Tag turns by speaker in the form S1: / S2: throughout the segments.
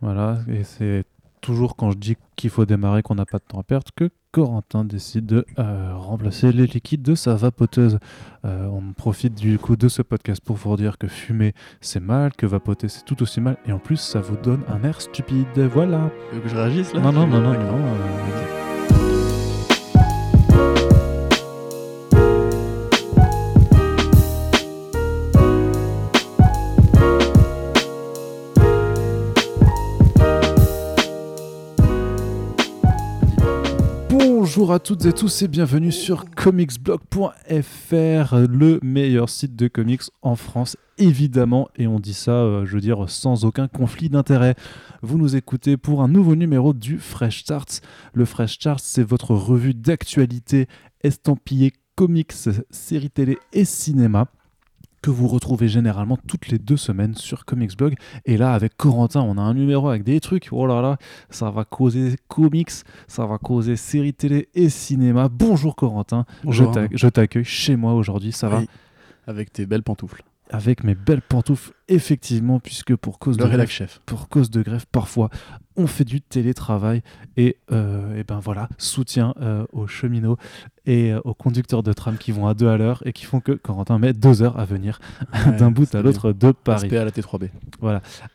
S1: Voilà, et c'est toujours quand je dis qu'il faut démarrer, qu'on n'a pas de temps à perdre, que Corentin décide de euh, remplacer les liquides de sa vapoteuse. Euh, on profite du coup de ce podcast pour vous dire que fumer c'est mal, que vapoter c'est tout aussi mal, et en plus ça vous donne un air stupide. Voilà.
S2: Tu veux que je réagisse là?
S1: Non, non, non, non, non. euh, Bonjour à toutes et tous et bienvenue sur comicsblog.fr, le meilleur site de comics en France, évidemment, et on dit ça, euh, je veux dire, sans aucun conflit d'intérêt. Vous nous écoutez pour un nouveau numéro du Fresh Charts. Le Fresh Charts, c'est votre revue d'actualité estampillée comics, séries télé et cinéma que vous retrouvez généralement toutes les deux semaines sur Comicsblog. Et là, avec Corentin, on a un numéro avec des trucs. Oh là là, ça va causer comics, ça va causer séries télé et cinéma. Bonjour Corentin, je
S2: Bonjour.
S1: t'ac- je t'accueille chez moi aujourd'hui, ça va?
S2: Avec tes belles pantoufles.
S1: Avec mes belles pantoufles, effectivement, puisque pour cause, de grève,
S2: chef.
S1: pour cause de grève, parfois, on fait du télétravail. Et, euh, et ben voilà, soutien euh, aux cheminots et euh, aux conducteurs de tram qui vont à deux à l'heure et qui font que Corentin met deux heures à venir d'un bout à l'autre de Paris.
S2: À la T3B.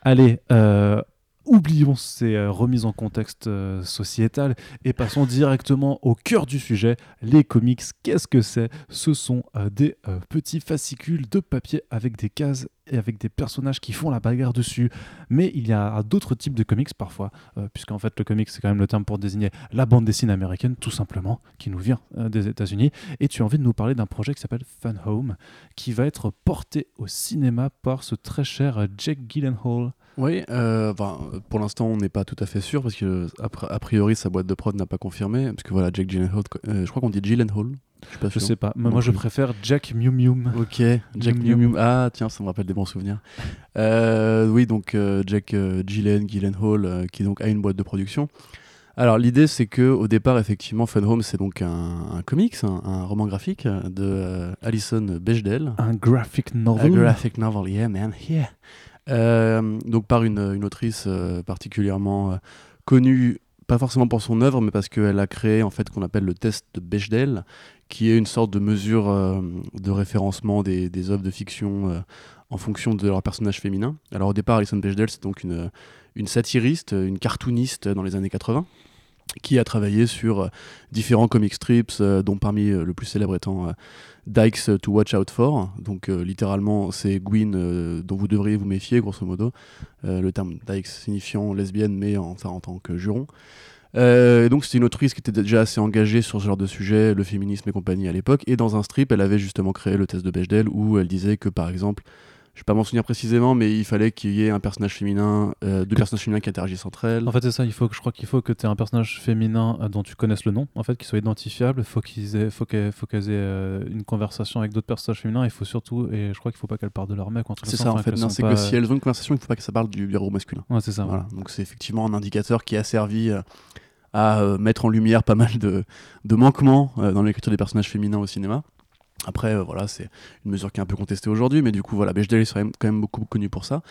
S1: Allez, euh, oublions ces euh, remises en contexte euh, sociétal et passons directement au cœur du sujet. Les comics, qu'est-ce que c'est? Ce sont euh, des petits fascicules de papier avec des cases et avec des personnages qui font la bagarre dessus. Mais il y a d'autres types de comics parfois, puisqu'en fait le comics c'est quand même le terme pour désigner la bande dessinée américaine, tout simplement, qui nous vient des États-Unis. Et tu as envie de nous parler d'un projet qui s'appelle Fun Home, qui va être porté au cinéma par ce très cher Jake Gyllenhaal.
S2: Oui, euh, pour l'instant, on n'est pas tout à fait sûr parce que a pri- a priori, sa boîte de prod n'a pas confirmé. Parce que voilà, Jack Gyllenhaal, euh, je crois qu'on dit Gyllenhaal. Je pas
S1: Je sais pas,
S2: Non
S1: moi je
S2: plus.
S1: préfère Jack Mew.
S2: Ok, Jack
S1: Mium
S2: Mium Mium. Ah, tiens, ça me rappelle des bons souvenirs. Euh, oui, donc euh, Jack Gyllen, Gyllenhaal, qui donc a une boîte de production. Alors l'idée, c'est que au départ, effectivement, Fun Home, c'est donc un, un comics, un, un roman graphique de Alison Bechdel.
S1: Un graphic novel.
S2: graphic novel, yeah man, yeah. Euh, donc par une, une autrice euh, particulièrement euh, connue, pas forcément pour son œuvre, mais parce qu'elle a créé en fait qu'on appelle le test de Bechdel, qui est une sorte de mesure de référencement des, des œuvres de fiction en fonction de leur personnage féminin. Alors au départ, Alison Bechdel, c'est donc une, une satiriste, une cartooniste dans les années 80 qui a travaillé sur euh, différents comic strips, euh, dont parmi euh, le plus célèbre étant Dykes to Watch Out For. Donc littéralement, c'est Gwyn dont vous devriez vous méfier, grosso modo. Le terme Dykes signifiant lesbienne, mais en, en tant que juron. Et donc c'était une autrice qui était déjà assez engagée sur ce genre de sujet, le féminisme et compagnie à l'époque. Et dans un strip, elle avait justement créé le test de Bechdel où elle disait que par exemple, je vais pas m'en souvenir précisément, mais il fallait qu'il y ait un personnage féminin, euh, deux personnages féminins qui interagissent entre elles.
S1: En fait, c'est ça, il faut que, je crois qu'il faut que tu aies un personnage féminin euh, dont tu connaisses le nom, en fait, qui soit identifiable. Il faut qu'ils aient, faut qu'elles, aient euh, une conversation avec d'autres personnages féminins. Il faut surtout, et je crois qu'il faut pas qu'elles parlent de leur mec.
S2: C'est ça en fait, c'est que si elles ont une conversation, il faut pas que ça parle du bureau masculin.
S1: Ouais, c'est ça. ouais.
S2: Voilà. Donc c'est effectivement un indicateur qui a servi à mettre en lumière pas mal de, de manquements dans l'écriture des personnages féminins au cinéma. Après, euh, voilà, c'est une mesure qui est un peu contestée aujourd'hui, mais du coup, voilà, Bechdel est quand même, beaucoup connu pour ça.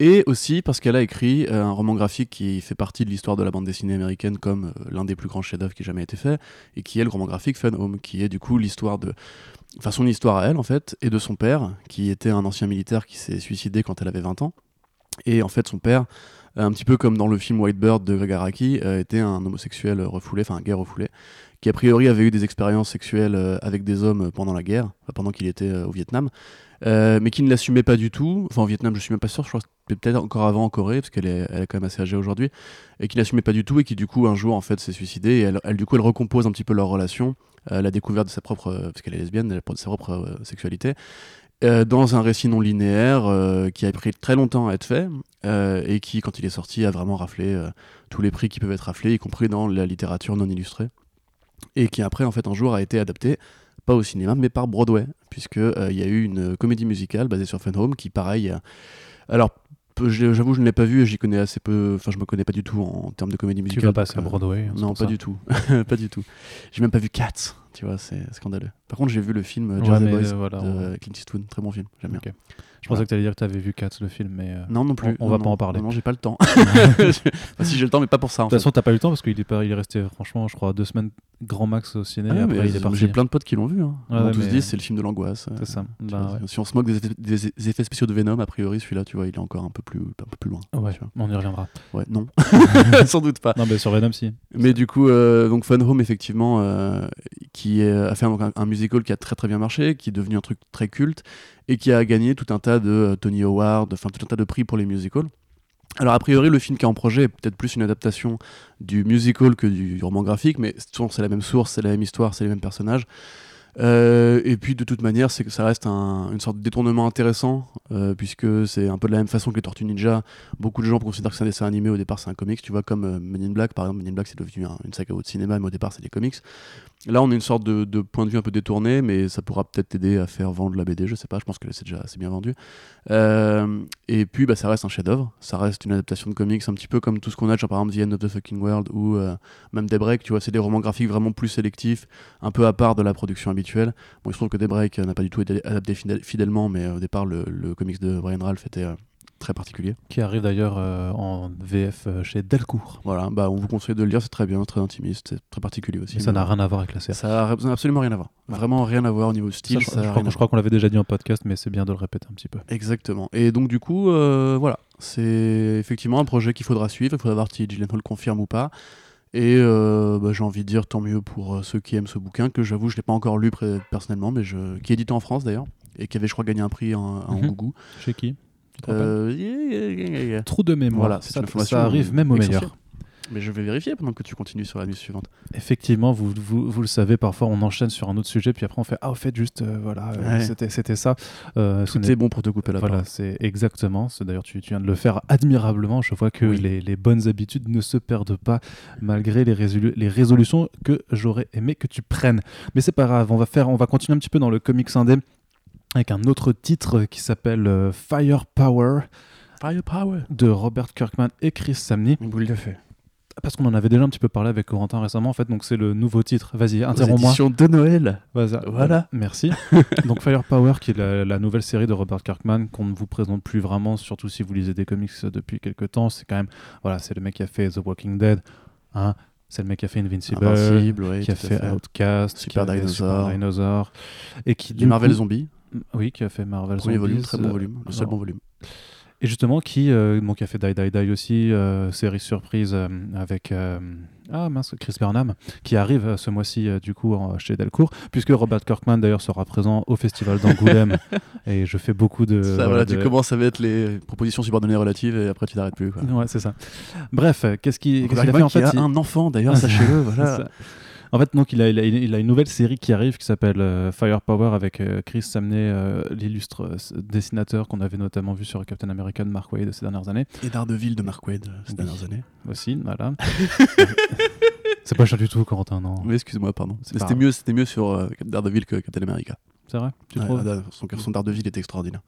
S2: Et aussi parce qu'elle a écrit euh, un roman graphique qui fait partie de l'histoire de la bande dessinée américaine comme euh, l'un des plus grands chefs-d'œuvre qui ait jamais été fait, et qui est le roman graphique Fun Home, qui est du coup l'histoire de, enfin son histoire à elle en fait, et de son père, qui était un ancien militaire qui s'est suicidé quand elle avait 20 ans. Et en fait, son père, un petit peu comme dans le film White Bird de Greg Araki, euh, était un homosexuel refoulé, enfin un gay refoulé, qui a priori avait eu des expériences sexuelles euh, avec des hommes pendant la guerre, pendant qu'il était euh, au Vietnam, euh, mais qui ne l'assumait pas du tout. Enfin, au Vietnam, je suis même pas sûr, je crois peut-être encore avant en Corée, parce qu'elle est, elle est quand même assez âgée aujourd'hui, et qui n'assumait pas du tout, et qui du coup, un jour, en fait, s'est suicidée, et elle, du coup, elle recompose un petit peu leur relation, euh, la découverte de sa propre, euh, parce qu'elle est lesbienne, de sa propre euh, sexualité, euh, dans un récit non linéaire euh, qui a pris très longtemps à être fait euh, et qui, quand il est sorti, a vraiment raflé tous les prix qui peuvent être raflés, y compris dans la littérature non illustrée, et qui après, en fait, un jour a été adapté pas au cinéma, mais par Broadway, puisque euh, il y a eu une comédie musicale basée sur Fun Home qui, pareil, alors j'avoue, je ne l'ai pas vu et j'y connais assez peu, enfin, je me connais pas du tout en, termes de comédie
S1: Tu
S2: musicale.
S1: vas passer à
S2: euh,
S1: Broadway. c'est
S2: non, pas
S1: ça.
S2: du tout. pas du tout. J'ai même pas vu Cats, tu vois, c'est scandaleux. Par contre, j'ai vu le film euh,
S1: Ouais,
S2: Jazz Boys
S1: euh, voilà,
S2: de Clint Eastwood, très bon film, j'aime bien.
S1: Je pensais que tu allais dire que tu avais vu Cats, le film, mais. euh,
S2: Non, non plus.
S1: On- on
S2: Non,
S1: va pas en parler.
S2: Non, j'ai pas le temps. Enfin, si j'ai le temps, mais pas pour ça.
S1: De toute façon, t'as pas eu le temps parce qu'il est, pas- il est resté, franchement, je crois, deux semaines grand max au ciné.
S2: Ah ouais. J'ai plein de potes qui l'ont vu. Hein.
S1: Ouais,
S2: m'ont
S1: ouais,
S2: tous
S1: mais-
S2: dit c'est le film de l'angoisse.
S1: C'est ça.
S2: Tu
S1: Bah,
S2: vois. Si on se moque des effets, des effets spéciaux de Venom, a priori, celui-là, tu vois, il est encore un peu plus, un peu plus loin.
S1: On y reviendra.
S2: Ouais, non. Sans doute pas.
S1: Non, mais sur Venom, si.
S2: Mais du coup, euh, donc Fun Home, effectivement, euh, qui est- a fait un, un musical qui a très très bien marché, qui est devenu un truc très culte, et qui a gagné tout un tas de euh, Tony Award, enfin tout un tas de prix pour les musicals. Alors a priori, le film qui est en projet est peut-être plus une adaptation du musical que du roman graphique, mais c'est la même source, c'est la même histoire, c'est les mêmes personnages. Euh, et puis de toute manière, c'est que ça reste un- une sorte de détournement intéressant, euh, puisque c'est un peu de la même façon que les Tortues Ninja. Beaucoup de gens considèrent que c'est un dessin animé, au départ c'est un comics, tu vois, comme euh, Men in Black, par exemple. Men in Black c'est devenu un- une saga de cinéma, mais au départ c'est des comics. Là, on a une sorte de, point de vue un peu détourné, mais ça pourra peut-être t'aider à faire vendre la BD, je sais pas, je pense que c'est déjà assez bien vendu. Euh, et puis, bah, ça reste un chef-d'œuvre, ça reste une adaptation de comics, un petit peu comme tout ce qu'on a, genre par exemple The End of the Fucking World ou euh, même Daybreak, tu vois, c'est des romans graphiques vraiment plus sélectifs, un peu à part de la production habituelle. Bon, il se trouve que Daybreak euh, n'a pas du tout été adapté fidèle- fidèlement, mais au départ, le, le comics de Brian Ralph était très particulier.
S1: Qui arrive d'ailleurs euh, en VF euh, chez Delcourt.
S2: Voilà, bah, on vous conseille de le lire, c'est très bien, très intimiste, c'est très particulier aussi.
S1: Et ça n'a rien à voir avec la série.
S2: Ça a absolument rien à voir. Vraiment rien à voir au niveau du style.
S1: je,
S2: ça
S1: crois, je qu'on l'avait déjà dit en podcast, mais c'est bien de le répéter un petit peu.
S2: Exactement. Et donc du coup, euh, voilà, c'est effectivement un projet qu'il faudra suivre. Il faudra voir si Gyllenhaal le confirme ou pas. Et euh, bah, j'ai envie de dire tant mieux pour euh, ceux qui aiment ce bouquin que j'avoue je l'ai pas encore lu personnellement, mais je... qui est édité en France d'ailleurs et qui avait je crois gagné un prix en, en
S1: Mhm.
S2: gougou.
S1: Chez qui? Te rappelles
S2: Euh, yeah, yeah, yeah, yeah.
S1: Trou de mémoire.
S2: Voilà, c'est
S1: ça,
S2: une information
S1: ça arrive même au meilleur.
S2: Mais je vais vérifier pendant que tu continues sur la news suivante.
S1: Effectivement, vous, vous, vous le savez, parfois on enchaîne sur un autre sujet, puis après on fait Ah, au fait, juste, euh, voilà, euh,
S2: Ouais.
S1: c'était c'était ça. Euh,
S2: Tout est bon pour te couper la
S1: Voilà,
S2: parole.
S1: c'est exactement. C'est D'ailleurs, tu, tu viens de le faire admirablement. Je vois que
S2: Oui.
S1: les, les bonnes habitudes ne se perdent pas malgré les, résolu- les résolutions que j'aurais aimé que tu prennes. Mais c'est pas grave, on va, faire, on va continuer un petit peu dans le comics indé avec un autre titre qui s'appelle euh, Firepower
S2: Firepower.
S1: de Robert Kirkman et Chris Samney.
S2: Boule de feu.
S1: Parce qu'on en avait déjà un petit peu parlé avec Corentin récemment, en fait, donc c'est le nouveau titre. Vas-y, interromps-moi.
S2: éditions de Noël. Voilà.
S1: Merci. Donc Firepower, qui est la, la nouvelle série de Robert Kirkman, qu'on ne vous présente plus vraiment, surtout si vous lisez des comics depuis quelques temps. C'est quand même, voilà, c'est le mec qui a fait The Walking Dead, hein, c'est le mec qui a fait Invincible,
S2: Invincible, ouais,
S1: qui a fait,
S2: fait.
S1: Outcast,
S2: Super
S1: qui a fait
S2: Dinosaur.
S1: Super Dinosaur, et qui
S2: Les
S1: du
S2: Marvel
S1: coup-
S2: Zombies.
S1: Oui, qui a fait Marvel Zombies,
S2: volume, très bon
S1: euh,
S2: volume. Le seul bon volume.
S1: et justement, qui, euh, bon, qui a fait Die Die Die aussi, euh, série surprise euh, avec euh, ah, mince, Chris Burnham, qui arrive euh, ce mois-ci euh, du coup chez Delcourt, puisque Robert Kirkman d'ailleurs sera présent au festival d'Angoulême. et je fais beaucoup de.
S2: Ça, voilà, tu commences à mettre les propositions subordonnées relatives et après tu t'arrêtes plus. Quoi.
S1: Ouais, c'est ça. Bref, euh, qu'est-ce qu'il qu'est-ce qu'il a fait en fait
S2: qui a
S1: il-
S2: un enfant d'ailleurs, sachez-le. Voilà.
S1: En fait, donc, il a, il, a, il a une nouvelle série qui arrive qui s'appelle euh, Firepower avec euh, Chris Samney, euh, l'illustre dessinateur qu'on avait notamment vu sur Captain America de Mark Wade ces dernières années
S2: Et Daredevil de Mark Wade ces
S1: Oui.
S2: dernières années.
S1: aussi. Voilà. c'est pas cher du tout, Corentin, non?
S2: Oui, excuse-moi, pardon. Mais C'était mieux, c'était mieux sur euh, Daredevil que Captain America.
S1: C'est vrai Tu
S2: Ouais,
S1: trouves
S2: ah, son, son Daredevil est extraordinaire.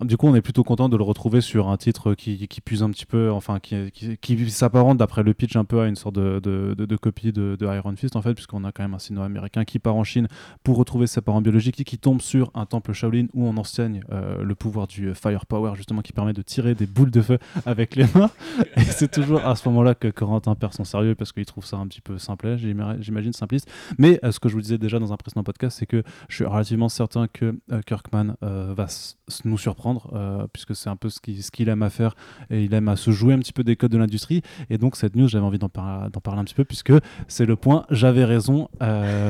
S1: Du coup, on est plutôt content de le retrouver sur un titre qui, qui puise un petit peu, enfin, qui, qui, qui s'apparente d'après le pitch un peu à une sorte de, de, de- de copie de, de Iron Fist, en fait, puisqu'on a quand même un sino-américain qui part en Chine pour retrouver ses parents biologiques et qui tombe sur un temple Shaolin où on enseigne euh, le pouvoir du Firepower, justement, qui permet de tirer des boules de feu avec les mains. Et c'est toujours à ce moment-là que Corentin perd son sérieux parce qu'il trouve ça un petit peu j'imagine j'imagine simpliste. Mais euh, ce que je vous disais déjà dans un précédent podcast, c'est que je suis relativement certain que euh, Kirkman euh, va nous surprendre, euh, puisque c'est un peu ce qu'il ce aime à faire, et il aime à se jouer un petit peu des codes de l'industrie. Et donc cette news, j'avais envie d'en par- d'en parler un petit peu, puisque c'est le point J'avais raison,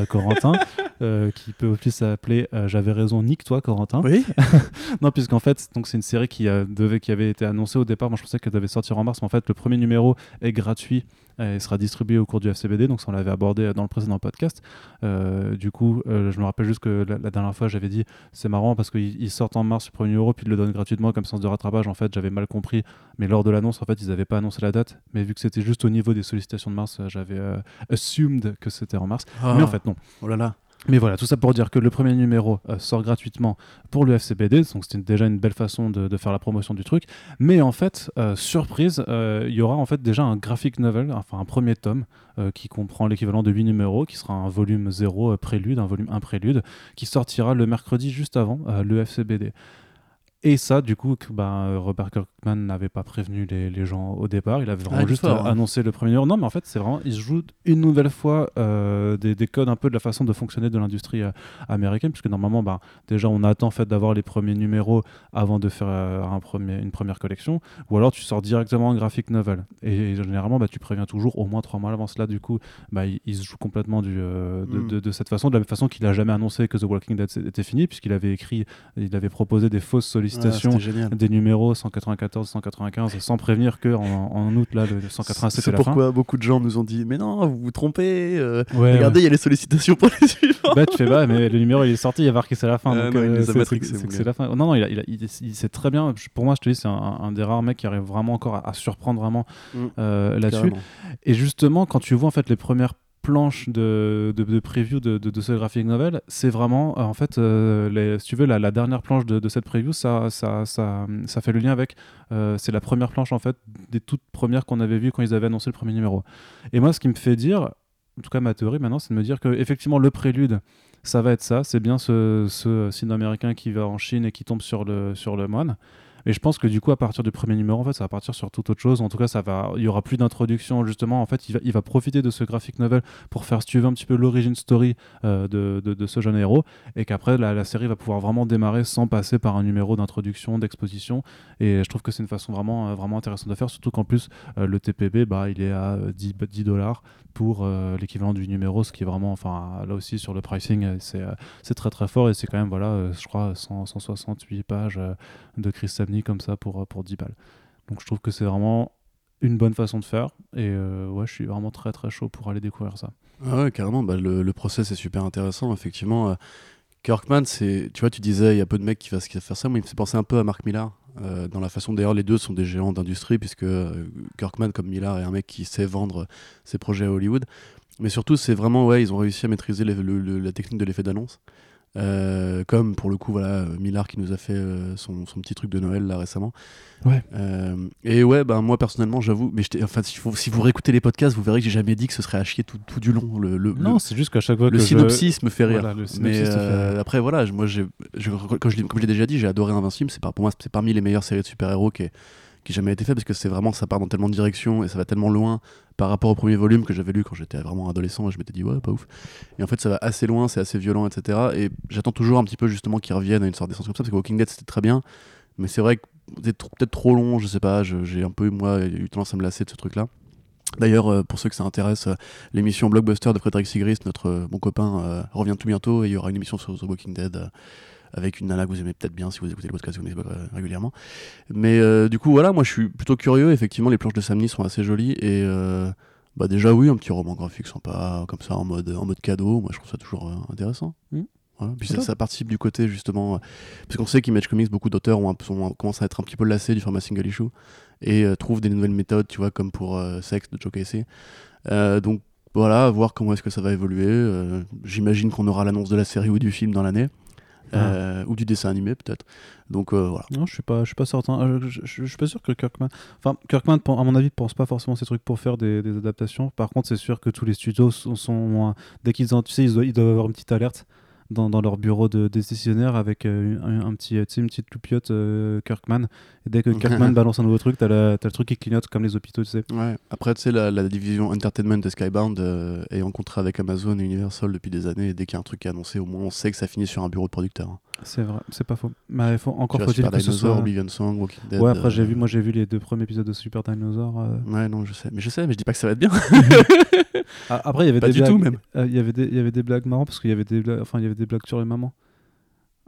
S1: Corentin, qui peut aussi s'appeler J'avais raison, nique toi, Corentin.
S2: Oui.
S1: Non, puisqu'en fait, donc c'est une série qui, devait, qui avait été annoncée au départ. Moi, je pensais qu'elle devait sortir en mars, mais en fait, le premier numéro est gratuit et sera distribué au cours du FCBD. Donc, ça, on l'avait abordé euh, dans le précédent podcast. Euh, du coup, euh, je me rappelle juste que la, la dernière fois, j'avais dit c'est marrant parce qu'ils ils sortent en mars le premier numéro, puis ils le donnent gratuitement comme sens de rattrapage. En fait, j'avais mal compris, mais lors de l'annonce, en fait, ils n'avaient pas annoncé la date. Mais vu que c'était juste au niveau des sollicitations de mars, euh, j'avais euh, assumed que c'était en mars. Mais en fait, non.
S2: Oh là là.
S1: Mais voilà, tout ça pour dire que le premier numéro euh, sort gratuitement pour le FCBD, donc c'était déjà une belle façon de, faire la promotion du truc. Mais en fait, euh, surprise, euh, il y aura en fait déjà un graphic novel, enfin un premier tome, qui comprend l'équivalent de 8 numéros, qui sera un volume 0 euh, prélude, un volume 1 prélude, qui sortira le mercredi juste avant le FCBD. Et ça, du coup, que, bah, Robert Kirkman n'avait pas prévenu les, les gens au départ. Il avait vraiment
S2: Ah,
S1: juste
S2: fort,
S1: euh,
S2: hein.
S1: annoncé le premier numéro. Non, mais en fait, c'est vraiment. Il se joue une nouvelle fois euh, des, des codes un peu de la façon de fonctionner de l'industrie euh, américaine, puisque normalement, bah, déjà, on attend en fait d'avoir les premiers numéros avant de faire euh, un premier, une première collection, ou alors tu sors directement en graphic novel. Et, généralement, bah, tu préviens toujours au moins trois mois à l'avance. Là, du coup, il, il se joue complètement du, euh, de,
S2: Mm.
S1: de- de cette façon, de la même façon qu'il a jamais annoncé que The Walking Dead était fini, puisqu'il avait écrit, il avait proposé des fausses sollicitations des numéros 194, 195, sans prévenir que en, en août, là, le 187
S2: C'est
S1: la fin.
S2: pourquoi beaucoup de gens nous ont dit Mais non, vous vous trompez. euh,
S1: Ouais,
S2: regardez, il y a les sollicitations pour les suivants.
S1: Bah, tu fais bah, mais le numéro il est sorti, il y a marqué c'est la fin.
S2: Ah
S1: donc, euh, c'est- la fin. Non, non, il, a- il, a- il, il sait très bien. Pour moi, je te dis, c'est un, un des rares mecs qui arrive vraiment encore à, à surprendre vraiment
S2: Mm.
S1: euh, là-dessus. Et justement, quand tu vois en fait les premières planches de, de, de preview de, de, ce graphic novel, c'est vraiment euh, en fait, euh, si tu veux, la, dernière planche de, cette preview, ça, ça, ça, ça fait le lien avec. euh, c'est la première planche en fait des toutes premières qu'on avait vues quand ils avaient annoncé le premier numéro. Et moi, ce qui me fait dire, en tout cas ma théorie maintenant, c'est de me dire que effectivement le prélude, ça va être ça. C'est bien ce, ce sino-américain qui va en Chine et qui tombe sur le, sur le moine. Et je pense que du coup, à partir du premier numéro, en fait, ça va partir sur toute autre chose. En tout cas, ça va, il y aura plus d'introduction. Justement, en fait, il va, profiter de ce graphic novel pour faire, si un petit peu l'origin story euh, de, ce jeune héros, et qu'après, la, série va pouvoir vraiment démarrer sans passer par un numéro d'introduction, d'exposition. Et je trouve que c'est une façon vraiment, euh, vraiment intéressante de faire, surtout qu'en plus, euh, le TPB, bah, il est à euh, 10 10 dollars pour l'équivalent du numéro, ce qui est vraiment, enfin, là aussi sur le pricing, c'est très très fort et c'est quand même, voilà, je crois, 100 168 pages de Chris Comme ça pour, euh, pour 10 balles. Donc je trouve que c'est vraiment une bonne façon de faire et euh, ouais, je suis vraiment très très chaud pour aller découvrir ça.
S2: Ah ouais, carrément. Bah, le, le process est super intéressant, effectivement. Euh, Kirkman, c'est, tu vois, tu disais, il y a peu de mecs qui savent faire ça. Moi, il me fait penser un peu à Mark Millar. dans la façon, d'ailleurs, les deux sont des géants d'industrie, puisque Kirkman, comme Millar, est un mec qui sait vendre ses projets à Hollywood. Mais surtout, c'est vraiment, ouais, ils ont réussi à maîtriser le- la technique de l'effet d'annonce. Euh, comme pour le coup, voilà, Millard qui nous a fait euh, son, son petit truc de Noël là récemment.
S1: Ouais.
S2: Euh, et ouais, ben moi personnellement, j'avoue, mais enfin, si vous, si vous réécoutez les podcasts, vous verrez que j'ai jamais dit que ce serait à chier tout, tout du long. Le, le,
S1: Non, c'est juste qu'à chaque fois
S2: le
S1: que je-
S2: synopsis me fait rire.
S1: Voilà, le
S2: mais
S1: fait
S2: euh, après, voilà, moi, j'ai, je- quand je l'ai- comme je l'ai déjà dit, j'ai adoré Invincible. C'est par, pour moi, c'est parmi les meilleures séries de super-héros qui, ait- qui jamais été fait parce que c'est vraiment, ça part dans tellement de directions et ça va tellement loin par rapport au premier volume que j'avais lu quand j'étais vraiment adolescent et je m'étais dit, ouais, pas ouf. Et en fait, ça va assez loin, c'est assez violent, etc. Et j'attends toujours un petit peu justement qu'ils reviennent à une sorte d'essence comme ça parce que Walking Dead c'était très bien, mais c'est vrai que c'est peut-être trop long, je sais pas, j'ai un peu, moi, eu tendance à me lasser de ce truc-là. D'ailleurs, euh, pour ceux que ça intéresse, euh, l'émission Blockbuster de Frédéric Sigrist, notre euh, bon copain, euh, revient tout bientôt et il y aura une émission sur The Walking Dead avec une nana que vous aimez peut-être bien si vous écoutez le podcast vous connaissez, euh, régulièrement. Mais euh, du coup, voilà, moi je suis plutôt curieux. Effectivement, les planches de Samni sont assez jolies et euh, bah déjà oui, un petit roman graphique sympa comme ça en mode en mode cadeau. Moi, je trouve ça toujours euh, intéressant. Voilà. Puis ça, participe du côté justement, parce qu'on sait qu'Image Comics, beaucoup d'auteurs ont, sont- commencent à être un petit peu lassés du format single issue et trouvent des nouvelles méthodes, tu vois, comme pour Sex de Joe Casey. Donc voilà, voir comment est-ce que ça va évoluer. Euh, J'imagine qu'on aura l'annonce de la série ou du film dans l'année. Euh, ou du dessin animé peut-être. Donc euh, voilà.
S1: Non, je suis pas, je suis pas certain. Euh, Je, je- je suis pas sûr que Kirkman. Enfin, Kirkman, à mon avis, pense pas forcément ces trucs pour faire des, des adaptations. Par contre, c'est sûr que tous les studios sont, sont, dès qu'ils ont, tu sais, ils doivent, ils doivent avoir une petite alerte dans, dans leur bureau de décisionnaire avec euh, un, un petit, euh, tu sais, une petite loupiote euh, Kirkman. Et dès que Kirkman balance un nouveau truc, t'as la- t'as le truc qui clignote comme les hôpitaux, tu sais.
S2: Ouais. Après, tu sais, la, la division entertainment de Skybound euh, est en contrat avec Amazon et Universal depuis des années. Et dès qu'il y a un truc qui est annoncé, au moins on sait que ça finit sur un bureau de producteur. hein.
S1: C'est vrai, c'est pas faux. Mais faut, encore faut-il
S2: Super
S1: que ce soit.
S2: Oblivion Song, Walking Dead.
S1: Ouais, après, j'ai
S2: euh,
S1: vu, moi, j'ai vu les deux premiers épisodes de Super Dinosaur.
S2: Ouais, non, je sais. Mais je sais, mais je dis pas que ça va être bien.
S1: Ah, Après, il y avait
S2: Pas
S1: des
S2: du
S1: blagues.
S2: tout, même.
S1: euh, Il y avait des, il y avait des blagues marrantes parce qu'il y avait des, blagues, enfin, il y avait des blagues sur les mamans.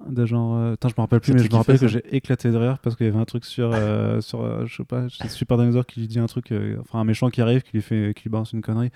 S1: De genre, euh, je me rappelle plus, mais je me rappelle que j'ai éclaté de rire parce qu'il y avait un truc sur, euh, sur, euh, je sais pas, Super Dinosaur qui lui dit un truc, enfin un méchant qui arrive, qui lui fait, qui lui balance une connerie.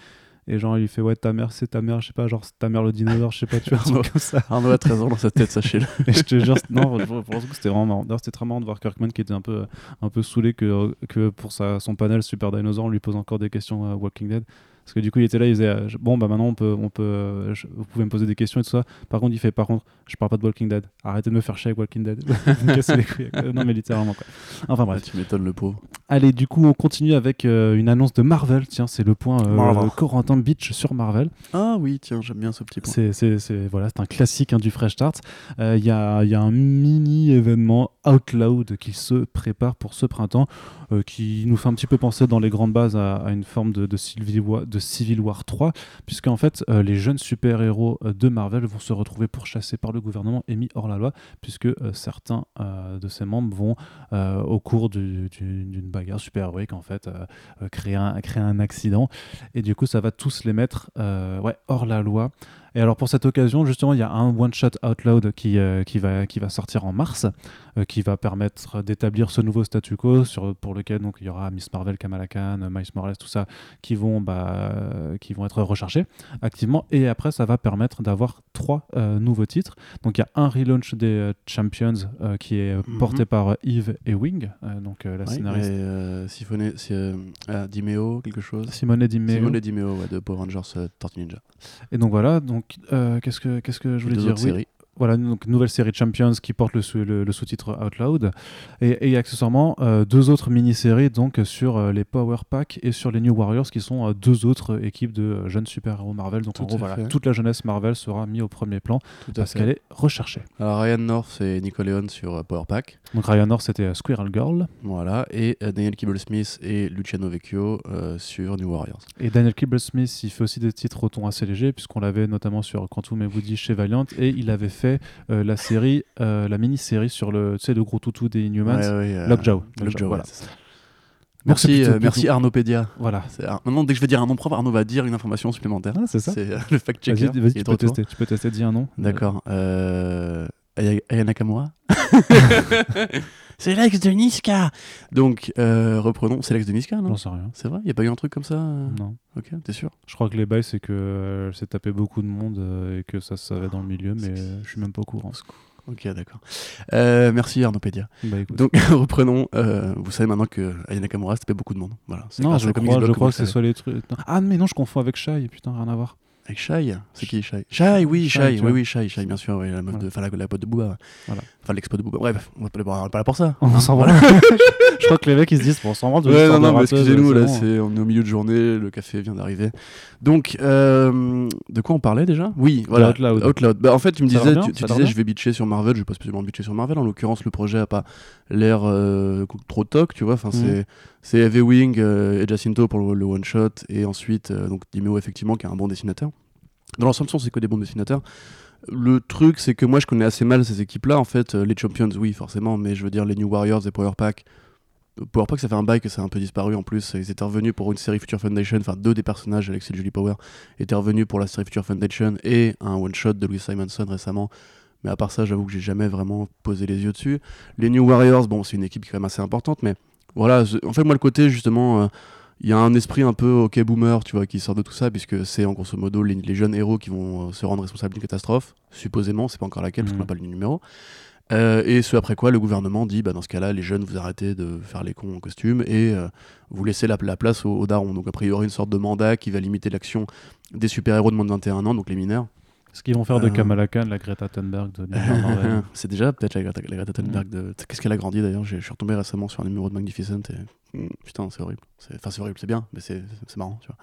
S1: Et genre, il lui fait, ouais, ta mère, c'est ta mère, je sais pas, genre, c'est ta mère le dinosaure, je sais pas, tu vois, un truc comme ça.
S2: Arnaud a 13 ans dans sa tête, sachez-le.
S1: Et je te jure, non, pour le coup, c'était vraiment marrant. D'ailleurs, c'était très marrant de voir Kirkman qui était un peu, un peu saoulé que, que pour sa, son panel Super Dinosaur, on lui pose encore des questions à Walking Dead. Parce que du coup, il était là, il disait euh, Bon, bah maintenant, on peut, on peut, euh, je- vous pouvez me poser des questions et tout ça. Par contre, il fait Par contre, je parle pas de Walking Dead. Arrêtez de me faire chier avec Walking Dead. Vous me cassez les couilles. Euh, Non, mais littéralement, quoi. Enfin, bref.
S2: Ouais, tu m'étonnes le pauvre.
S1: Allez, du coup, on continue avec euh, une annonce de Marvel. Tiens, c'est le point euh. Corentin Beach sur Marvel.
S2: Ah oui, tiens, j'aime bien ce petit point.
S1: C'est, voilà, c'est un classique hein, du Fresh Start. Euh, Il y, a, il y a un mini événement Outloud qui se prépare pour ce printemps, euh, qui nous fait un petit peu penser dans les grandes bases à, une forme de, Civil War, de Civil War 3, puisqu'en fait, euh, les jeunes super-héros euh, de Marvel vont se retrouver pourchassés par le gouvernement et mis hors la loi, puisque certains de ses membres vont, au cours du- du- d'une bagarre super-héroïque, en fait, créer, un, créer un accident. Et du coup, ça va tous les mettre ouais, hors la loi. Et alors pour cette occasion, justement, il y a un one-shot Outloud qui, euh, qui, va, qui va sortir en mars, euh, qui va permettre d'établir ce nouveau statu quo sur, pour lequel donc, il y aura Miss Marvel, Kamala Khan, Miles Morales, tout ça, qui vont, bah, euh, qui vont être recherchés activement. Et après, ça va permettre d'avoir trois euh, nouveaux titres. Donc il y a un relaunch des euh, Champions euh, qui est euh,
S2: Mhm.
S1: porté par Yves et Wing, euh, donc euh, la
S2: Ouais,
S1: scénariste
S2: et, euh, Siphonné, si, euh, ah, Dimeo, quelque chose.
S1: Simone Dimeo.
S2: Simone Dimeo, ouais, de Power Rangers euh, Tortue Ninja.
S1: Et donc voilà, donc euh, qu'est-ce que qu'est-ce que je voulais dire Oui. Voilà, donc nouvelle série Champions qui porte le, le- le sous-titre Outloud. Et, et accessoirement, euh, deux autres mini-séries donc sur euh, les Power Pack et sur les New Warriors qui sont euh, deux autres équipes de jeunes super-héros Marvel. Donc
S2: Tout
S1: en gros, voilà, toute la jeunesse Marvel sera mise au premier plan
S2: Tout
S1: parce qu'elle est recherchée.
S2: Alors Ryan North et Nicoleon sur Power Pack.
S1: Donc Ryan North, c'était Squirrel Girl.
S2: Voilà. Et Daniel Kibble-Smith et Luciano Vecchio sur New Warriors.
S1: Et Daniel Kibble-Smith, il fait aussi des titres au ton assez léger, puisqu'on l'avait notamment sur Quantum et Woody chez Valiant, et il avait fait euh, la série, euh, la mini-série sur le, tu sais, le gros toutou des Inhumans.
S2: Ouais, ouais, euh,
S1: Lockjaw.
S2: Lockjaw,
S1: Lockjaw, voilà.
S2: Merci,
S1: plutôt-
S2: euh,
S1: plutôt-
S2: merci Arnaudpédia.
S1: Voilà.
S2: Ar- Maintenant, dès que je vais dire un nom propre, Arnaud va dire une information supplémentaire.
S1: Ah, c'est ça.
S2: C'est euh, le fact-checker.
S1: Vas-y,
S2: est
S1: tu peux tester. Tu peux tester, dis un nom.
S2: D'accord. Euh... Aya Aya Nakamura C'est l'ex de Niska Donc, euh, reprenons. C'est l'ex de Niska, non
S1: J'en sais rien.
S2: C'est vrai? Il n'y a pas eu un truc comme ça?
S1: Non.
S2: Ok, t'es sûr?
S1: Je crois que les bails, c'est que euh, s'est tapé beaucoup de monde euh, et que ça se savait dans le milieu, mais euh, je suis même pas au courant.
S2: Ok, d'accord. Euh, merci Arnaudpédia.
S1: Bah.
S2: Donc, reprenons. Euh, vous savez maintenant que Aya Nakamura, c'était beaucoup de monde. Voilà.
S1: Non, je crois, je crois que c'est soit les trucs. non. Ah, mais non, je confonds avec Shai. Putain, rien à voir.
S2: Avec Shai C'est qui Shai? Shai, oui,
S1: Shai,
S2: Oui, oui, Shai, Shai, bien sûr. Oui, la meuf
S1: Voilà.
S2: de. Enfin, la, la pote de Booba.
S1: Voilà.
S2: Enfin, l'expo de Booba. Bref, on va pas, là pour ça.
S1: On
S2: hein.
S1: s'en
S2: Voilà.
S1: je crois que les mecs ils se disent bon, on s'en de
S2: Ouais, non, non, mais excusez-nous, là, c'est, on est au milieu de journée, le café vient d'arriver. Donc, euh, de quoi on parlait déjà? Oui, voilà.
S1: Outloud.
S2: Bah, en fait, tu me disais,
S1: bien
S2: tu, tu disais, je vais bitcher sur Marvel, je vais pas spécialement bitcher sur Marvel. En l'occurrence, le projet a pas l'air euh, trop toc, tu vois. Enfin,
S1: Mhm.
S2: c'est, c'est Heavy Wing euh, et Jacinto pour le, le one shot, et ensuite, euh, donc Dimeo, effectivement, qui est un bon dessinateur. Dans l'ensemble, c'est que des bons dessinateurs. Le truc, c'est que moi, je connais assez mal ces équipes-là. En fait, Euh, les Champions, oui, forcément, mais je veux dire, les New Warriors et Power Pack. Power Pack, ça fait un bail que ça a un peu disparu en plus. Ils étaient revenus pour une série Future Foundation, enfin deux des personnages, Alex et Julie Power, étaient revenus pour la série Future Foundation et un one-shot de Louis Simonson récemment. Mais à part ça, j'avoue que j'ai jamais vraiment posé les yeux dessus. Les New Warriors, bon, c'est une équipe quand même assez importante, mais voilà, en fait, moi, le côté justement. euh, il y a un esprit un peu ok boomer, tu vois, qui sort de tout ça, puisque c'est en grosso modo les, les jeunes héros qui vont euh, se rendre responsables d'une catastrophe, supposément, c'est pas encore laquelle, parce qu'on
S1: Mhm.
S2: n'a pas le numéro. Euh, et ce après quoi le gouvernement dit bah, dans ce cas-là les jeunes vous arrêtez de faire les cons en costume et euh, vous laissez la, la place aux, aux darons. Donc a priori une sorte de mandat qui va limiter l'action des super-héros de moins de 21 ans, donc les mineurs.
S1: Ce qu'ils vont faire de
S2: Euh.
S1: Kamala Khan, la Greta Thunberg de
S2: c'est déjà peut-être la Greta, la Greta Thunberg de... Qu'est-ce qu'elle a grandi d'ailleurs? Je suis retombé récemment sur un numéro de Magnificent et Hmm, putain c'est horrible. Enfin c'est horrible, c'est bien, mais c'est marrant, tu vois.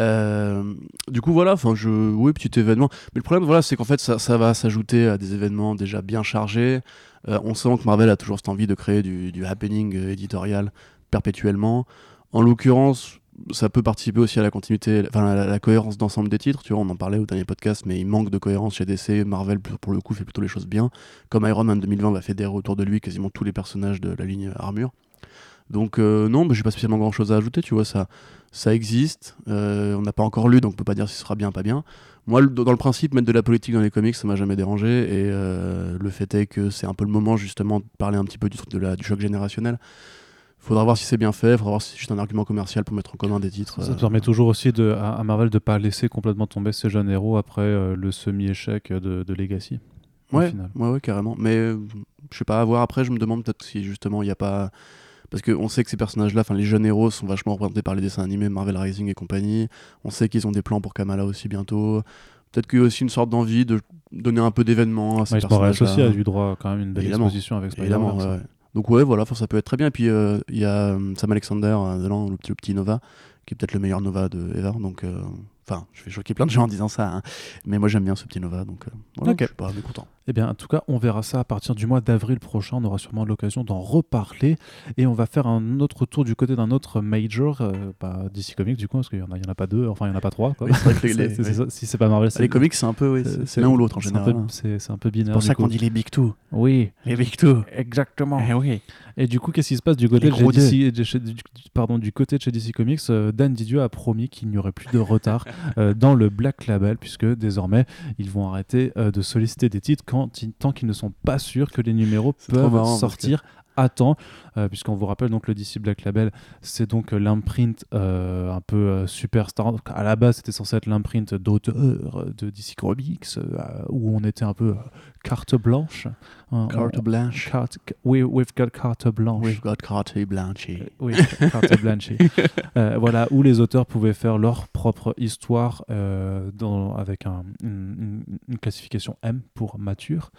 S2: Euh, du coup voilà, enfin je... Oui, petit événement. Mais le problème voilà, c'est qu'en fait ça, ça va s'ajouter à des événements déjà bien chargés. Euh, on sent que Marvel a toujours cette envie de créer du, du happening éditorial perpétuellement. En l'occurrence, ça peut participer aussi à la continuité, enfin à la, cohérence d'ensemble des titres. Tu vois, on en parlait au dernier podcast, mais il manque de cohérence chez DC. Marvel, pour le coup, fait plutôt les choses bien. Comme Iron Man 2020 va fédérer autour de lui quasiment tous les personnages de la ligne armure. Donc euh, non, mais j'ai pas spécialement grand chose à ajouter. Tu vois, ça, ça existe. Euh, on n'a pas encore lu, donc on peut pas dire si ce sera bien, pas bien. Moi, dans le principe, mettre de la politique dans les comics, ça m'a jamais dérangé. Et euh, le fait est que c'est un peu le moment justement de parler un petit peu du, de la, du choc générationnel. Faudra voir si c'est bien fait, faudra voir si c'est juste un argument commercial pour mettre en commun des titres.
S1: Ça
S2: euh,
S1: permet toujours aussi de, à, à Marvel de pas laisser complètement tomber ses jeunes héros après euh, le semi-échec de, de Legacy.
S2: Ouais, ouais, ouais, carrément. Mais euh, je sais pas, à voir après, je me demande peut-être si justement il n'y a pas. parce qu'on sait que ces personnages-là, enfin les jeunes héros, sont vachement représentés par les dessins animés Marvel Rising et compagnie. On sait qu'ils ont des plans pour Kamala aussi bientôt. Peut-être qu'il y a aussi une sorte d'envie de donner un peu d'événements à ces
S1: Ouais,
S2: personnages.
S1: aussi a eu droit quand même une belle
S2: Évidemment.
S1: exposition avec Spider-Man.
S2: Donc ouais, voilà, ça peut être très bien. Et puis euh, il y a euh, Sam Alexander euh, le petit, le petit Nova, qui est peut-être le meilleur Nova de ever. Donc, euh, enfin, je vais choquer plein de gens en disant ça, hein. mais moi j'aime bien ce petit Nova, donc euh, voilà,
S1: Ok.
S2: je suis pas mécontent.
S1: Eh bien, en tout cas, on verra ça à partir du mois d'avril prochain. On aura sûrement l'occasion d'en reparler. Et on va faire un autre tour du côté d'un autre major, euh, bah, DC Comics, du coup, parce qu'il n'y en, a- il y en a pas deux, enfin, il n'y en a pas trois. quoi.
S2: Oui, c'est vrai que les-
S1: C'est-
S2: oui.
S1: c'est. Si c'est pas Marvel, c'est
S2: Les comics, c'est un peu, oui, c'est l'un ou l'autre en
S1: un
S2: général.
S1: peu-
S2: hein.
S1: C'est c'est un peu binaire.
S2: C'est pour ça qu'on dit les Big Two.
S1: Oui,
S2: Les Big Two.
S1: exactement.
S2: Eh oui.
S1: Et du coup, qu'est-ce qui se passe du côté, de chez DC, de chez- du, pardon, du côté de chez DC Comics euh, Dan Didio a promis qu'il n'y aurait plus de retard euh, dans le Black Label, puisque désormais, ils vont arrêter euh, de solliciter des titres quand, tant qu'ils ne sont pas sûrs que les numéros peuvent
S2: marrant,
S1: sortir à temps, euh, puisqu'on vous rappelle donc le DC Black Label, c'est donc euh, l'imprint euh, un peu superstar. À la base, c'était censé être l'imprint d'auteur de DC Comics, où on était un peu euh, carte blanche. hein,
S2: Carte blanche.
S1: Carte, we, we've got carte blanche.
S2: We've got carte blanche.
S1: Oui, carte blanche. Voilà, où les auteurs pouvaient faire leur propre histoire dans, avec un- une, une- une classification M pour mature.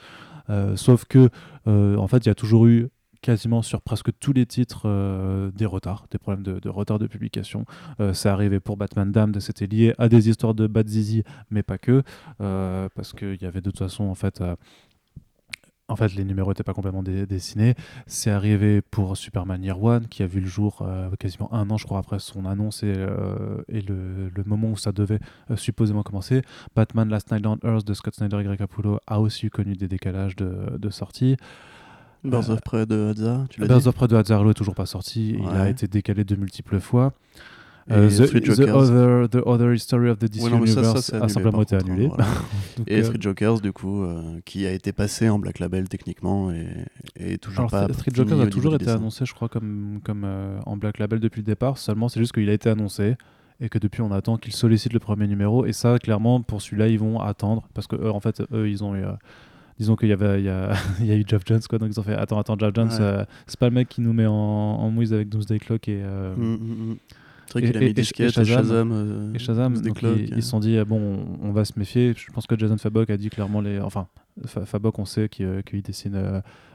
S1: Euh, sauf que, euh, en fait, il y a toujours eu quasiment sur presque tous les titres euh, des retards, des problèmes de, retard de publication. Euh, c'est arrivé pour Batman Damned, c'était lié à des histoires de Bad Zizi, mais pas que, euh, parce qu'il y avait de toute façon, en fait, euh, en fait, les numéros n'étaient pas complètement dé- dessinés. C'est arrivé pour Superman Year One, qui a vu le jour quasiment un an, je crois, après son annonce et, le, moment où ça devait supposément commencer. Batman Last Night on Earth de Scott Snyder et Greg Capullo a aussi connu des décalages de, de sortie.
S2: Birds of Prey de Hadza, tu l'as
S1: Birds
S2: dit
S1: of Prey de Hazzardo est toujours pas sorti. Il a été décalé de multiples fois. Euh, the, other, the Other History of the DC
S2: Ouais, non, mais ça,
S1: a simplement été annulé.
S2: voilà.
S1: Donc,
S2: Et
S1: euh,
S2: Street Jokers, du coup, euh, qui a été passé en Black Label techniquement et, et toujours
S1: Alors,
S2: pas.
S1: Street- Jokers a toujours été annoncé, je crois, comme, comme euh, en Black Label depuis le départ. Seulement, c'est juste qu'il a été annoncé et que depuis, on attend qu'il sollicite le premier numéro. Et ça, clairement, pour celui-là, ils vont attendre parce que, eux, en fait, eux, ils ont eu. Disons qu'il y avait il y a, il y a eu Jeff Jones quoi donc ils ont fait attends attends Jeff Jones
S2: Ouais.
S1: euh, c'est pas le mec qui nous met en, en mouise avec Doomsday Clock et euh,
S2: Mm, mm, mm. C'est vrai
S1: Et-
S2: qu'il a
S1: et-
S2: mis
S1: et-
S2: Disquette,
S1: et
S2: et
S1: Shazam.
S2: Shazam. euh,
S1: et Shazam donc
S2: Clock,
S1: ils
S2: euh.
S1: ils se sont dit ah, bon on, on va se méfier je pense que Jason Fabok a dit clairement les enfin Fa- Fabok on sait qu'il euh, qu'il dessine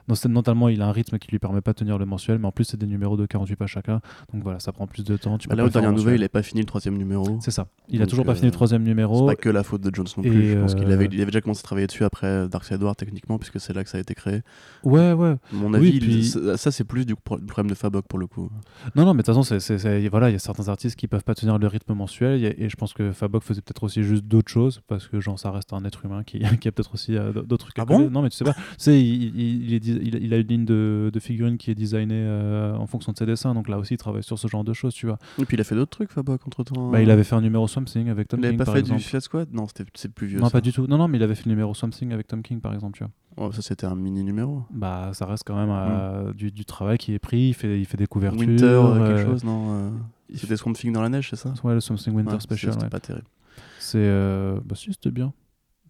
S1: euh, non, c'est- notamment il a un rythme qui lui permet pas de tenir le mensuel mais en plus c'est des numéros de 48 pages chacun donc voilà ça prend plus de temps tu
S2: Bah là, dernières nouvelles,
S1: mensuel.
S2: il n'a pas fini le troisième numéro.
S1: c'est ça il a
S2: Donc,
S1: toujours pas
S2: euh,
S1: fini le troisième
S2: C'est
S1: numéro
S2: pas que la faute de Jones non
S1: Et,
S2: plus. Je pense qu'il
S1: euh,
S2: avait, il avait déjà commencé à travailler dessus après Darkseid War techniquement, puisque c'est là que ça a été créé.
S1: ouais ouais
S2: mon
S1: Oui,
S2: avis, il- ça, ça, c'est plus du pro- du problème de Fabok pour le coup.
S1: Non, non, mais de toute façon, c'est- c'est- c'est- voilà, il y a certains artistes qui peuvent pas tenir le rythme mensuel, a- et je pense que Fabok faisait peut-être aussi juste d'autres choses, parce que genre, ça reste un être humain qui, qui a peut-être aussi euh, d'autres trucs.
S2: Ah bon?
S1: Non, mais tu sais pas. tu sais, il, il- il est il- il a une ligne de, de figurines qui est designée euh, en fonction de ses dessins, donc là aussi, il travaille sur ce genre de choses, tu vois.
S2: Et puis il a fait d'autres trucs, Fabok, entre temps.
S1: Bah, il avait fait un numéro Swamp Thing avec Tom
S2: Il avait
S1: King,
S2: pas
S1: par
S2: fait
S1: exemple.
S2: du Suicide Squad? Non, c'était- c'est plus vieux.
S1: Non,
S2: ça.
S1: pas du tout. Non, non, mais il avait fait le numéro Swamp Thing avec Tom King, par exemple, tu vois.
S2: Oh, ça, c'était un mini numéro.
S1: Bah, ça reste quand même euh, du, du travail qui est pris, il fait, il fait des couvertures.
S2: Winter, euh,
S1: euh,
S2: quelque chose, non euh,
S1: il
S2: C'était Swamp Thing dans la neige, c'est ça?
S1: Ouais, le Swamp Thing Winter
S2: Ouais,
S1: Special,
S2: C'était
S1: ouais.
S2: pas terrible.
S1: C'est. euh, Bah, si, c'était bien.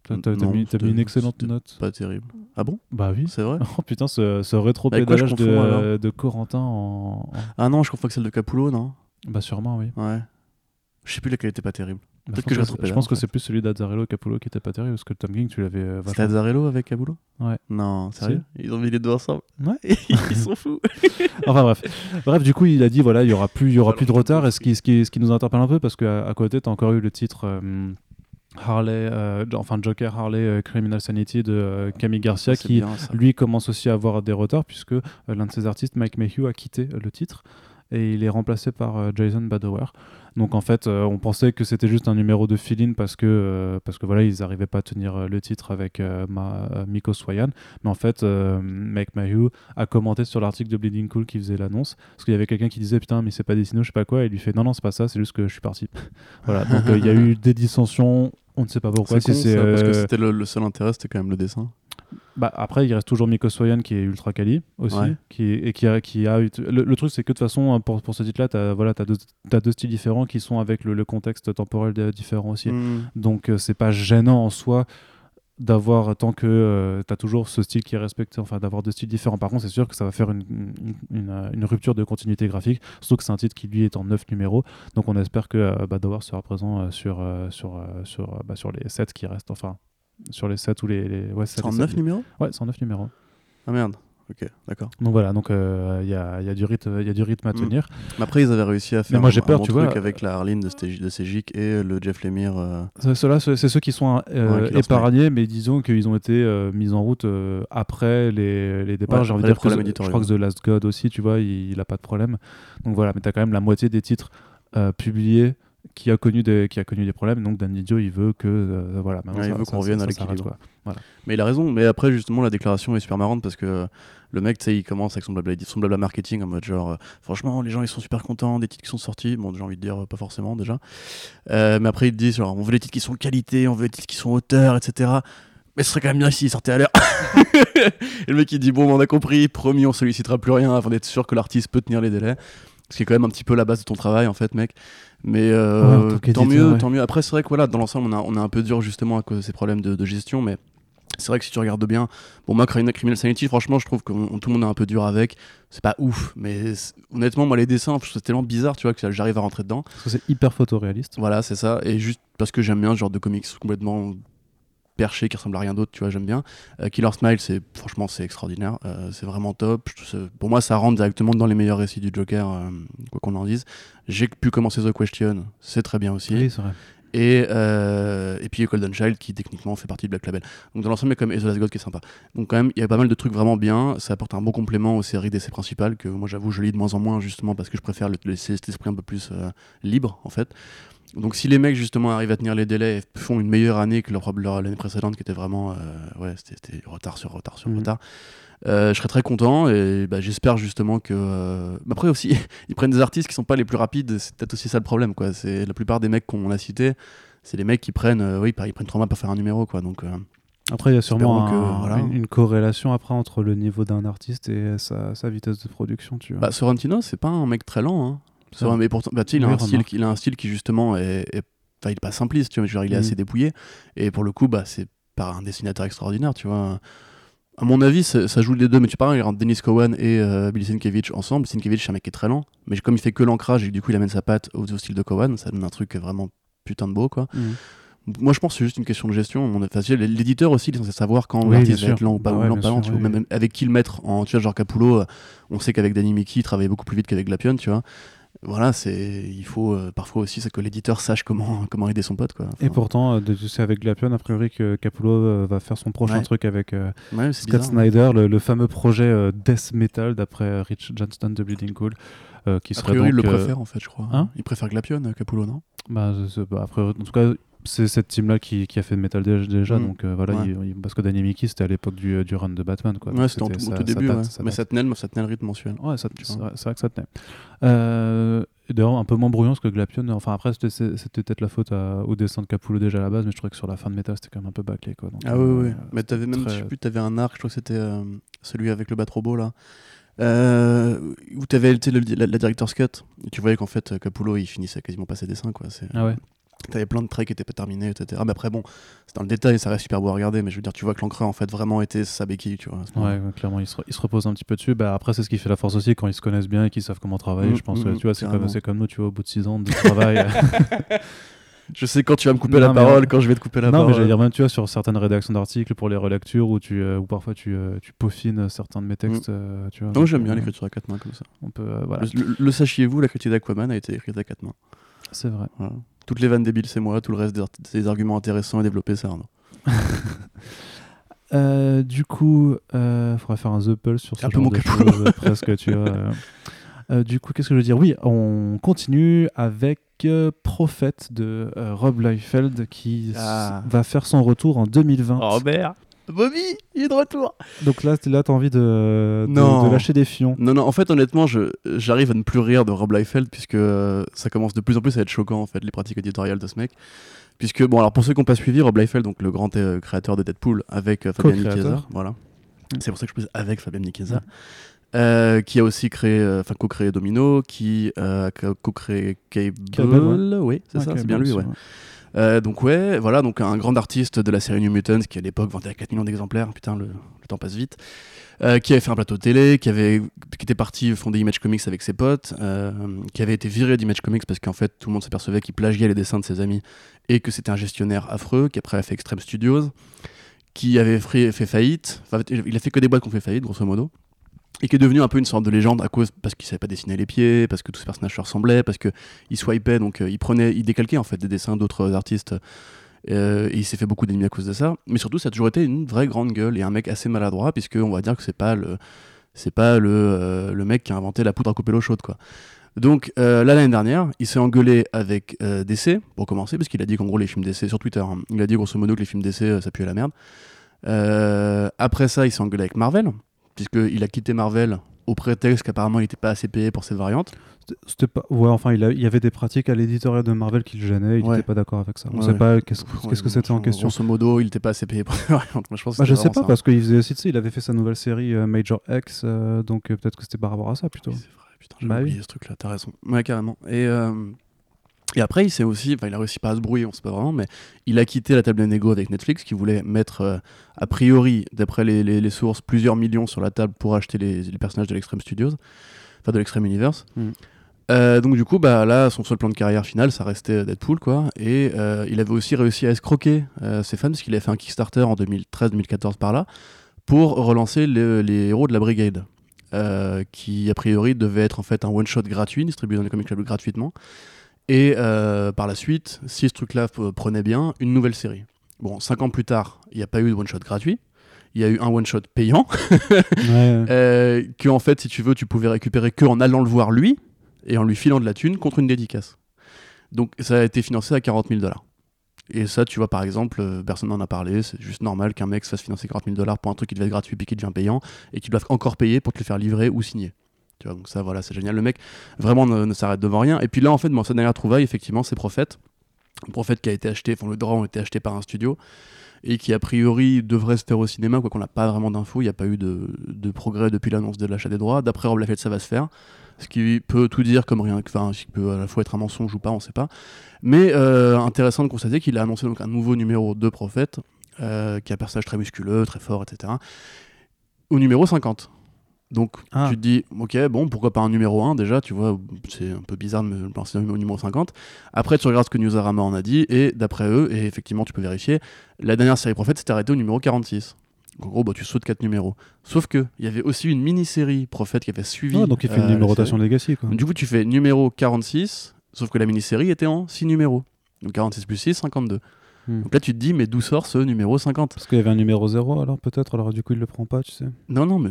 S1: T'as mis, une excellente note.
S2: Pas terrible. Ah bon?
S1: Bah oui.
S2: C'est vrai?
S1: Oh putain, ce, ce rétro-pédalage de, de Corentin en. en-
S2: Ah non, je confonds avec celle de Capullo, non?
S1: Bah sûrement, oui.
S2: Ouais. Je sais plus laquelle était pas terrible.
S1: Bah,
S2: Peut-être
S1: je
S2: que je
S1: Je pense
S2: en
S1: que c'est plus celui d'Azzarello Capullo qui était pas terrible, parce que Tom King, tu l'avais euh,
S2: C'était. Azzarello avec Capullo?
S1: Ouais.
S2: Non, sérieux? Ils ont mis les deux ensemble
S1: Ouais.
S2: Ils sont fous
S1: Enfin bref. Bref, du coup, il a dit voilà, il y aura plus, il y aura plus de retard. Et ce qui, ce qui, ce qui nous interpelle un peu, parce qu'à à côté, t'as encore eu le titre. euh, Harley, euh, enfin Joker Harley euh, Criminal Sanity de euh, Camille Garcia qui
S2: bien,
S1: lui commence aussi à avoir des retards puisque l'un de ses artistes, Mike Mayhew, a quitté le titre et il est remplacé par Jason Badower. Donc en fait, euh, on pensait que c'était juste un numéro de fill-in parce que euh, parce que voilà, ils n'arrivaient pas à tenir euh, le titre avec ma, Miko Swayan. Mais en fait, Mike Mayhew a commenté sur l'article de Bleeding Cool qui faisait l'annonce parce qu'il y avait quelqu'un qui disait putain mais c'est pas Destino, je sais pas quoi, et il lui fait non non c'est pas ça, c'est juste que je suis parti. voilà. Donc il y a eu des dissensions. On ne sait pas pourquoi.
S2: C'est
S1: si
S2: con, ça, parce que c'était le, le seul intérêt, c'était quand même le dessin.
S1: Bah, après, il reste toujours Miko Soyan qui est ultra quali aussi.
S2: Ouais.
S1: Qui, et qui a, qui a eu- le, le truc, c'est que de toute façon, pour, pour ce titre-là, tu as, voilà, t'as deux, t'as deux styles différents qui sont avec le, le contexte temporel différent aussi.
S2: Hmm.
S1: Donc, euh, c'est pas gênant en soi. d'avoir tant que tu as toujours ce style qui est respecté, enfin d'avoir deux styles différents. Par contre, c'est sûr que ça va faire une, une, une, euh, une rupture de continuité graphique, surtout que c'est un titre qui lui est en 9 numéros. Donc on espère que euh, bah, sera présent euh, sur, euh, sur, euh, sur, euh, bah, sur les 7 qui restent, enfin sur les 7 ou les. les... Ouais,
S2: C'est en 9 numéros?
S1: Ouais, c'est en 9 numéros.
S2: Ah merde. Ok, d'accord.
S1: Donc voilà, donc euh, il y, a, y, a du rythme- il y a du rythme à
S2: Mm.
S1: tenir.
S2: Mais après, ils avaient réussi à faire
S1: moi, j'ai
S2: un,
S1: peur, tu
S2: truc
S1: vois,
S2: avec la Arline de, Ségic et le Jeff Lemire. euh,
S1: C'est- Ceux-là, c'est c'est ceux qui sont euh,
S2: Ouais,
S1: épargnés, mais disons qu'ils ont été euh, mis en route euh, après les, les départs.
S2: Ouais,
S1: J'ai envie de dire que je crois que The Last God aussi, tu vois, il, il a pas de problème. Donc voilà, mais tu as quand même la moitié des titres euh, publiés qui a connu des qui a connu des problèmes. Donc Dan Didio, il veut que euh, voilà, maintenant
S2: Ouais, il veut qu'on revienne
S1: ça
S2: à l'équilibre. Mais il a raison. Mais après, justement, la déclaration est super marrante parce que le mec, tu sais, il commence avec son blabla, son blabla marketing en mode genre, euh, franchement, les gens ils sont super contents des titres qui sont sortis. Bon, j'ai envie de dire, euh, pas forcément déjà. Euh, mais après, il te dit, genre, on veut des titres qui sont qualité, on veut des titres qui sont hauteur, etc. Mais ce serait quand même bien s'ils sortaient à l'heure. et le mec, il dit, bon, on a compris, promis, on sollicitera plus rien avant d'être sûr que l'artiste peut tenir les délais. Ce qui est quand même un petit peu la base de ton travail, en fait, mec. Mais euh,
S1: Ouais, tant
S2: mieux,
S1: ouais.
S2: tant mieux. Après, c'est vrai que voilà, dans l'ensemble, on, a, on est un peu dur justement à cause de ces problèmes de, de gestion, mais c'est vrai que si tu regardes bien, bon, moi, Criminal Criminal Sanity, franchement, je trouve que on- tout le monde est un peu dur avec. C'est pas ouf, mais honnêtement, moi, les dessins, je trouve tellement bizarre, tu vois, que j'arrive à rentrer dedans.
S1: Parce que c'est hyper photoréaliste.
S2: Voilà, c'est ça. Et juste parce que j'aime bien ce genre de comics complètement perché qui ressemble à rien d'autre, tu vois, j'aime bien. Euh, Killer Smile, c'est franchement c'est extraordinaire, Euh, c'est vraiment top. Je pour moi, ça rentre directement dans les meilleurs récits du Joker, euh, quoi qu'on en dise. J'ai pu commencer The Question, c'est très bien aussi.
S1: Oui, vrai.
S2: Et, euh, et puis Golden Child qui techniquement fait partie de Black Label. Donc dans l'ensemble, il y a quand même et The Last God qui est sympa. Donc quand même, il y a pas mal de trucs vraiment bien. Ça apporte un bon complément aux séries d'essais principales que moi j'avoue je lis de moins en moins justement parce que je préfère le- laisser cet esprit un peu plus libre en fait. Donc si les mecs justement arrivent à tenir les délais et font une meilleure année que leur, leur- l'année précédente qui était vraiment euh, ouais c'était retard sur retard sur
S1: Mhm.
S2: retard. euh, je serais très content et bah, j'espère justement que. euh, Après aussi, ils prennent des artistes qui sont pas les plus rapides, c'est peut-être aussi ça le problème quoi. C'est la plupart des mecs qu'on a cités, c'est les mecs qui prennent, oui, ils prennent trois mois pour faire un numéro quoi. Donc
S1: Après, il y a sûrement
S2: Espérons que,
S1: un-
S2: voilà.
S1: une, une corrélation après entre le niveau d'un artiste et sa, sa vitesse de production, tu vois.
S2: Bah, Sorrentino, c'est pas un mec très lent. Hein. Mais pourtant, bah, il, a
S1: Oui,
S2: un style, il a un style qui justement est, est- enfin, il est pas simpliste, tu vois, genre, il est
S1: Mhm.
S2: assez dépouillé. Et pour le coup, bah, c'est par un dessinateur extraordinaire, tu vois. À mon avis, ça joue les deux, mais tu parles, il rentre Dennis Cowan et euh, Billy Sienkiewicz ensemble. Sienkiewicz, c'est un mec qui est très lent, mais comme il fait que l'ancrage et que du coup il amène sa patte au, au style de Cowan, ça donne un truc vraiment putain de beau, quoi.
S1: Mhm.
S2: Moi, je pense que c'est juste une question de gestion. Enfin, L'éditeur aussi, il est censé savoir quand
S1: Oui,
S2: l'artiste va être lent ou pas,
S1: Bah ouais,
S2: lent, pas lent,
S1: sûr,
S2: tu vois.
S1: oui,
S2: Même avec qui le mettre en, tu vois, genre Capullo, euh, on sait qu'avec Danny Mickey, il travaillait beaucoup plus vite qu'avec Glapion, tu vois. Voilà, c'est, il faut euh, parfois aussi que l'éditeur sache comment, comment aider son pote, quoi.
S1: Et pourtant, euh, c'est avec Glapion, a priori, que Capullo euh, va faire son prochain
S2: Ouais.
S1: truc avec euh,
S2: ouais,
S1: Scott
S2: bizarre.
S1: Snyder, le, le fameux projet euh, Death Metal d'après euh, Rich Johnston de Bleeding Cool, euh, qui
S2: A
S1: serait
S2: priori, il
S1: donc,
S2: le
S1: euh,
S2: préfère en fait, je crois.
S1: hein
S2: il préfère Glapion, euh, Capullo, non?
S1: Bah, je sais pas, a priori, en tout cas, c'est cette team-là qui, qui a fait Metal déjà, déjà,
S2: Mm.
S1: donc euh, voilà,
S2: Ouais.
S1: il- il- parce que Danny Mickey, c'était à l'époque du, du run de Batman, quoi.
S2: Ouais, c'était en tout,
S1: ça-
S2: au tout
S1: ça
S2: début,
S1: date,
S2: ouais.
S1: ça
S2: mais
S1: date.
S2: ça tenait, le- ça tenait le rythme mensuel.
S1: Ouais,
S2: Tu
S1: c'est vrai, que ça tenait. Euh, D'ailleurs, un peu moins brouillon parce que Glapion, enfin après, c'était peut-être la faute à- au dessin de Capullo déjà à la base, mais je trouvais que sur la fin de méta, c'était quand même un peu bâclé. Quoi. Donc,
S2: Ah
S1: euh,
S2: oui, oui.
S1: euh,
S2: Mais t'avais même,
S1: très-
S2: je sais plus, t'avais un arc, je crois que c'était euh, celui avec le Batrobo là, euh, où t'avais été le, la, la director's cut. Et tu voyais qu'en fait Capullo il finissait quasiment pas ses dessins quoi.
S1: Ah ouais.
S2: T'avais plein de traits qui étaient pas terminés, etc. Mais après bon, c'est dans le détail, ça reste super beau à regarder. Mais je veux dire, tu vois que l'encreur en fait vraiment était sa béquille, tu vois.
S1: Ouais, ouais, clairement, il se, il se repose un petit peu dessus. Bah, après, c'est ce qui fait la force aussi quand ils se connaissent bien et qu'ils savent comment travailler.
S2: Mm,
S1: je pense,
S2: mm,
S1: euh, tu vois, c'est comme, comme nous, tu vois, au bout de 6 ans de travail.
S2: Je sais quand tu vas me couper
S1: Non,
S2: la parole, quand je vais te couper la
S1: non,
S2: parole.
S1: mais j'allais dire même, tu vois, sur certaines rédactions d'articles pour les relectures où, tu, euh, où parfois tu, euh, tu peaufines certains de mes textes. euh, tu vois,
S2: Non,
S1: donc,
S2: j'aime bien
S1: euh,
S2: l'écriture à quatre mains comme ça.
S1: On peut, euh, voilà,
S2: Le, le- le sachiez-vous, la critique d'Aquaman a été écrite à quatre mains.
S1: c'est vrai.
S2: Voilà. Toutes les vannes débiles, c'est moi. Tout le reste, des, des arguments intéressants et développés, c'est Arnaud.
S1: Euh, du coup, il faudrait faire un The Pulse sur ce
S2: Un peu
S1: genre
S2: mon
S1: de choses, presque, tu vois. euh. Euh, du coup, qu'est-ce que je veux dire? Oui, on continue avec euh, Prophète de euh, Rob Liefeld qui
S2: Ah.
S1: va faire son retour en 2020.
S2: Robert Bobby, il est de retour
S1: Donc là, là, t'as envie de, de,
S2: Non.
S1: de lâcher des fions.
S2: Non, non, en fait, honnêtement, je- j'arrive à ne plus rire de Rob Liefeld puisque euh, ça commence de plus en plus à être choquant, en fait, les pratiques éditoriales de ce mec. Puisque, bon, alors pour ceux qui n'ont pas suivi, Rob Liefeld, donc le grand euh, créateur de Deadpool avec euh, Fabian
S1: Co-créateur.
S2: Nicieza, voilà. C'est pour ça que je pose avec Fabian Nicieza. euh, qui a aussi créé, euh, enfin co-créé Domino, qui euh, a co- co-créé Cable,
S1: Cable, ouais.
S2: oui, c'est
S1: Ouais,
S2: ça, c'est bien lui,
S1: aussi,
S2: ouais. Euh, donc ouais, voilà, donc un grand artiste de la série New Mutants qui à l'époque vendait à 4 millions d'exemplaires, putain le, le temps passe vite, euh, qui avait fait un plateau télé, qui, avait, qui était parti fonder Image Comics avec ses potes, euh, qui avait été viré d'Image Comics parce qu'en fait tout le monde s'apercevait qu'il plagiait les dessins de ses amis et que c'était un gestionnaire affreux, qui après a fait Extreme Studios, qui avait fait, fait faillite, enfin, il a fait que des boîtes qui ont fait faillite grosso modo et qui est devenu un peu une sorte de légende à cause parce qu'il savait pas dessiner les pieds, parce que tous ces personnages se ressemblaient, parce que il swipait donc euh, il prenait, il décalquait en fait des dessins d'autres artistes euh, et il s'est fait beaucoup d'ennemis à cause de ça. Mais surtout, ça a toujours été une vraie grande gueule et un mec assez maladroit puisque on va dire que c'est pas le c'est pas le, euh, le mec qui a inventé la poudre à couper l'eau chaude quoi. Donc là l'année dernière, il s'est engueulé avec DC pour commencer parce qu'il a dit qu'en gros les films DC sur Twitter, hein, il a dit grosso modo que les films DC ça puait la merde. Après ça, il s'est engueulé avec Marvel puisqu'il a quitté Marvel au prétexte qu'apparemment il n'était pas assez payé pour cette variante.
S1: C'était- pas. Ouais, enfin, il, a- il y avait des pratiques à l'éditorial de Marvel qui le gênaient. Il n'était
S2: Ouais.
S1: pas d'accord avec ça. On
S2: Ouais,
S1: sait
S2: ouais.
S1: pas qu'est-ce que c'était en question.
S2: Grosso modo, il n'était pas assez payé pour cette variante. Moi, je pense
S1: Bah, je sais pas parce qu'il faisait aussi, il avait fait sa nouvelle série euh, Major X, euh, donc euh, peut-être que c'était par rapport à ça plutôt.
S2: Oui, c'est vrai, putain, j'ai
S1: Bah
S2: oublié
S1: oui.
S2: ce truc-là, t'as raison. Ouais, carrément. Et, et après, il s'est aussi, enfin, il a réussi pas à se brouiller, on sait pas vraiment, mais il a quitté la table de négo avec Netflix, qui voulait mettre, euh, a priori, d'après les, les- les sources, plusieurs millions sur la table pour acheter les, les personnages de l'Extreme Studios, enfin de l'Extreme Universe.
S1: Mm.
S2: Euh, donc du coup, bah là, son seul plan de carrière final, ça restait Deadpool, quoi. Et euh, il avait aussi réussi à escroquer euh, ses fans, parce qu'il avait fait un Kickstarter en 2013-2014 par là, pour relancer le- les héros de la Brigade euh, qui a priori devait être en fait un one shot gratuit distribué dans les comic clubs gratuitement et euh, par la suite si ce truc là prenait bien une nouvelle série. Bon cinq ans plus tard il n'y a pas eu de one shot gratuit. Il y a eu un one shot payant.
S1: Ouais.
S2: euh, que en fait si tu veux tu pouvais récupérer que en allant le voir lui et en lui filant de la thune contre une dédicace. Donc ça a été financé à 40 000 dollars. Et ça tu vois par exemple euh, personne n'en a parlé. C'est juste normal qu'un mec se fasse financer 40 000 dollars pour un truc qui devait être gratuit puis qui devient payant et qui doivent encore payer pour te le faire livrer ou signer donc ça voilà c'est génial le mec vraiment ne, s'arrête devant rien et puis là en fait dans sa dernière trouvaille effectivement c'est Prophète Prophète qui a été acheté enfin le droit ont été achetés par un studio et qui a priori devrait se faire au cinéma, quoi qu'on n'a pas vraiment d'infos, il n'y a pas eu de, progrès depuis l'annonce de l'achat des droits. D'après Rob Liefeld, ça va se faire, ce qui peut tout dire comme rien, enfin, ce qui peut à la fois être un mensonge ou pas, on ne sait pas. Mais euh, intéressant de constater qu'il a annoncé un nouveau numéro de Prophète, euh, qui a un personnage très musculeux, très fort, etc. Au numéro 50. Donc
S1: Ah.
S2: tu te dis, ok, bon, pourquoi pas un numéro 1 déjà, tu vois, c'est un peu bizarre de me penser au numéro 50. Après, tu regardes ce que Newsarama en a dit, et d'après eux, et effectivement, tu peux vérifier, la dernière série Prophète s'était arrêtée au numéro 46. Donc, en gros, bah, tu sautes 4 numéros. Sauf que il y avait aussi une mini-série Prophète qui avait suivi.
S1: Ouais, donc il fait
S2: euh,
S1: une
S2: la
S1: numérotation. Legacy quoi.
S2: Donc, du coup, tu fais numéro 46, sauf que la mini-série était en 6 numéros. Donc 46 plus 6, 52.
S1: Hmm.
S2: Donc là, tu te dis, mais d'où sort ce numéro 50
S1: Parce qu'il y avait un numéro 0 alors peut-être, alors du coup il le prend pas, tu sais.
S2: Non, non, mais.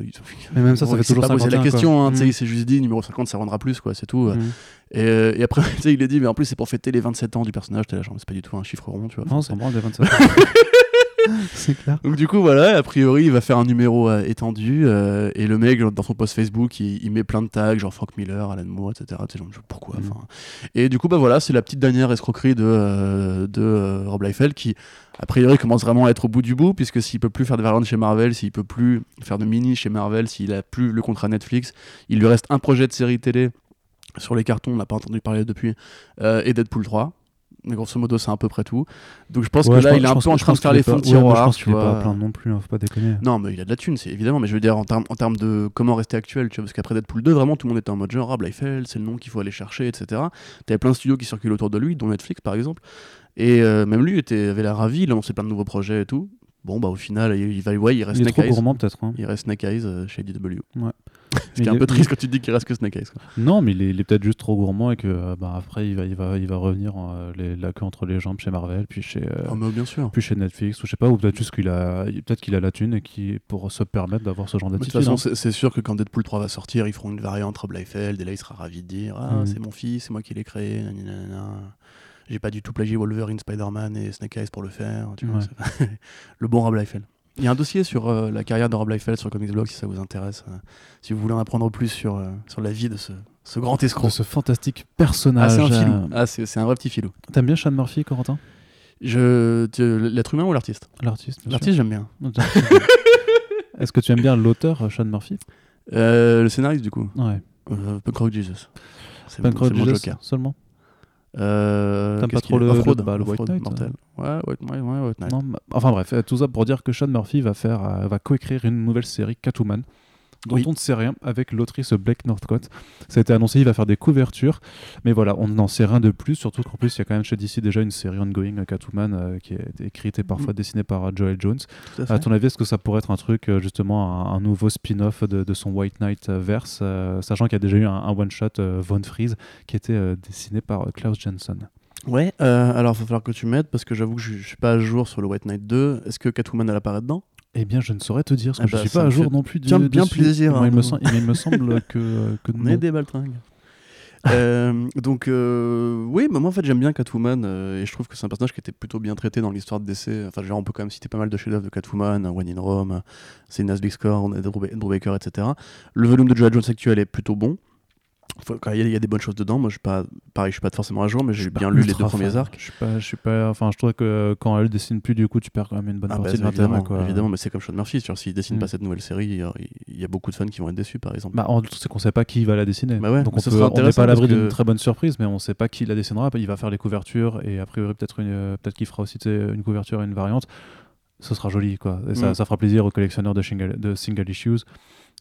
S1: Mais même ça, ça fait toujours
S2: pas posé la
S1: 51,
S2: question, hein, tu sais,
S1: Mm.
S2: il s'est juste dit numéro 50, ça rendra plus, quoi, c'est tout.
S1: Mm.
S2: Et, euh, et après, tu sais, il a dit, mais en plus, c'est pour fêter les 27 ans du personnage. T'es là, genre, c'est pas du tout un chiffre rond, tu vois.
S1: Non, c'est bon, des 27. c'est clair.
S2: Donc du coup voilà, a priori il va faire un numéro euh, étendu euh, et le mec genre, dans son post Facebook il, il met plein de tags genre Frank Miller, Alan Moore, etc. Tu sais, genre, pourquoi enfin, Et du coup bah voilà c'est la petite dernière escroquerie de, euh, de Rob Liefeld qui a priori commence vraiment à être au bout du bout puisque s'il peut plus faire de variantes chez Marvel, s'il peut plus faire de mini chez Marvel, s'il a plus le contrat Netflix, il lui reste un projet de série télé sur les cartons, on n'a pas entendu parler depuis, euh, et Deadpool 3. Mais grosso modo, c'est à peu près tout. Donc je pense
S1: Ouais,
S2: que là,
S1: pense-
S2: il est un peu en train de faire les fonds de tiroir.
S1: Je pense qu'il est pas à plaindre non plus, hein, faut pas déconner.
S2: Non, mais il a de la thune, c'est évidemment. Mais je veux dire, en termes en termes de comment rester actuel, tu vois, parce qu'après Deadpool 2, vraiment, tout le monde était en mode genre, ah, Blofeld, c'est le nom qu'il faut aller chercher, etc. T'avais plein de studios qui circulent autour de lui, dont Netflix par exemple. Et euh, même lui était, avait l'air ravi, il a lancé plein de nouveaux projets et tout. Bon, bah au final, il, va, ouais, il reste
S1: Il est trop gourmand peut-être. hein.
S2: Il reste Snake Eyes euh, chez DW.
S1: Ouais.
S2: Ce qui est un peu triste quand tu te dis qu'il reste que Snake Eyes. quoi.
S1: Non, mais il est, est peut-être juste trop gourmand et que euh, bah, après il va, il va, il va revenir euh, les, la queue entre les jambes chez Marvel, puis chez, euh,
S2: Ah, mais bien sûr.
S1: puis chez Netflix, ou je sais pas, ou peut-être juste qu'il a, peut-être qu'il a la thune et qui pour se permettre d'avoir ce genre
S2: De toute
S1: d'attitude.
S2: façon,
S1: hein.
S2: c'est sûr que quand Deadpool 3 va sortir, ils feront une variante Rob Liefeld et là il sera ravi de dire Ah,
S1: Mhm.
S2: c'est mon fils, c'est moi qui l'ai créé. nanana. J'ai pas du tout plagié Wolverine, Spider-Man et Snake Eyes pour le faire. tu vois,
S1: Ouais.
S2: c'est- le bon Rob Liefeld. Il y a un dossier sur euh, la carrière de Rob Liefeld sur Comics Blog si ça vous intéresse. euh, si vous voulez en apprendre plus sur, euh, sur la vie de ce, ce grand
S1: De
S2: escroc.
S1: ce fantastique
S2: Ah,
S1: personnage.
S2: c'est un filou. Ah, c'est un vrai petit filou.
S1: T'aimes bien Sean Murphy, Corentin?
S2: Je, L'être humain ou l'artiste?
S1: L'artiste.
S2: L'artiste, j'aime bien.
S1: Est-ce que tu aimes bien l'auteur Sean Murphy?
S2: Le scénariste, du coup.
S1: Ouais.
S2: Punk Rock Jesus. C'est
S1: Punk
S2: mon, mon
S1: Jesus
S2: joker.
S1: seulement?
S2: Euh,
S1: T'aimes pas trop le-
S2: Off-Road,
S1: le- bah, le White Knight,
S2: mortel. Ouais, White, ouais, ouais, White Knight.
S1: Non, bah, enfin bref, tout ça pour dire que Sean Murphy va faire, euh, va coécrire une nouvelle série Catwoman dont
S2: Oui.
S1: on ne sait rien avec l'autrice Blake Northcott. Ça a été annoncé, il va faire des couvertures, mais voilà, on n'en sait rien de plus, surtout qu'en plus il y a quand même chez DC déjà une série ongoing Catwoman euh, qui est écrite et parfois dessinée par euh, Joel Jones.
S2: À
S1: ton avis, est-ce que ça pourrait être un truc, euh, justement, un, un nouveau spin-off de, de son White Knight verse, euh, sachant qu'il y a déjà eu un, un one-shot euh, Von Freeze qui était dessiné par Klaus Jensen?
S2: Ouais, alors il va falloir que tu m'aides parce que j'avoue que je, je suis pas à jour sur le White Knight 2. Est-ce que Catwoman elle apparaît dedans?
S1: Eh bien, je ne saurais te dire, parce que
S2: Eh
S1: je
S2: bah,
S1: suis pas à jour non plus. du-
S2: bien- bien plaisir,
S1: Moi, il, me
S2: hein.
S1: sem- il me semble que, que
S2: On est des baltringues. Euh, donc euh, oui, bah, moi en fait j'aime bien Catwoman euh, et je trouve que c'est un personnage qui était plutôt bien traité dans l'histoire de DC. Enfin, genre, on peut quand même citer pas mal de chefs-d'œuvre de Catwoman, One in Rome, c'est Nas Big Score, Drew Baker, etc. Le volume de Joe Jones actuel est plutôt bon. Il y, a- des bonnes choses dedans. Moi, je suis pas, pareil, je suis pas forcément à jour, mais j'ai bien lu les deux premiers arcs.
S1: Je suis pas, je suis pas. Enfin, je trouve que quand elle dessine plus, du coup, tu perds quand même une bonne
S2: Ah bah,
S1: partie de
S2: ça,
S1: l'intérêt.
S2: évidemment, évidemment, mais c'est comme Sean Murphy. S'il dessine
S1: Mm.
S2: pas cette nouvelle série, il y, a- il y a beaucoup de fans qui vont être déçus, par exemple.
S1: Bah, en tout, c'est qu'on sait pas qui va la dessiner.
S2: Bah ouais,
S1: Donc on n'est pas à l'abri d'une
S2: que-
S1: très bonne surprise, mais on sait pas qui la dessinera. Il va faire les couvertures et a priori peut-être une, peut-être qu'il fera aussi une couverture et une variante. Ce sera joli, quoi. Et
S2: Mm.
S1: ça fera plaisir aux collectionneurs de de single issues.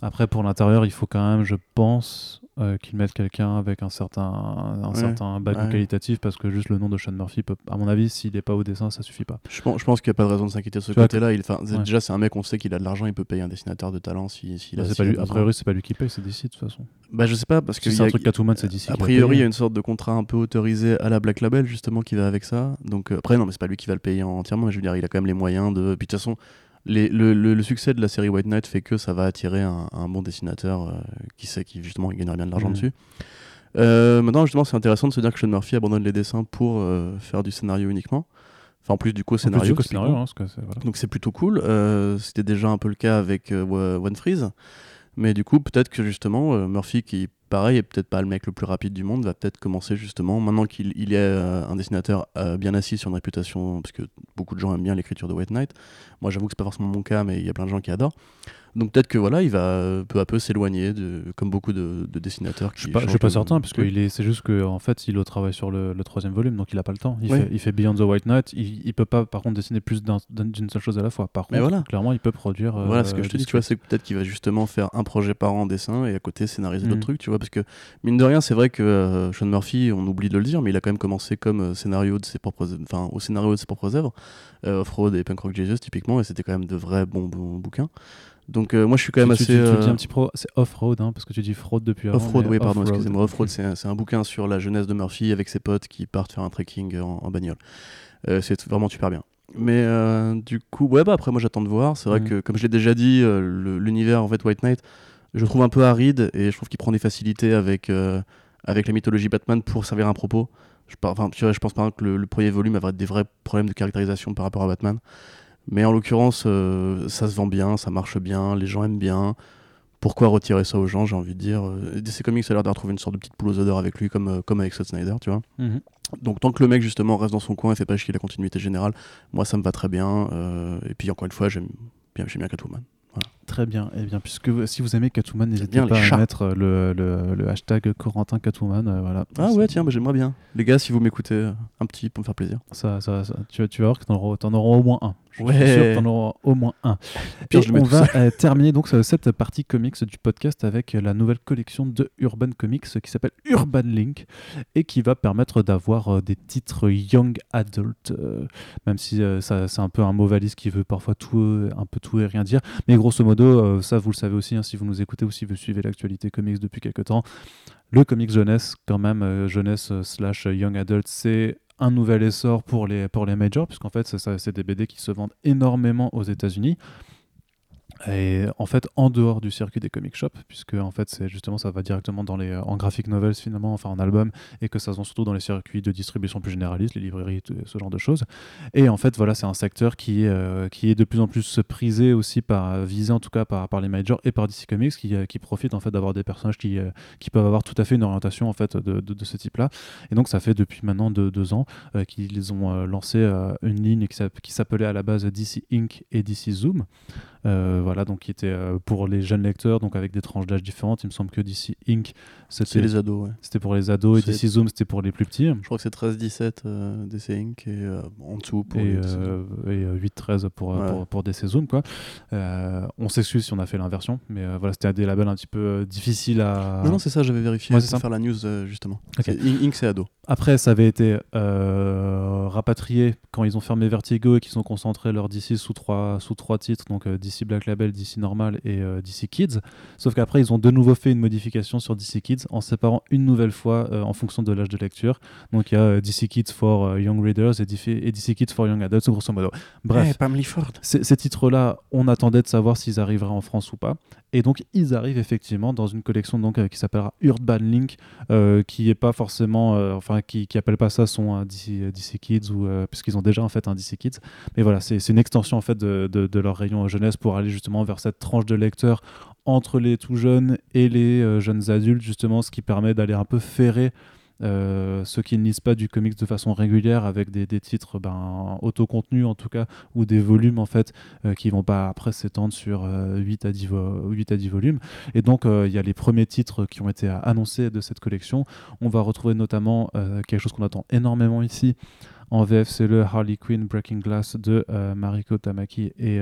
S1: Après, pour l'intérieur, il faut quand même, je pense, euh, qu'ils mettent quelqu'un avec un certain, un
S2: Ouais,
S1: certain
S2: ouais.
S1: qualitatif, parce que juste le nom de Sean Murphy, peut, à mon avis, s'il n'est pas au dessin, ça suffit pas.
S2: Je pense, je pense qu'il n'y a pas de raison de s'inquiéter de ce côté-là.
S1: Ouais.
S2: Déjà, c'est un mec, on sait qu'il a de l'argent, il peut payer un dessinateur de talent si, a.
S1: Bah, pas
S2: a
S1: lui, a priori, c'est pas lui qui paye, c'est DC de toute façon.
S2: Bah, je sais pas, parce que.
S1: Si c'est un truc Catwoman, c'est DC.
S2: A priori, il y a une sorte de contrat un peu autorisé à la Black Label, justement, qui va avec ça. Donc, euh, après, non, mais c'est pas lui qui va le payer entièrement, mais je veux dire, il a quand même les moyens de. Puis, de toute façon, les- le, le- le succès de la série White Knight fait que ça va attirer un, un bon dessinateur euh, qui sait qui, justement, il gagnerait bien de l'argent dessus. Euh, maintenant, justement, c'est intéressant de se dire que Sean Murphy abandonne les dessins pour euh, faire du scénario uniquement. Enfin, en plus du
S1: coup, scénario, hein, voilà.
S2: Donc c'est plutôt cool. C'était déjà un peu le cas avec One Freeze. Mais du coup, peut-être que justement, Murphy, qui pareil est peut-être pas le mec le plus rapide du monde, va peut-être commencer justement, maintenant qu'il il est euh, un dessinateur euh, bien assis sur une réputation, parce que beaucoup de gens aiment bien l'écriture de White Knight. Moi j'avoue que c'est pas forcément mon cas, mais il y a plein de gens qui adorent. Donc peut-être que voilà, il va euh, peu à peu s'éloigner, de, comme beaucoup de, de dessinateurs qui
S1: Je suis pas, je
S2: changent
S1: suis pas certain, parce que il est, c'est juste que en fait, il travaille sur le, le troisième volume, donc il a pas le temps. Il,
S2: Oui.
S1: fait, il fait Beyond the White Knight. Il, il peut pas, par contre, dessiner plus d'un- d'un- d'une seule chose à la fois. Par contre,
S2: voilà.
S1: clairement, il peut produire. euh,
S2: Voilà ce que je te dis, tu vois, c'est peut-être qu'il va justement faire un projet par an en dessin et à côté scénariser d'autres trucs, tu vois, parce que mine de rien, c'est vrai que euh, Sean Murphy, on oublie de le dire, mais il a quand même commencé comme euh, scénario de ses propres, enfin au scénario de ses propres œuvres, Off-Road et Punk Rock Jesus typiquement, et c'était quand même de vrais bons, bons bouquins. Donc euh, moi, je suis quand même
S1: tu,
S2: assez
S1: tu- tu- tu dis
S2: euh,
S1: un petit pro, c'est off-road, hein, parce que tu dis fraude depuis avant.
S2: Off-Road, oui, pardon, excusez-moi, Off-Road, c'est un, c'est un bouquin sur la jeunesse de Murphy avec ses potes qui partent faire un trekking en, en bagnole. Euh, c'est vraiment super bien. Mais euh, du coup, ouais, bah après, moi j'attends de voir. C'est vrai
S1: Mhm.
S2: que, comme je l'ai déjà dit, l'univers en fait White Knight, je trouve un peu aride et je trouve qu'il prend des facilités avec, avec la mythologie Batman pour servir un propos. Je, par- je pense par exemple que le, le premier volume avait des vrais problèmes de caractérisation par rapport à Batman. Mais en l'occurrence, euh, ça se vend bien, ça marche bien, les gens aiment bien. Pourquoi retirer ça aux gens, j'ai envie de dire euh, DC Comics a l'air d'avoir trouvé une sorte de petite poule aux odeurs avec lui, comme, euh, comme avec Scott Snyder, tu vois.
S1: Mhm.
S2: Donc tant que le mec justement reste dans son coin et fait pas chier la continuité générale, moi ça me va très bien. euh, et puis encore une fois, j'aime bien, bien Catwoman.
S1: Très bien. Et bien, puisque si vous aimez Catwoman, n'hésitez pas à mettre le, le, le hashtag Corentin Catwoman. euh, voilà.
S2: Ah ouais, tiens, bah, j'aimerais bien. Les gars, si vous m'écoutez, euh, un petit pour me faire plaisir.
S1: Ça, ça, ça- tu, vas, tu vas voir que t'en auras au moins un. Je suis
S2: Ouais.
S1: sûr que t'en auras au moins un.
S2: Pire,
S1: Et
S2: je
S1: on va euh, terminer donc euh, cette partie comics du podcast avec la nouvelle collection de Urban Comics qui s'appelle Urban Link et qui va permettre d'avoir euh, des titres young adult, euh, même si euh, ça, c'est un peu un mot valise qui veut parfois tout, euh, un peu tout et rien dire. Mais grosso modo, euh, ça vous le savez aussi hein, si vous nous écoutez ou si vous suivez l'actualité comics depuis quelques temps. Le comics jeunesse, quand même, euh, jeunesse euh, slash young adult, c'est un nouvel essor pour les, pour les majors, puisqu'en fait, c'est des BD qui se vendent énormément aux États-Unis. Et en fait, en dehors du circuit des comic shops, puisque en fait, c'est justement ça va directement dans les, euh, en graphic novels finalement, enfin en album, et que ça se vend surtout dans les circuits de distribution plus généralistes, les librairies, ce genre de choses. Et en fait, voilà, c'est un secteur qui est, euh, qui est de plus en plus prisé aussi par, visé en tout cas par, par les majors et par DC Comics, qui, euh, qui profitent en fait d'avoir des personnages qui, euh, qui peuvent avoir tout à fait une orientation en fait de, de, ce type-là. Et donc, ça fait depuis maintenant deux, ans euh, qu'ils ont euh, lancé euh, une ligne qui s'app- qui s'appelait à la base DC Inc. et DC Zoom. Euh, voilà, voilà, donc qui était euh, pour les jeunes lecteurs, donc avec des tranches d'âge différentes. Il me semble que DC Inc, c'était
S2: les ados, ouais.
S1: c'était pour les ados et DC Zoom, c'était pour les plus petits.
S2: Je crois que c'est 13-17 euh, DC Inc. et euh, en dessous pour
S1: et, euh, et, euh, 8-13 pour, euh,
S2: Ouais.
S1: pour, pour DC Zoom. Quoi. Euh, on s'excuse si on a fait l'inversion, mais euh, voilà, c'était des labels un petit peu euh, difficiles à.
S2: Non, non, c'est ça, j'avais vérifié
S1: Ouais,
S2: pour
S1: ça.
S2: faire la news euh, justement.
S1: Ok.
S2: C'est- In- Inc, c'est ado.
S1: Après, ça avait été euh, rapatrié quand ils ont fermé Vertigo et qu'ils ont concentré leur DC sous trois, sous trois titres, donc euh, DC Black Label, DC Normal et euh, DC Kids. Sauf qu'après, ils ont de nouveau fait une modification sur DC Kids en séparant une nouvelle fois euh, en fonction de l'âge de lecture. Donc il y a euh, DC Kids for euh, Young Readers et DC, Kids for Young Adults, grosso modo. Bref,
S2: Pam Ford.
S1: ces, ces titres-là, on attendait de savoir s'ils arriveraient en France ou pas. Et donc, ils arrivent effectivement dans une collection donc, qui s'appellera Urban Link, qui est pas forcément, enfin, qui, qui appelle pas ça son DC, DC Kids, ou, puisqu'ils ont déjà en fait un DC Kids. Mais voilà, c'est c'est une extension en fait de, de- de leur rayon jeunesse pour aller justement vers cette tranche de lecteurs entre les tout jeunes et les euh, jeunes adultes, justement, ce qui permet d'aller un peu ferrer euh, ceux qui ne lisent pas du comics de façon régulière avec des, des titres ben, autocontenus en tout cas ou des volumes en fait euh, qui vont pas après s'étendre sur euh, 8, à 10 vo- 8 à 10 volumes. Et donc euh, il y a les premiers titres qui ont été annoncés de cette collection. On va retrouver notamment quelque chose qu'on attend énormément ici en VF c'est le Harley Quinn Breaking Glass de Mariko Tamaki et,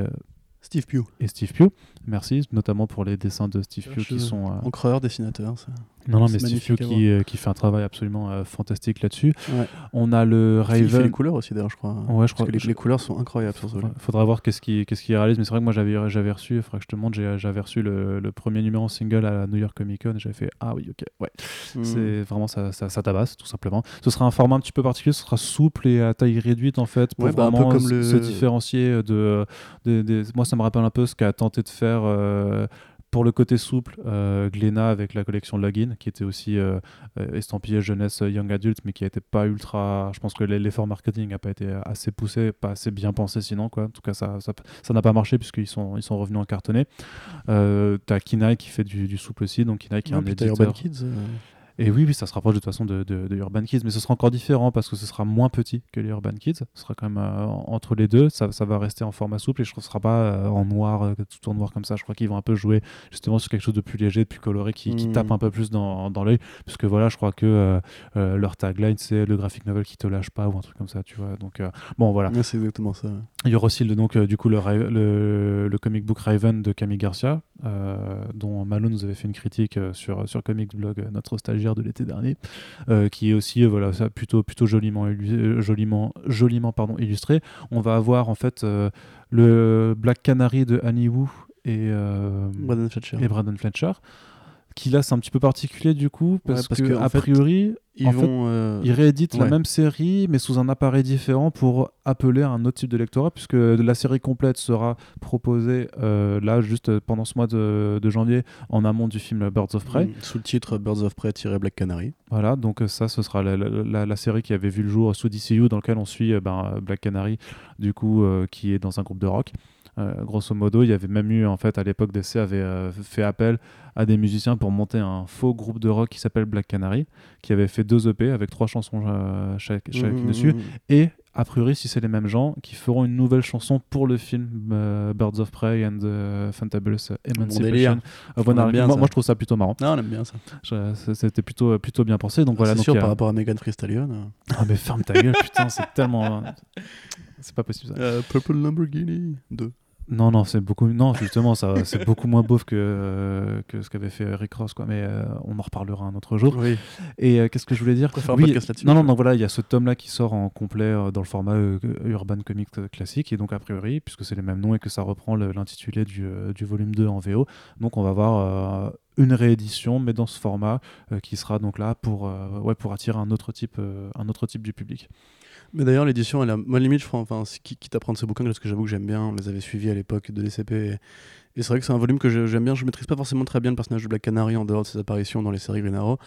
S2: Steve Pugh.
S1: et Steve Pugh merci notamment pour les dessins de Steve Pugh qui sont euh,
S2: Encreur, dessinateur. Ça.
S1: non non mais Steve Pugh qui, euh, qui fait un travail absolument euh, fantastique là-dessus
S2: Ouais.
S1: on a le
S2: Il fait les
S1: Raven
S2: couleurs aussi d'ailleurs, je crois.
S1: Ouais, je
S2: Parce
S1: crois
S2: que les,
S1: je-
S2: les couleurs sont incroyables sur ce volume.
S1: faudra voir qu'est-ce qui qu'est-ce qui réalise mais c'est vrai que moi j'avais reçu il faudra que je te montre j'avais reçu le, le premier numéro en single à la New York Comic Con et j'avais fait ah oui ok ouais
S2: Mm.
S1: c'est vraiment ça, ça, ça tabasse tout simplement ce sera un format un petit peu particulier ce sera souple et à taille réduite en fait pour
S2: Ouais, bah, un peu
S1: vraiment
S2: comme
S1: se-
S2: le-
S1: se différencier de, de- des- moi ça me rappelle un peu ce qu'a tenté de faire euh, pour le côté souple, euh, Glénat avec la collection Login, qui était aussi euh, euh, estampillé jeunesse euh, young adult, mais qui n'était pas ultra. Je pense que l'effort marketing n'a pas été assez poussé, pas assez bien pensé sinon. Quoi. En tout cas, ça ça ça n'a pas marché puisqu'ils sont, ils sont revenus en cartonné. Euh, T'as Kinaï qui fait du, du souple aussi, donc Kinaï qui est
S2: Ouais,
S1: un éditeur.
S2: Urban Kids.
S1: Et oui, oui, ça se rapproche de toute façon de, de- de Urban Kids, mais ce sera encore différent parce que ce sera moins petit que les Urban Kids. Ce sera quand même euh, entre les deux. Ça, ça va rester en format souple et je trouve que ce sera pas euh, en noir, euh, tout en noir comme ça. Je crois qu'ils vont un peu jouer justement sur quelque chose de plus léger, de plus coloré, qui, qui
S2: Mm.
S1: tape un peu plus dans, dans l'œil. Puisque voilà, je crois que leur tagline c'est le graphic novel qui te lâche pas ou un truc comme ça, tu vois. Donc bon, voilà.
S2: ouais, c'est exactement ça.
S1: Il y aura aussi le, donc, du coup, le, le, le comic book Raven de Camille Garcia, dont Malone nous avait fait une critique sur, sur Comics Blog, notre stagiaire de l'été dernier, euh, qui est aussi euh, voilà, ça, plutôt, plutôt joliment, euh, joliment, joliment pardon, illustré. On va avoir en fait le Black Canary de Annie Wu et, euh, et Fletcher. Qui là, c'est un petit peu particulier du coup, parce,
S2: parce
S1: que, a
S2: fait,
S1: priori,
S2: Ils
S1: en fait,
S2: vont. euh,
S1: ils rééditent la
S2: ouais.
S1: même série, mais sous un appareil différent pour appeler un autre type de lectorat, puisque la série complète sera proposée euh, là, juste pendant ce mois de, de janvier, en amont du film Birds of Prey.
S2: mm, Sous le titre Birds of Prey-Black Canary.
S1: Voilà, donc euh, ça, ce sera la, la- série qui avait vu le jour sous DCU, dans lequel on suit ben, Black Canary, du coup, euh, qui est dans un groupe de rock. Euh, grosso modo, il y avait même eu, en fait, à l'époque, DC avait euh, fait appel à des musiciens pour monter un faux groupe de rock qui s'appelle Black Canary, qui avait fait deux EP avec trois chansons euh, chaque, chacune
S2: Mm,
S1: dessus.
S2: mm, mm.
S1: Et a priori, si c'est les mêmes gens, qui feront une nouvelle chanson pour le film euh, Birds of Prey and the Fantabulous. Emancipation. of
S2: On aime
S1: Anarchy.
S2: bien
S1: moi, moi, je trouve ça plutôt marrant.
S2: Non, on aime bien ça.
S1: C'était plutôt, plutôt bien pensé. Donc voilà.
S2: c'est
S1: donc
S2: sûr,
S1: a-
S2: par rapport à Megan Thee Stallion. euh,
S1: Ah mais ferme ta gueule, putain, c'est tellement. C'est pas possible ça.
S2: euh, Purple Lamborghini 2.
S1: Non, non, c'est beaucoup. Non, justement, ça, c'est beaucoup moins beauf que, euh, que ce qu'avait fait Rick Ross, quoi. Mais euh, on en reparlera un autre jour.
S2: Oui.
S1: Et euh, qu'est-ce que je voulais dire?
S2: Faire un
S1: Oui. Non, non, non, voilà, il y a ce tome-là qui sort en complet dans le format Urban Comics classique, et donc a priori, puisque c'est les mêmes noms et que ça reprend l'intitulé du, du volume 2 en VO, donc on va avoir une réédition, mais dans ce format, qui sera donc là pour, ouais, pour attirer un autre type, un autre type du public.
S2: Mais d'ailleurs, l'édition, elle a... moi, limite, je crois, enfin, quitte à prendre ces bouquins, parce que j'avoue que j'aime bien, on les avait suivis à l'époque de DCP. Et, c'est vrai que c'est un volume que j'aime bien. Je maîtrise pas forcément très bien le personnage de Black Canary en dehors de ses apparitions dans les séries Green Arrow,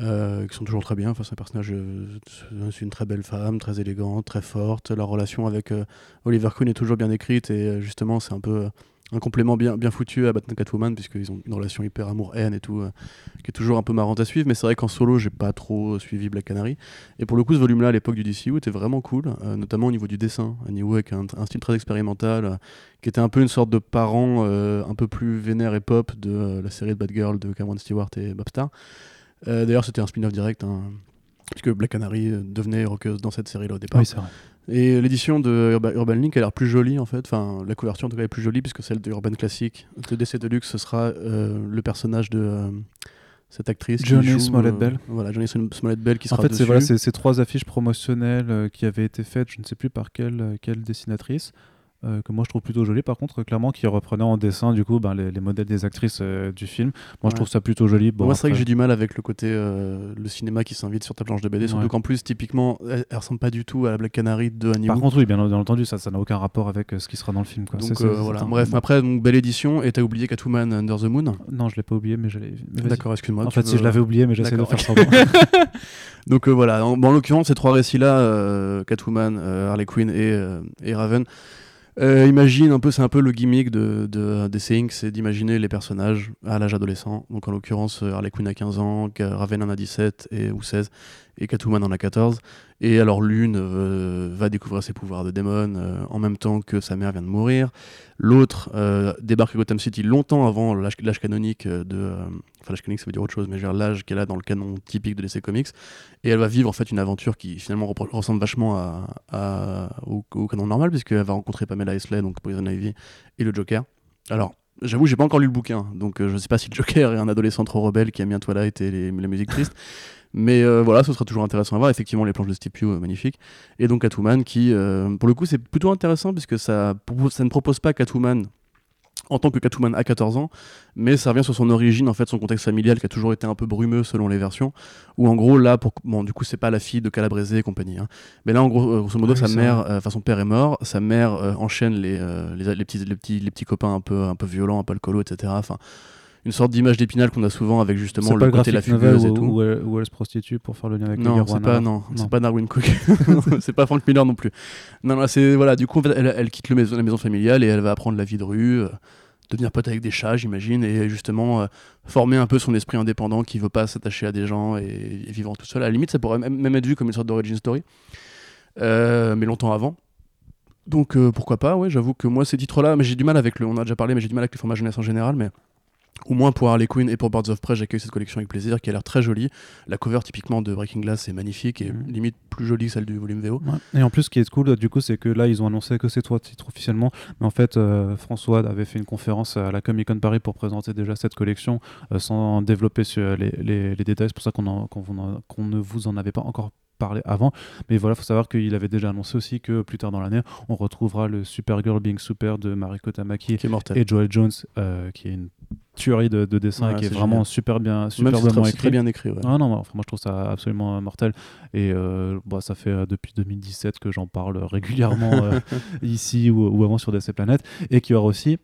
S2: euh, qui sont toujours très bien. Enfin, c'est un personnage, euh, c'est une très belle femme, très élégante, très forte. La relation avec euh, Oliver Queen est toujours bien écrite, et justement, c'est un peu. Un complément bien, bien foutu à Batman Catwoman, puisqu'ils ont une relation hyper amour-haine et tout, euh, qui est toujours un peu marrante à suivre. Mais c'est vrai qu'en solo, j'ai pas trop suivi Black Canary. Et pour le coup, ce volume-là, à l'époque du DCU, était vraiment cool, euh, notamment au niveau du dessin. Niveau avec un, un style très expérimental, euh, qui était un peu une sorte de parent un peu plus vénère et pop de la série de Batgirl de Cameron Stewart et Bob Starr. D'ailleurs, c'était un spin-off direct, hein, puisque Black Canary devenait rockeuse dans cette série-là au départ.
S1: Oui, c'est vrai.
S2: Et l'édition de Urban, Urban Link a l'air plus jolie en fait. Enfin, la couverture en tout cas est plus jolie puisque celle de Urban Classic de DC Deluxe, ce sera euh, le personnage de euh, cette actrice.
S1: Johnny
S2: joue,
S1: Smollett
S2: euh,
S1: Bell.
S2: Voilà, Johnny Smollett Bell qui
S1: En
S2: sera
S1: fait,
S2: dessus.
S1: c'est voilà, ces trois affiches promotionnelles qui avaient été faites, je ne sais plus par quelle, quelle dessinatrice, euh, que moi je trouve plutôt joli. Par contre, clairement, qui reprenait en dessin du coup ben, les, les modèles des actrices euh, du film. Moi,
S2: Ouais.
S1: je trouve ça plutôt joli. Bon,
S2: Moi, c'est vrai que j'ai du mal avec le côté euh, le cinéma qui s'invite sur ta planche de BD, surtout
S1: Ouais.
S2: qu'en plus, typiquement, elle, elle ressemble pas du tout à la Black Canary de Annie
S1: Par contre, oui, bien, bien entendu, ça ça n'a aucun rapport avec ce qui sera dans le film. Quoi.
S2: Donc voilà. Bref, après, donc, belle édition. Et t'as oublié Catwoman Under the Moon?
S1: Non, je l'ai pas oublié, mais vas-y.
S2: D'accord, excuse-moi.
S1: En fait, si je l'avais oublié, mais j'essaie de faire semblant.
S2: Donc voilà, en, bon, en l'occurrence, ces trois récits-là, Catwoman, Harley Quinn et, et Raven, euh, imagine un peu, c'est un peu le gimmick de, de, des c'est d'imaginer les personnages à l'âge adolescent. Donc en l'occurrence, euh, Harley Quinn a 15 ans, Raven en a 17 et, ou 16, et Catwoman en a 14. Et alors l'une euh, va découvrir ses pouvoirs de démon euh, en même temps que sa mère vient de mourir. L'autre euh, débarque à Gotham City longtemps avant l'âge canonique de... Enfin l'âge canonique ça veut dire autre chose, mais l'âge qu'elle a dans le canon typique de DC Comics. Et elle va vivre en fait une aventure qui finalement ressemble vachement à, au, canon normal, puisqu'elle va rencontrer Pamela Isley, donc Poison Ivy, et le Joker. Alors, j'avoue, j'ai pas encore lu le bouquin, donc euh, je sais pas si le Joker est un adolescent trop rebelle qui aime bien Twilight et la musique triste. Mais euh, voilà, ce sera toujours intéressant à voir. Effectivement, les planches de Steve Pugh, euh, magnifiques. Et donc Catwoman, qui, euh, pour le coup, c'est plutôt intéressant, puisque ça, ça ne propose pas Catwoman en tant que Catwoman à 14 ans, mais ça revient sur son origine, en fait, son contexte familial qui a toujours été un peu brumeux selon les versions. Où en gros, là, pour... bon, du coup, c'est pas la fille de Calabrese et compagnie. hein. Mais là, en gros, euh, grosso modo,
S1: Ah oui,
S2: sa mère, euh, enfin son père est mort, sa mère euh, enchaîne les, euh, les, les petits, les, petits, les petits copains un peu, un peu violents, un peu alcoolo, etc. Enfin, une sorte d'image d'épinal qu'on a souvent avec justement le côté la fugueuse et tout.
S1: où elle, où elle se prostitue pour faire le lien avec
S2: Non, c'est pas, non, c'est pas Darwin Cook. c'est pas Frank Miller non plus. Non, non, c'est voilà. Du coup, en fait, elle, elle quitte le maison, la maison familiale et elle va apprendre la vie de rue, euh, devenir pote avec des chats, j'imagine, et justement euh, former un peu son esprit indépendant qui veut pas s'attacher à des gens et, et vivre tout seul. À la limite, ça pourrait même, être vu comme une sorte d'origin story, Euh, mais longtemps avant. Donc euh, pourquoi pas, ouais, j'avoue que moi ces titres-là, mais j'ai du mal avec le, on a déjà parlé, mais j'ai du mal avec les formats jeunesse en général, mais au moins pour Harley Quinn et pour Birds of Prey, j'accueille cette collection avec plaisir, qui a l'air très jolie. La cover typiquement de Breaking Glass est magnifique et
S1: Mhm.
S2: limite plus jolie que celle du volume VO.
S1: Ouais. Et en plus, ce qui est cool, du coup, c'est que là, ils ont annoncé que c'est trois titres officiellement. Mais en fait, euh, François avait fait une conférence à la Comic Con Paris pour présenter déjà cette collection euh, sans développer sur les, les- les détails. C'est pour ça qu'on qu'on ne vous en avait pas encore parlé avant. Mais voilà, faut savoir qu'il avait déjà annoncé aussi que plus tard dans l'année, on retrouvera le Supergirl Being Super de Mariko Tamaki et Joel Jones, euh, qui est une tuerie de, de dessin
S2: Ouais,
S1: qui est vraiment super bien,
S2: Même
S1: super bien
S2: très,
S1: écrit.
S2: très bien écrit. ouais.
S1: Ah non, enfin, moi je trouve ça absolument euh, mortel. Et euh, bah, ça fait euh, depuis 2017 que j'en parle régulièrement euh, ici ou, ou avant sur DC Planet. Et qu'il y aura aussi,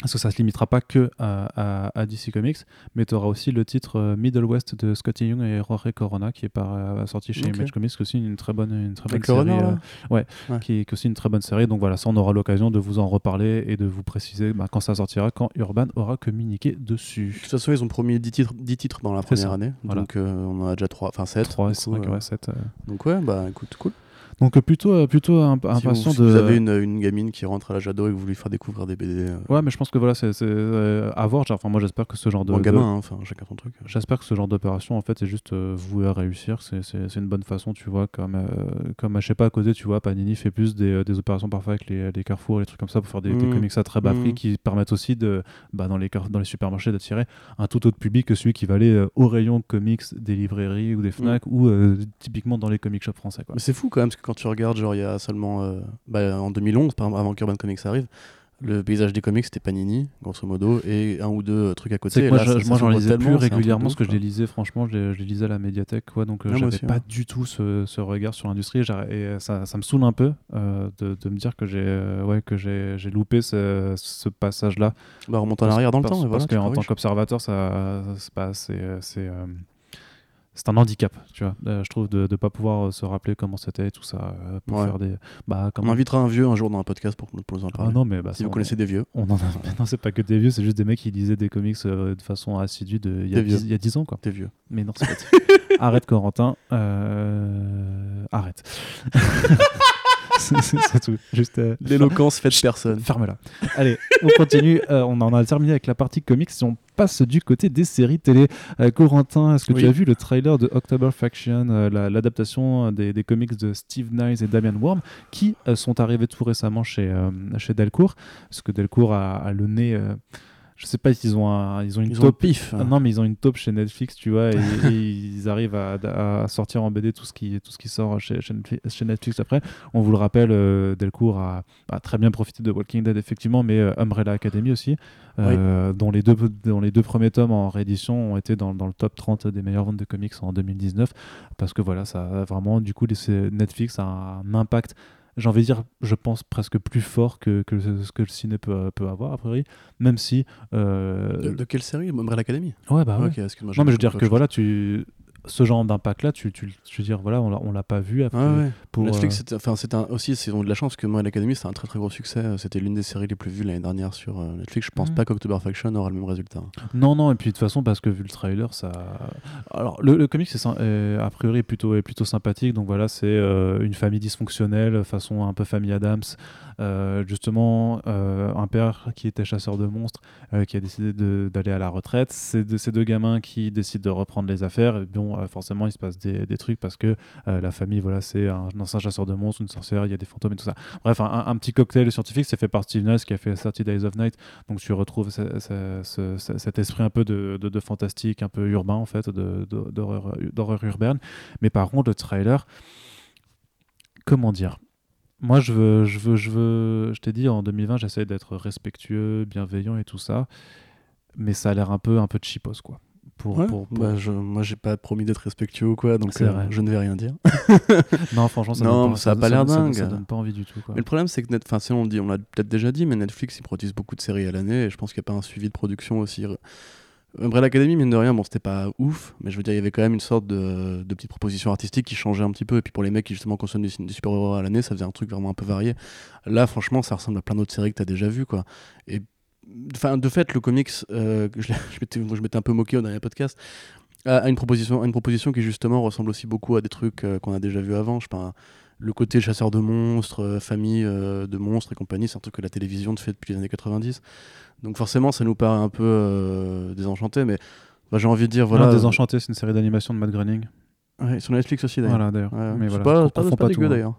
S1: parce que ça se limitera pas que à, à- à DC Comics, mais tu auras aussi le titre euh, Middle West de Scotty Young et Jorge Corona qui est par, euh, sorti chez. Image Comics, qui est aussi une très bonne, une très bonne série.
S2: renard,
S1: euh, ouais,
S2: Ouais.
S1: Qui, est, qui est aussi une très bonne série. Donc voilà, ça on aura l'occasion de vous en reparler et de vous préciser bah, quand ça sortira, quand Urban aura communiqué
S2: De
S1: dessus.
S2: toute façon, ils ont promis 10 titres, 10 titres dans la première année.
S1: Voilà.
S2: Donc euh, on en a déjà 3, enfin 7.
S1: 3 et
S2: du coup,
S1: 5,
S2: euh,
S1: ouais, 7.
S2: Donc ouais, bah écoute, cool.
S1: Donc euh, plutôt, euh, plutôt imp-
S2: Si vous,
S1: impatient
S2: si
S1: de.
S2: vous avez une, une gamine qui rentre à l'âge ado et que vous lui faire découvrir des BD, euh,
S1: Ouais, mais je pense que voilà, c'est c'est, euh, à voir. Genre, Enfin, moi, j'espère que ce genre de.
S2: ou
S1: de-
S2: gamin, hein, enfin chacun son truc.
S1: J'espère que ce genre d'opération, en fait, est juste euh, voué à réussir. C'est- C'est c'est une bonne façon, tu vois. Comme, euh, comme je sais pas, à côté, tu vois, Panini fait plus des, euh, des opérations parfois avec les, les carrefours, les trucs comme ça, pour faire des, des
S2: Mhm.
S1: comics à très bas prix
S2: Mhm.
S1: qui permettent aussi, de, bah, dans, les, dans les supermarchés, d'attirer un tout autre public que celui qui va aller euh, au rayon comics des librairies ou des Fnac ou euh, typiquement dans les comic shops français. Quoi.
S2: Mais c'est fou quand même, parce que quand tu regardes, genre il y a seulement, euh, bah, en 2011, par exemple, avant qu'Urban Comics arrive, le paysage des comics c'était Panini, grosso modo, et un ou deux euh, trucs à côté.
S1: C'est moi, je- j'en lisais plus
S2: c'est
S1: régulièrement parce que je les lisais, franchement, je les, lisais à la médiathèque, quoi, donc euh,
S2: Ah,
S1: j'avais pas
S2: ouais.
S1: du tout ce, regard sur l'industrie. Et ça, me saoule un peu de, me dire que j'ai ouais, que j'ai j'ai loupé ce, passage-là.
S2: Bah, remonte en arrière dans le temps.
S1: Parce qu'en tant qu'observateur, ça, c'est pas- c'est, un handicap, tu vois. euh, je trouve de ne pas pouvoir euh, se rappeler comment c'était tout ça euh, pour
S2: Ouais.
S1: faire des. Bah,
S2: On
S1: comment.
S2: invitera un vieux un jour dans un podcast pour, pour nous en
S1: Ah
S2: parler.
S1: non, mais bah,
S2: si vous
S1: on-
S2: connaissez des vieux.
S1: On en a... non, c'est pas que des vieux, c'est juste des mecs qui lisaient des comics euh, de façon assidue de... il, y a
S2: Des vieux.
S1: 10, il y a 10 ans, quoi.
S2: Des vieux.
S1: Mais non, c'est pas Arrête, Corentin. Arrête. c'est tout. Juste. euh,
S2: L'éloquence faite personne.
S1: Ferme-la. Allez, on continue. Euh, on en a terminé avec la partie comics. Si on passe du côté des séries télé, Euh, Corentin, est-ce que tu as vu le trailer de October Faction, euh, la- l'adaptation des, des comics de Steve Niles et Damian Worm, qui euh, sont arrivés tout récemment chez, chez Delcourt? Parce que Delcourt a, a le nez. Je sais pas s'ils ont, un- ils ont une
S2: Ils ont
S1: taupe.
S2: pif.
S1: Ah non, mais ils ont une taupe chez Netflix, tu vois, et, et ils arrivent à, à sortir en BD tout ce qui, tout ce qui sort chez, chez Netflix- après. On vous le rappelle, euh, Delcourt a, a très bien profité de Walking Dead, effectivement, mais euh, Umbrella Academy aussi, euh, dont, les deux, dont les deux premiers tomes en réédition ont été dans, dans le top 30 des meilleures ventes de comics en 2019, parce que voilà, ça a vraiment, du coup, Netflix a un impact. J'ai envie de dire, je pense presque plus fort que, que ce que le ciné peut, peut avoir, a priori, même si. euh,
S2: De, de quelle série? Umbrella Academy?
S1: Ouais, bah ouais.
S2: Ok, excuse-moi.
S1: Non, mais je veux dire que voilà, tu ce genre d'impact là, tu, tu, je veux dire voilà, on l'a, pas vu après.
S2: Ouais,
S1: pour,
S2: Netflix,
S1: euh,
S2: enfin, un- aussi, ils ont de la chance que moi, l'Académie, c'est un très très gros succès. C'était l'une des séries les plus vues l'année dernière sur euh, Netflix. Je pense
S1: Mhm.
S2: pas qu'October Faction aura le même résultat.
S1: Non, non, et puis de toute façon, parce que vu le trailer, ça. Alors, le, le comic, c'est euh, a priori est plutôt, est plutôt sympathique. Donc voilà, c'est euh, une famille dysfonctionnelle, façon un peu famille Adams. Euh, justement, euh, un père qui était chasseur de monstres, euh, qui a décidé d'aller à la retraite. C'est de, ces deux gamins qui décident de reprendre les affaires. Et bon, forcément, il se passe des, des trucs parce que la famille, voilà, c'est un ancien chasseur de monstres, une sorcière, il y a des fantômes et tout ça. Bref, un, un petit cocktail scientifique, c'est fait par Steve Nice qui a fait 30 Days of Night. Donc tu retrouves ce- ce- ce- ce- cet esprit un peu de, de- de fantastique, un peu urbain en fait, d'horreur urbaine. Mais par contre, le trailer, comment dire? Moi, je veux, je veux, je veux, je t'ai dit en 2020, j'essaie d'être respectueux, bienveillant et tout ça, mais ça a l'air un peu, un peu cheapos quoi. Pour,
S2: Ouais,
S1: pour- pour-
S2: bah, je, moi, j'ai pas promis d'être respectueux ou quoi, donc euh, je ne vais rien dire.
S1: Non, franchement, ça
S2: Non,
S1: pas,
S2: ça a pas l'air
S1: ça-
S2: dingue.
S1: Ça, donne pas envie du tout. Quoi.
S2: Mais le problème, c'est que, Net... enfin, c'est- on, le dit, on l'a peut-être déjà dit, mais Netflix, ils produisent beaucoup de séries à l'année, et je pense qu'il n'y a pas un suivi de production aussi. Umbrella Academy, mine de rien, bon, c'était pas ouf, mais je veux dire, il y avait quand même une sorte de, de petite proposition artistique qui changeait un petit peu, et puis pour les mecs qui justement consomment des, des super-héros à l'année, ça faisait un truc vraiment un peu varié. Là, franchement, ça ressemble à plein d'autres séries que tu as déjà vues, quoi. Et de fait, le comics, euh, je, je m'étais- un peu moqué au dernier podcast, a une proposition, une proposition qui justement ressemble aussi beaucoup à des trucs euh, qu'on a déjà vus avant. Je pas, le côté chasseur de monstres, euh, famille euh, de monstres et compagnie, c'est un truc que la télévision te fait depuis les années 90. Donc forcément, ça nous paraît un peu euh, désenchanté, mais bah, j'ai envie de dire, voilà.
S1: Voilà, Désenchanté, c'est une série d'animation de Matt Groening.
S2: Ouais, sur Netflix aussi d'ailleurs.
S1: Voilà, d'ailleurs.
S2: Ouais,
S1: Mais voilà,
S2: pas, pas, pas
S1: pas
S2: dégueu
S1: tout, hein.
S2: d'ailleurs.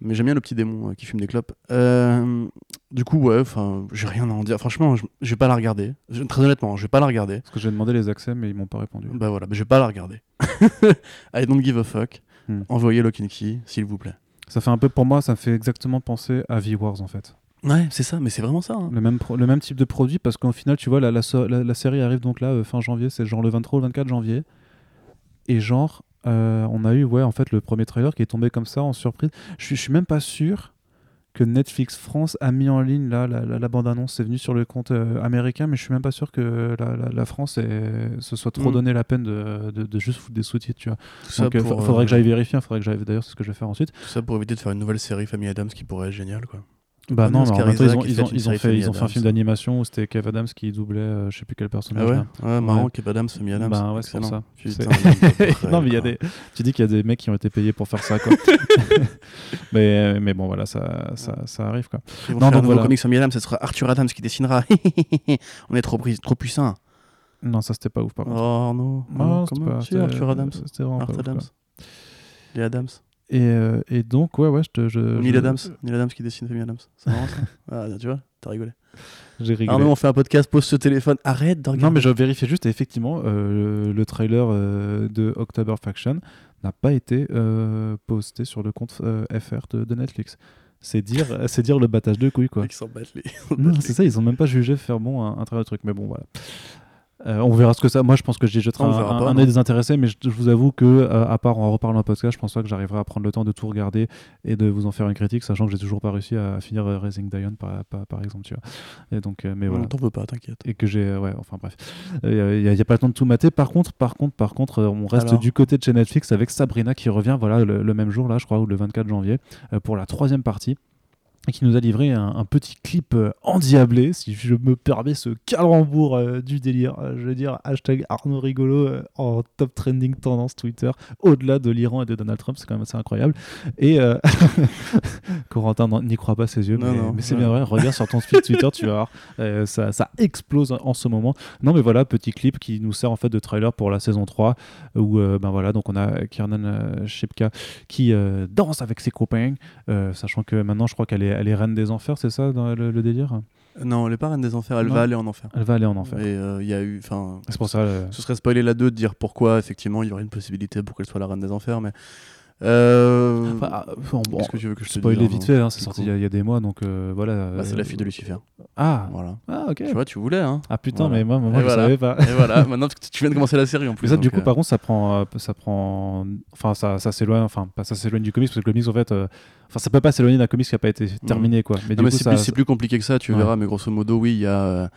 S2: Mais j'aime bien le petit démon euh, qui fume des clopes. Euh, du coup, ouais, enfin, j'ai rien à en dire. Franchement, je, je vais pas la regarder. Je- très honnêtement, je vais pas la regarder.
S1: Parce que j'ai demandé les accès, mais ils m'ont pas répondu.
S2: Bah voilà, bah, je vais pas la regarder. I don't give a fuck.
S1: Hmm.
S2: Envoyez Key, s'il vous plaît.
S1: Ça fait un peu, pour moi, ça fait exactement penser à V-Wars en fait.
S2: Ouais, c'est ça, mais c'est vraiment ça. hein.
S1: Le même, le même type de produit parce qu'au final, tu vois, la, la, la- la série arrive donc là, euh, fin janvier, c'est genre le 23 ou le 24 janvier. Et genre, euh, on a eu, ouais, en fait, le premier trailer qui est tombé comme ça en surprise. Je suis- je suis même pas sûr que Netflix France a mis en ligne là, la, la- la bande-annonce. C'est venu sur le compte euh, américain, mais je suis même pas sûr que la, France ait- se soit trop
S2: Mm.
S1: donné la peine de, de- de juste foutre des sous-titres, tu vois.
S2: Tout ça,
S1: Donc, euh,
S2: pour,
S1: faudrait
S2: euh,
S1: que j'aille vérifier, faudrait que j'aille, d'ailleurs, c'est ce que je vais faire ensuite.
S2: tout ça pour éviter de faire une nouvelle série Famille Adams qui pourrait être géniale, quoi.
S1: Bah
S2: Ah
S1: non, mais ils ont, ils ont, ils ont fait, ils ont fait un film d'animation où c'était Kev Adams qui doublait, euh, je sais plus quel
S2: Ah
S1: personnage.
S2: ouais
S1: là.
S2: Ouais, marrant,
S1: Ouais.
S2: Kev Adams, Famille Adams.
S1: Bah ouais, c'est ça.
S2: Putain,
S1: non, mais il y a des. Tu dis qu'il y a des mecs qui ont été payés pour faire ça, quoi. mais, mais bon, voilà, ça, ça, ça arrive, quoi.
S2: Ils vont
S1: Non,
S2: faire
S1: donc
S2: un
S1: voilà.
S2: comics Famille Adams, ce sera Arthur Adams qui dessinera. On est trop, pris- trop puissant.
S1: Non, ça c'était pas ouf, par contre.
S2: Oh non.
S1: Non, c'était pas-
S2: Arthur Adams.
S1: C'était vraiment
S2: Art Adams. Les Adams.
S1: Et, euh, et donc, ouais, ouais, je te. Je,
S2: Neil
S1: je-
S2: Adams. Neil Adams qui dessine Famille Adams. C'est marrant ça. Ah, tu vois, t'as rigolé.
S1: J'ai rigolé.
S2: Arnaud, on fait un podcast, pose ce téléphone, arrête de regarder.
S1: Non, mais je vérifiais juste, et effectivement, euh, le trailer euh, de October Faction n'a pas été posté sur le compte FR de, de Netflix. C'est dire, c'est dire le battage de couilles, quoi.
S2: Ils s'en battent les.
S1: Non, c'est ça, ils ont même pas jugé faire bon un, un très truc, mais bon, voilà. Euh, on verra ce que ça. Moi, je pense que j'y jetterai un, un-
S2: pas,
S1: un
S2: non.
S1: œil désintéressé, mais je, je vous avoue que, euh, à part en reparlant un podcast, je pense pas que j'arriverai à prendre le temps de tout regarder et de vous en faire une critique, sachant que j'ai toujours pas réussi à finir euh, Raising Dion, par, par, par exemple, tu vois. Et donc, mais voilà.
S2: On t'en veut pas, t'inquiète.
S1: Et que j'ai, ouais, enfin bref, il n'y a, pas le temps de tout mater. Par contre, par contre, par contre, on reste
S2: Alors
S1: du côté de chez Netflix avec Sabrina qui revient, voilà, le, le même jour là, je crois, ou le 24 janvier, pour la troisième partie qui nous a livré un, un petit clip euh, endiablé, si je me permets ce calembour euh, du délire. Euh, je veux dire, hashtag Arnaud Rigolo euh, en top trending tendance Twitter, au-delà de l'Iran et de Donald Trump, c'est quand même assez incroyable. Et euh, Corentin n'y croit pas ses yeux,
S2: Non,
S1: mais, c'est bien vrai. Regarde sur ton feed Twitter, tu vas voir, ça, ça explose en ce moment. Non, mais voilà, petit clip qui nous sert en fait de trailer pour la saison 3, où ben voilà, donc on a Kiernan Shipka qui danse avec ses copains, sachant que maintenant je crois qu'elle est, elle est reine des enfers, c'est ça dans le, le délire?
S2: Non, elle est pas reine des enfers, elle
S1: Non.
S2: va aller en enfer.
S1: Elle va aller en enfer.
S2: Et euh, il y a eu. Enfin.
S1: C'est pour ça. euh,
S2: Ce serait spoiler la 2 de dire pourquoi, effectivement, il y aurait une possibilité pour qu'elle soit la reine des enfers, mais. Euh...
S1: enfin, ah, bon,
S2: Qu'est-ce que tu veux que je te
S1: spoiler
S2: dise
S1: vite
S2: hein,
S1: fait, hein, c'est sorti il y, a- il y a des mois, donc euh, voilà.
S2: Bah, c'est
S1: euh,
S2: la fille de Lucifer.
S1: Ah,
S2: Voilà.
S1: ah ok.
S2: Tu vois, tu voulais, hein.
S1: Ah putain,
S2: Voilà.
S1: mais moi, moi je
S2: voilà.
S1: savais pas.
S2: Et voilà, maintenant tu viens de commencer la série en plus.
S1: Mais ça, du coup,
S2: euh,
S1: par contre, ça prend, euh, ça prend, enfin, ça, ça s'éloigne, enfin, pas ça s'éloigne du comics parce que le comics, en fait, euh, enfin, ça peut pas s'éloigner d'un comics qui a pas été terminé, quoi. Mais
S2: mais
S1: coup,
S2: c'est
S1: ça.
S2: plus, compliqué que ça, tu
S1: Ouais.
S2: verras, mais grosso modo, oui, il y a, euh,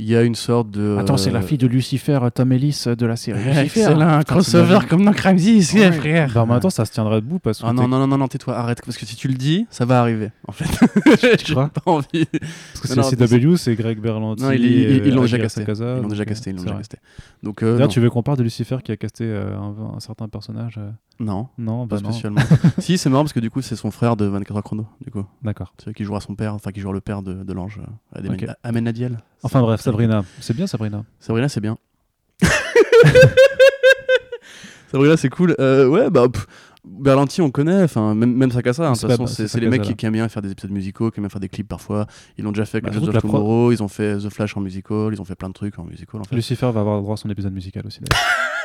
S2: il y a une sorte de.
S1: Attends, c'est la fille de Lucifer, Tom Ellis de la série. Lucifer.
S2: Excellent,
S1: Putain,
S2: crossover comme dans Crime This,
S1: Ouais.
S2: frère.
S1: En même temps, ça se tiendrait debout parce que.
S2: Ah non, non, non, non, non, tais-toi, arrête, parce que si tu le dis, ça va arriver, en fait. J'ai
S1: crois
S2: pas envie.
S1: Parce que
S2: Non,
S1: c'est
S2: non,
S1: CW, c'est Greg Berlanti.
S2: Non, ils- l'ont déjà casté. Ils l'ont déjà casté, ils l'ont
S1: c'est
S2: déjà casté.
S1: D'ailleurs,
S2: non.
S1: tu veux qu'on parle de Lucifer qui a casté euh, un, un certain personnage euh,
S2: Non,
S1: Non, bah
S2: pas
S1: non.
S2: spécialement. si, c'est marrant parce que du coup, c'est son frère de 24 heures chrono, du coup.
S1: D'accord.
S2: C'est qui jouera son père, enfin qui jouera le père de, de l'ange, euh, Adémani-
S1: Ok.
S2: Amenadiel.
S1: Enfin bref, Sabrina. C'est bien, Sabrina.
S2: Sabrina, c'est bien. Sabrina, c'est cool. Euh, ouais, bah. pff, Berlanti, on connaît, enfin même, même Sakasa, hein, de toute façon,
S1: c'est
S2: les mecs qui, qui aiment bien faire des épisodes musicaux, qui aiment bien faire des clips parfois. Ils l'ont déjà fait avec
S1: Bah, pro-
S2: Tomorrow, ils ont fait The Flash en musical, ils ont fait plein de trucs en musical en fait.
S1: Lucifer va avoir droit à son épisode musical aussi.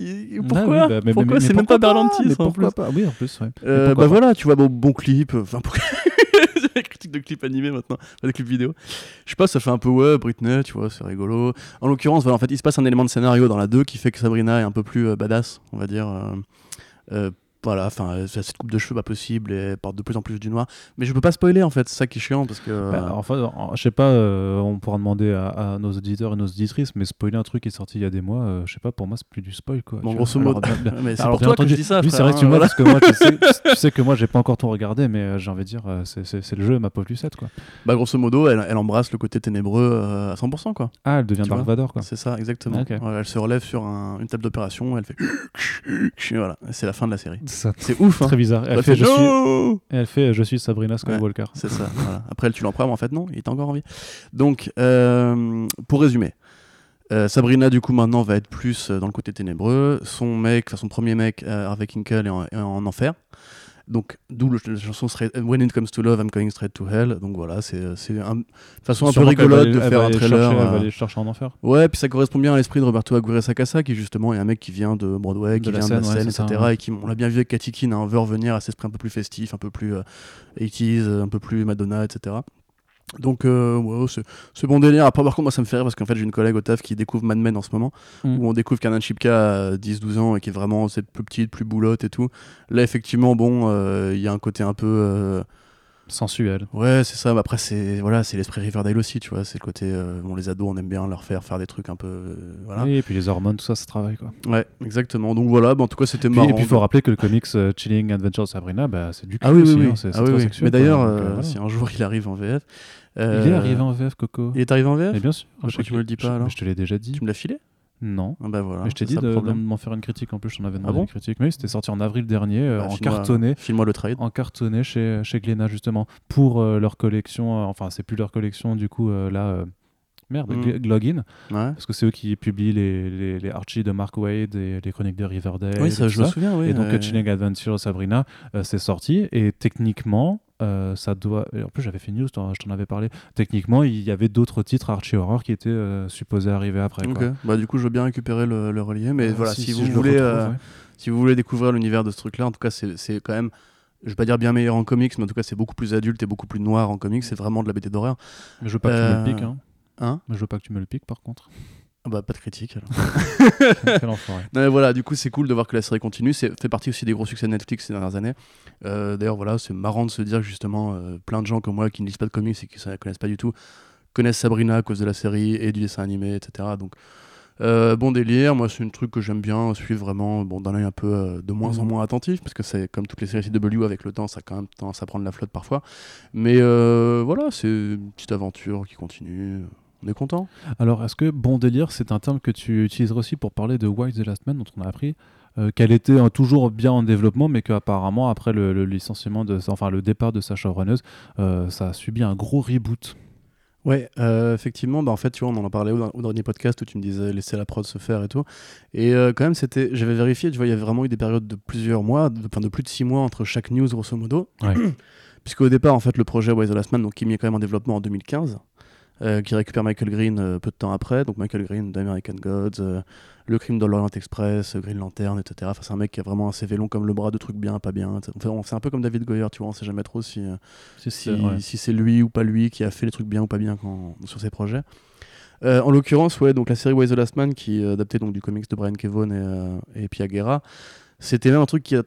S1: Ah
S2: Pourquoi
S1: oui, bah, mais-
S2: Pourquoi c'est même pas Berlanti
S1: mais pourquoi
S2: plus
S1: pas Oui, en plus, ouais.
S2: Euh, bah
S1: pas
S2: voilà, tu vois, bon, bon clip. Enfin, pour... c'est la critique de clips animés maintenant, pas des clips vidéo. Je sais pas, ça fait un peu ouais, Britney, tu vois, c'est rigolo. En l'occurrence, voilà, en fait, il se passe un élément de scénario dans la 2 qui fait que Sabrina est un peu plus euh, badass, on va dire. euh, euh, voilà, enfin, a cette coupe de cheveux pas possible et porte de plus en plus du noir. Mais je peux pas spoiler en fait, c'est ça qui est chiant parce que.
S1: Bah, enfin, en- je sais pas, euh, on pourra demander à, à nos auditeurs et nos auditrices, mais spoiler un truc qui est sorti il y a des mois, euh, je sais pas, pour moi, c'est plus du spoil quoi.
S2: bon, grosso modo. Mais c'est pour toi que
S1: entendu-
S2: je dis ça.
S1: Oui, c'est
S2: frère,
S1: vrai que tu
S2: hein, voilà.
S1: parce que moi, tu sais, tu sais que moi, j'ai pas encore tout regardé, mais euh, j'ai envie de dire, euh, c'est- le jeu, ma pauvre Lucette quoi.
S2: Bah, grosso modo, elle, elle embrasse le côté ténébreux euh, à 100%, quoi.
S1: Ah, elle devient Dark Vador quoi.
S2: C'est ça, exactement. Ouais, elle se relève sur un- une table d'opération, elle fait. voilà, c'est la fin de la série.
S1: Ça,
S2: C'est ouf, hein.
S1: très bizarre. Elle
S2: Elle
S1: fait,
S2: fait
S1: je suis, elle fait, je suis Sabrina Skywalker.
S2: C'est ça, voilà. Après, elle tue l'empereur, mais en fait, non, il est encore en vie. Donc, euh, pour résumer, euh, Sabrina, du coup, maintenant, va être plus euh, dans le côté ténébreux. Son mec, enfin, son premier mec, Harvey Kinkle, est en, est en enfer. Donc, d'où la chanson serait When it comes to love, I'm going straight to hell. Donc voilà, c'est c'est un- une façon un peu rigolote
S1: aller-
S2: de faire un trailer.
S1: chercher-
S2: euh,
S1: aller chercher en enfer.
S2: Ouais, puis ça correspond bien à l'esprit de Roberto Aguirre Sacasa, qui justement est un mec qui vient de Broadway, qui vient de la
S1: scène, ouais,
S2: scène,
S1: c'est
S2: etc.
S1: ça.
S2: Et qui, on l'a bien vu avec Cathy Keane, hein, veut revenir à cet esprit un peu plus festif, un peu plus euh, 80s, euh, un peu plus Madonna, etc. Donc, euh, ouais, c'est bon délire. Après, par contre, moi, ça me fait rire parce qu'en fait, j'ai une collègue au taf qui découvre Mad Men en ce moment,
S1: Mm.
S2: où on découvre qu'Anna Chipka a 10-12 ans et qui est vraiment cette plus petite, plus boulotte et tout. Là, effectivement, bon, euh, il y a un côté un peu. euh,
S1: Sensuel.
S2: Ouais, c'est ça. Mais après, c'est voilà, c'est l'esprit Riverdale aussi, tu vois. C'est le côté, euh, bon, les ados, on aime bien leur faire faire des trucs un peu, euh, voilà.
S1: Oui, et puis les hormones, tout ça, ça travaille quoi.
S2: Ouais, exactement. Donc voilà, bah, en tout cas, c'était marrant.
S1: et puis il faut rappeler que le comics euh, Chilling Adventure de Sabrina, bah, c'est du cul
S2: Ah oui, oui,
S1: aussi,
S2: oui.
S1: hein, c'est
S2: Ah oui, oui.
S1: sexuel,
S2: Mais d'ailleurs, euh,
S1: voilà.
S2: si un jour il arrive en VF.
S1: Il est arrivé en VF, Coco.
S2: Il est arrivé en VF
S1: Mais bien sûr.
S2: Pourquoi
S1: Je sais
S2: tu me le dis
S1: que-
S2: pas, alors
S1: Je te l'ai déjà dit.
S2: Tu me l'as filé?
S1: Non.
S2: Ah bah voilà.
S1: Mais je t'ai dit de, m'en faire une critique en plus, je t'en avais demandé
S2: Ah bon
S1: une critique. Mais oui, c'était sorti en avril dernier, euh,
S2: Bah,
S1: en cartonné.
S2: File-moi le trade.
S1: En cartonné chez, chez Glénat, justement, pour euh, leur collection. euh, enfin, c'est plus leur collection, du coup, euh, là. Merde,
S2: Mm.
S1: Gl- Glogin,
S2: Ouais.
S1: parce que c'est eux qui publient les, les, les Archie de Mark Wade et les chroniques de Riverdale.
S2: Oui, ça, je me souviens, oui.
S1: Et donc. Chilling Adventure Sabrina, c'est sorti. Et techniquement, euh, ça doit. en plus, j'avais fait une news, t'en- je t'en avais parlé. Techniquement, il y avait d'autres titres Archie Horror qui étaient euh, supposés arriver après.
S2: Ok.
S1: quoi.
S2: Bah du coup, je veux bien récupérer le, le relié, mais
S1: Euh,
S2: voilà, si, vous voulez,
S1: retrouve, ouais.
S2: si vous voulez découvrir l'univers de ce truc-là, en tout cas, c'est quand même. Je vais pas dire bien meilleur en comics, mais en tout cas, c'est beaucoup plus adulte et beaucoup plus noir en comics. C'est vraiment de la BD d'horreur.
S1: Mais je veux pas que tu me le piques. Hein.
S2: Hein?
S1: Je veux pas que tu me le piques par contre.
S2: Ah bah, pas de critique. alors. Non, mais voilà, du coup, c'est cool de voir que la série continue. C'est fait partie aussi des gros succès de Netflix ces dernières années. Euh, D'ailleurs, voilà, c'est marrant de se dire que justement, euh, plein de gens comme moi qui ne lisent pas de comics et qui ne connaissent pas du tout connaissent Sabrina à cause de la série et du dessin animé, etc. Donc, euh, bon délire. Moi, c'est un truc que j'aime bien suivre vraiment, bon, d'un œil un peu euh, de moins en
S1: Mhm.
S2: moins attentif, parce que c'est comme toutes les séries CW avec le temps, ça a quand même tendance à prendre la flotte parfois. Mais euh, voilà, c'est une petite aventure qui continue. On est content?
S1: Alors, est-ce que bon délire, c'est un terme que tu utiliserais aussi pour parler de Why the Last Man, dont on a appris euh, qu'elle était euh, toujours bien en développement, mais qu'apparemment, après le, le licenciement, de, enfin le départ de sa showrunneuse, euh, ça a subi un gros reboot.
S2: Ouais, euh, effectivement, bah en fait, tu vois, on en a parlé au, au dernier podcast où tu me disais laisser la prod se faire et tout. Et euh, quand même, c'était, j'avais vérifié, tu vois, il y avait vraiment eu des périodes de plusieurs mois, de, enfin, de plus de six mois entre chaque news, grosso modo.
S1: Ouais.
S2: Puisqu'au départ, en fait, le projet Why the Last Man, donc, qui est quand même en développement en 2015, euh, qui récupère Michael Green euh, peu de temps après. Donc, Michael Green d'American Gods, euh, Le Crime de l'Orient Express, Green Lantern, etc. Enfin, c'est un mec qui a vraiment un CV long comme le bras de trucs bien, pas bien. Enfin, c'est un peu comme David Goyer, tu vois, on sait jamais trop si.
S1: c'est- ouais.
S2: si c'est lui ou pas lui qui a fait les trucs bien ou pas bien quand- sur ses projets. Euh, en l'occurrence, ouais, donc la série Why the Last Man, qui est adaptée donc, du comics de Brian Kevon et, euh, et Pia Guerra, c'était même un truc qui est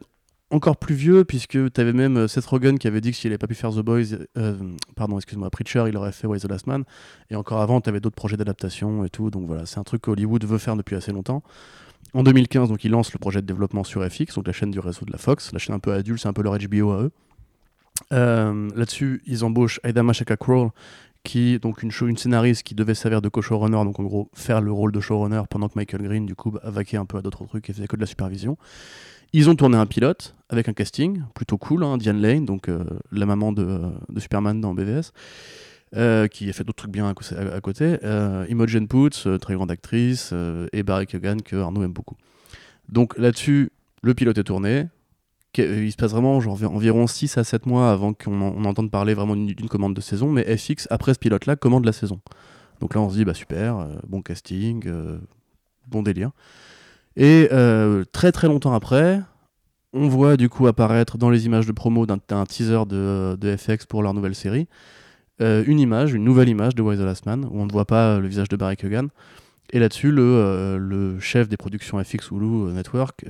S2: encore plus vieux, puisque tu avais même euh, Seth Rogen qui avait dit que s'il n'avait pas pu faire The Boys, euh, pardon, excuse-moi, Preacher, il aurait fait Why the Last Man. Et encore avant, tu avais d'autres projets d'adaptation et tout. Donc voilà, c'est un truc qu'Hollywood veut faire depuis assez longtemps. En 2015, donc, il lance le projet de développement sur FX, donc la chaîne du réseau de la Fox, la chaîne un peu adulte, c'est un peu leur HBO à eux. Euh, Là-dessus, ils embauchent Aida Mashaka Kroll, qui donc une, une scénariste qui devait servir de co-showrunner, donc en gros faire le rôle de showrunner pendant que Michael Green du coup bah, vaquait un peu à d'autres trucs et faisait que de la supervision. Ils ont tourné un pilote avec un casting plutôt cool, hein, Diane Lane, donc euh, la maman de, Superman dans BVS, euh, qui a fait d'autres trucs bien à, côté. Euh, Imogen Poots, euh, très grande actrice, et Barry Keoghan que Arnaud aime beaucoup. Donc là-dessus, le pilote est tourné. Il se passe vraiment environ 6 à 7 mois avant qu'on en- on entende parler vraiment d'une commande de saison, mais FX, après ce pilote-là, commande la saison. Donc là, on se dit, bah super, bon casting, bon délire. Et euh, très très longtemps après, on voit du coup apparaître dans les images de promo d'un teaser de, de FX pour leur nouvelle série, euh, une image, une nouvelle image de Why the Last Man, où on ne voit pas euh, le visage de Barry Keoghan. Et là-dessus, le, euh, le chef des productions FX Hulu Network,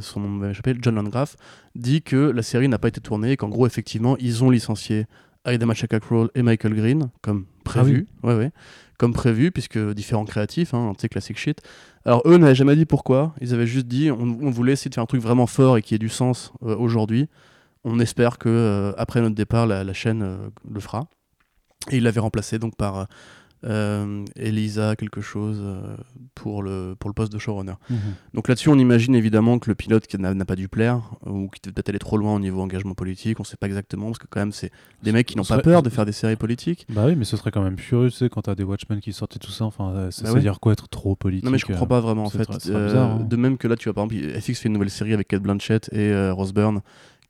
S2: son nom m'avait échappé, John Landgraf, dit que la série n'a pas été tournée et qu'en gros, effectivement, ils ont licencié Aida Machaka Kroll et Michael Green, comme prévu. ouais, ouais, comme prévu, puisque différents créatifs, hein, tu sais, classic shit. Alors, eux n'avaient jamais dit pourquoi. Ils avaient juste dit on, on voulait essayer de faire un truc vraiment fort et qui ait du sens euh, aujourd'hui. On espère que euh, après notre départ, la, la chaîne euh, le fera. Et il l'avait remplacé donc par euh, Elisa quelque chose euh, pour, le, pour le poste de showrunner. Donc là-dessus, on imagine évidemment que le pilote qui n'a pas dû plaire ou qui peut-être aller trop loin au niveau engagement politique. On sait pas exactement parce que quand même c'est des mecs qui n'ont pas peur de faire des séries politiques.
S1: Bah oui, mais ce serait quand même curieux, tu sais, quand t'as des Watchmen qui sortent et tout ça. Enfin, euh,
S2: Bah
S1: c'est
S2: ouais.
S1: dire quoi être trop politique
S2: Non mais je comprends
S1: euh,
S2: pas vraiment en fait.
S1: bizarre, hein.
S2: De même que là, tu vois par exemple, FX fait une nouvelle série avec Kate Blanchett et Rose Byrne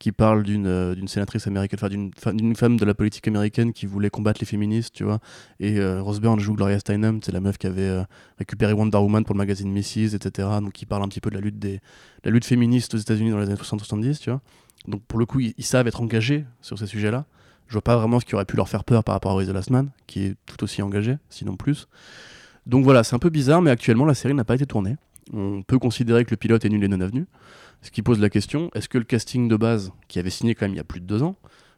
S2: qui parle d'une euh, d'une sénatrice américaine, enfin d'une femme de la politique américaine qui voulait combattre les féministes, tu vois. Et euh, Rose Byrne joue Gloria Steinem, c'est la meuf qui avait euh, récupéré Wonder Woman pour le magazine Mrs, etc. Donc qui parle un petit peu de la lutte des la lutte féministe aux États-Unis dans les années 60-70, tu vois. Donc pour le coup, ils, savent être engagés sur ces sujets-là. Je vois pas vraiment ce qui aurait pu leur faire peur par rapport à Why the Last Man, qui est tout aussi engagé, sinon plus. Donc voilà, c'est un peu bizarre, mais actuellement la série n'a pas été tournée. On peut considérer que le pilote est nul et non avenu. Ce qui pose la question est-ce que le casting de base, qui avait signé quand même il y a plus de deux ans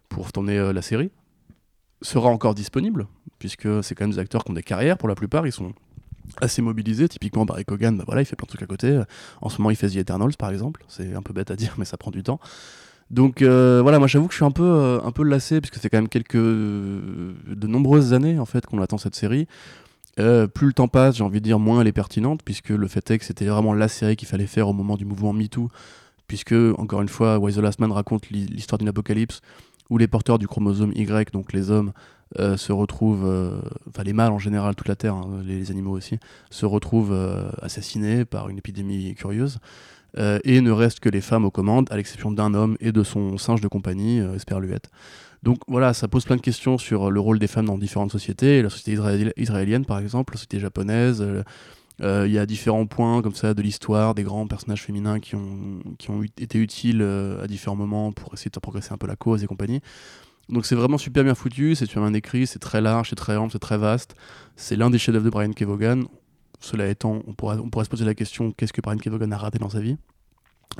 S2: pour tourner euh, la série, sera encore disponible? Puisque c'est quand même des acteurs qui ont des carrières pour la plupart, ils sont assez mobilisés. Typiquement, Barry Kogan, bah voilà, il fait plein de trucs à côté. En ce moment, il fait The Eternals par exemple. C'est un peu bête à dire, mais ça prend du temps. Donc euh, voilà, moi j'avoue que je suis un peu, euh, un peu lassé, puisque c'est quand même quelques. de nombreuses années en fait qu'on attend cette série. Euh, plus le temps passe, j'ai envie de dire, moins elle est pertinente, puisque le fait est que c'était vraiment la série qu'il fallait faire au moment du mouvement MeToo, puisque, encore une fois, Why the Last Man raconte l'histoire d'une apocalypse où les porteurs du chromosome Y, donc les hommes, euh, se retrouvent, euh, enfin les mâles en général, toute la Terre, hein, les, animaux aussi, se retrouvent assassinés par une épidémie curieuse. Euh, et ne reste que les femmes aux commandes, à l'exception d'un homme et de son singe de compagnie, euh, Esperluette. Donc voilà, ça pose plein de questions sur le rôle des femmes dans différentes sociétés. La société israéli- israélienne, par exemple, la société japonaise. euh, euh, Il y a différents points comme ça de l'histoire, des grands personnages féminins qui ont, qui ont été utiles à différents moments pour essayer de progresser un peu la cause et compagnie. Donc c'est vraiment super bien foutu, c'est super bien écrit, c'est très large, c'est très ample, c'est très vaste. C'est l'un des chefs-d'œuvre de Brian Kevogan. Cela étant, on pourrait, se poser la question qu'est-ce que Brian Kevogan a raté dans sa vie?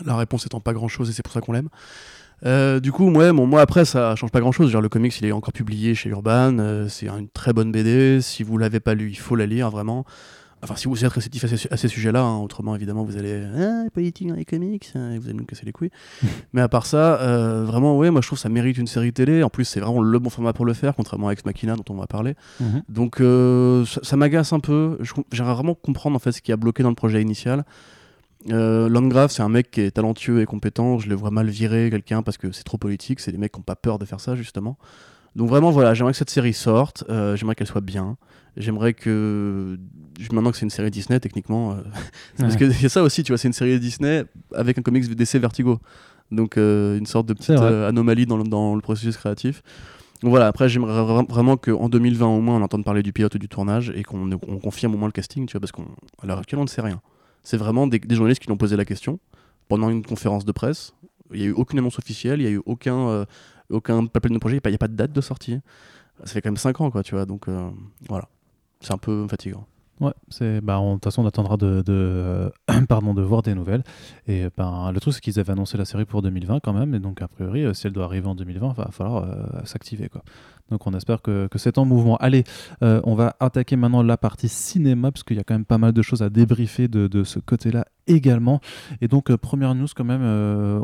S2: La réponse étant pas grand-chose et c'est pour ça qu'on l'aime. Euh, du coup, ouais, bon, moi après, ça change pas grand chose. Le comics, il est encore publié chez Urban. euh, c'est une très bonne BD. Si vous l'avez pas lu, il faut la lire vraiment. Enfin, si vous êtes réceptif à ces, sujets-là, hein, autrement, évidemment, vous allez. Ah, politique dans les comics, hein, et vous allez nous casser les couilles. Mais à part ça, euh, vraiment, ouais, moi je trouve que ça mérite une série télé. En plus, c'est vraiment le bon format pour le faire, contrairement à Ex Machina dont on va parler. Donc, euh, ça, ça m'agace un peu. J'aimerais vraiment comprendre en fait ce qui a bloqué dans le projet initial. Euh, Landgraf, c'est un mec qui est talentueux et compétent. Je le vois mal virer quelqu'un parce que c'est trop politique. C'est des mecs qui n'ont pas peur de faire ça, justement. Donc, vraiment, voilà, j'aimerais que cette série sorte. euh, j'aimerais qu'elle soit bien. J'aimerais que. Maintenant que c'est une série Disney, techniquement. euh, c'est Parce
S1: Ouais.
S2: y a ça aussi, tu vois, c'est une série Disney avec un comics DC Vertigo. Donc, euh, une sorte de
S1: C'est
S2: petite euh, anomalie dans le, dans le processus créatif. Donc voilà, après j'aimerais vra- vraiment qu'en 2020 au moins on entende parler du pilote du tournage et qu'on on confirme au moins le casting, tu vois, parce qu'à l'heure actuelle on ne sait rien. C'est vraiment des, des journalistes qui l'ont posé la question pendant une conférence de presse. Il n'y a eu aucune annonce officielle, il n'y a eu aucun, euh, aucun appel de projet, il n'y a pas de date de sortie. Ça fait quand même 5 ans, quoi, tu vois, donc euh, voilà. C'est un peu fatigant.
S1: Ouais, c'est bah de toute façon on attendra de, de pardon de voir des nouvelles et ben le truc c'est qu'ils avaient annoncé la série pour 2020 quand même et donc a priori euh, si elle doit arriver en 2020 va falloir euh, s'activer quoi. Donc on espère que, c'est en mouvement. Allez, euh, on va attaquer maintenant la partie cinéma parce qu'il y a quand même pas mal de choses à débriefer de, ce côté-là également. Et donc euh, première news quand même, euh,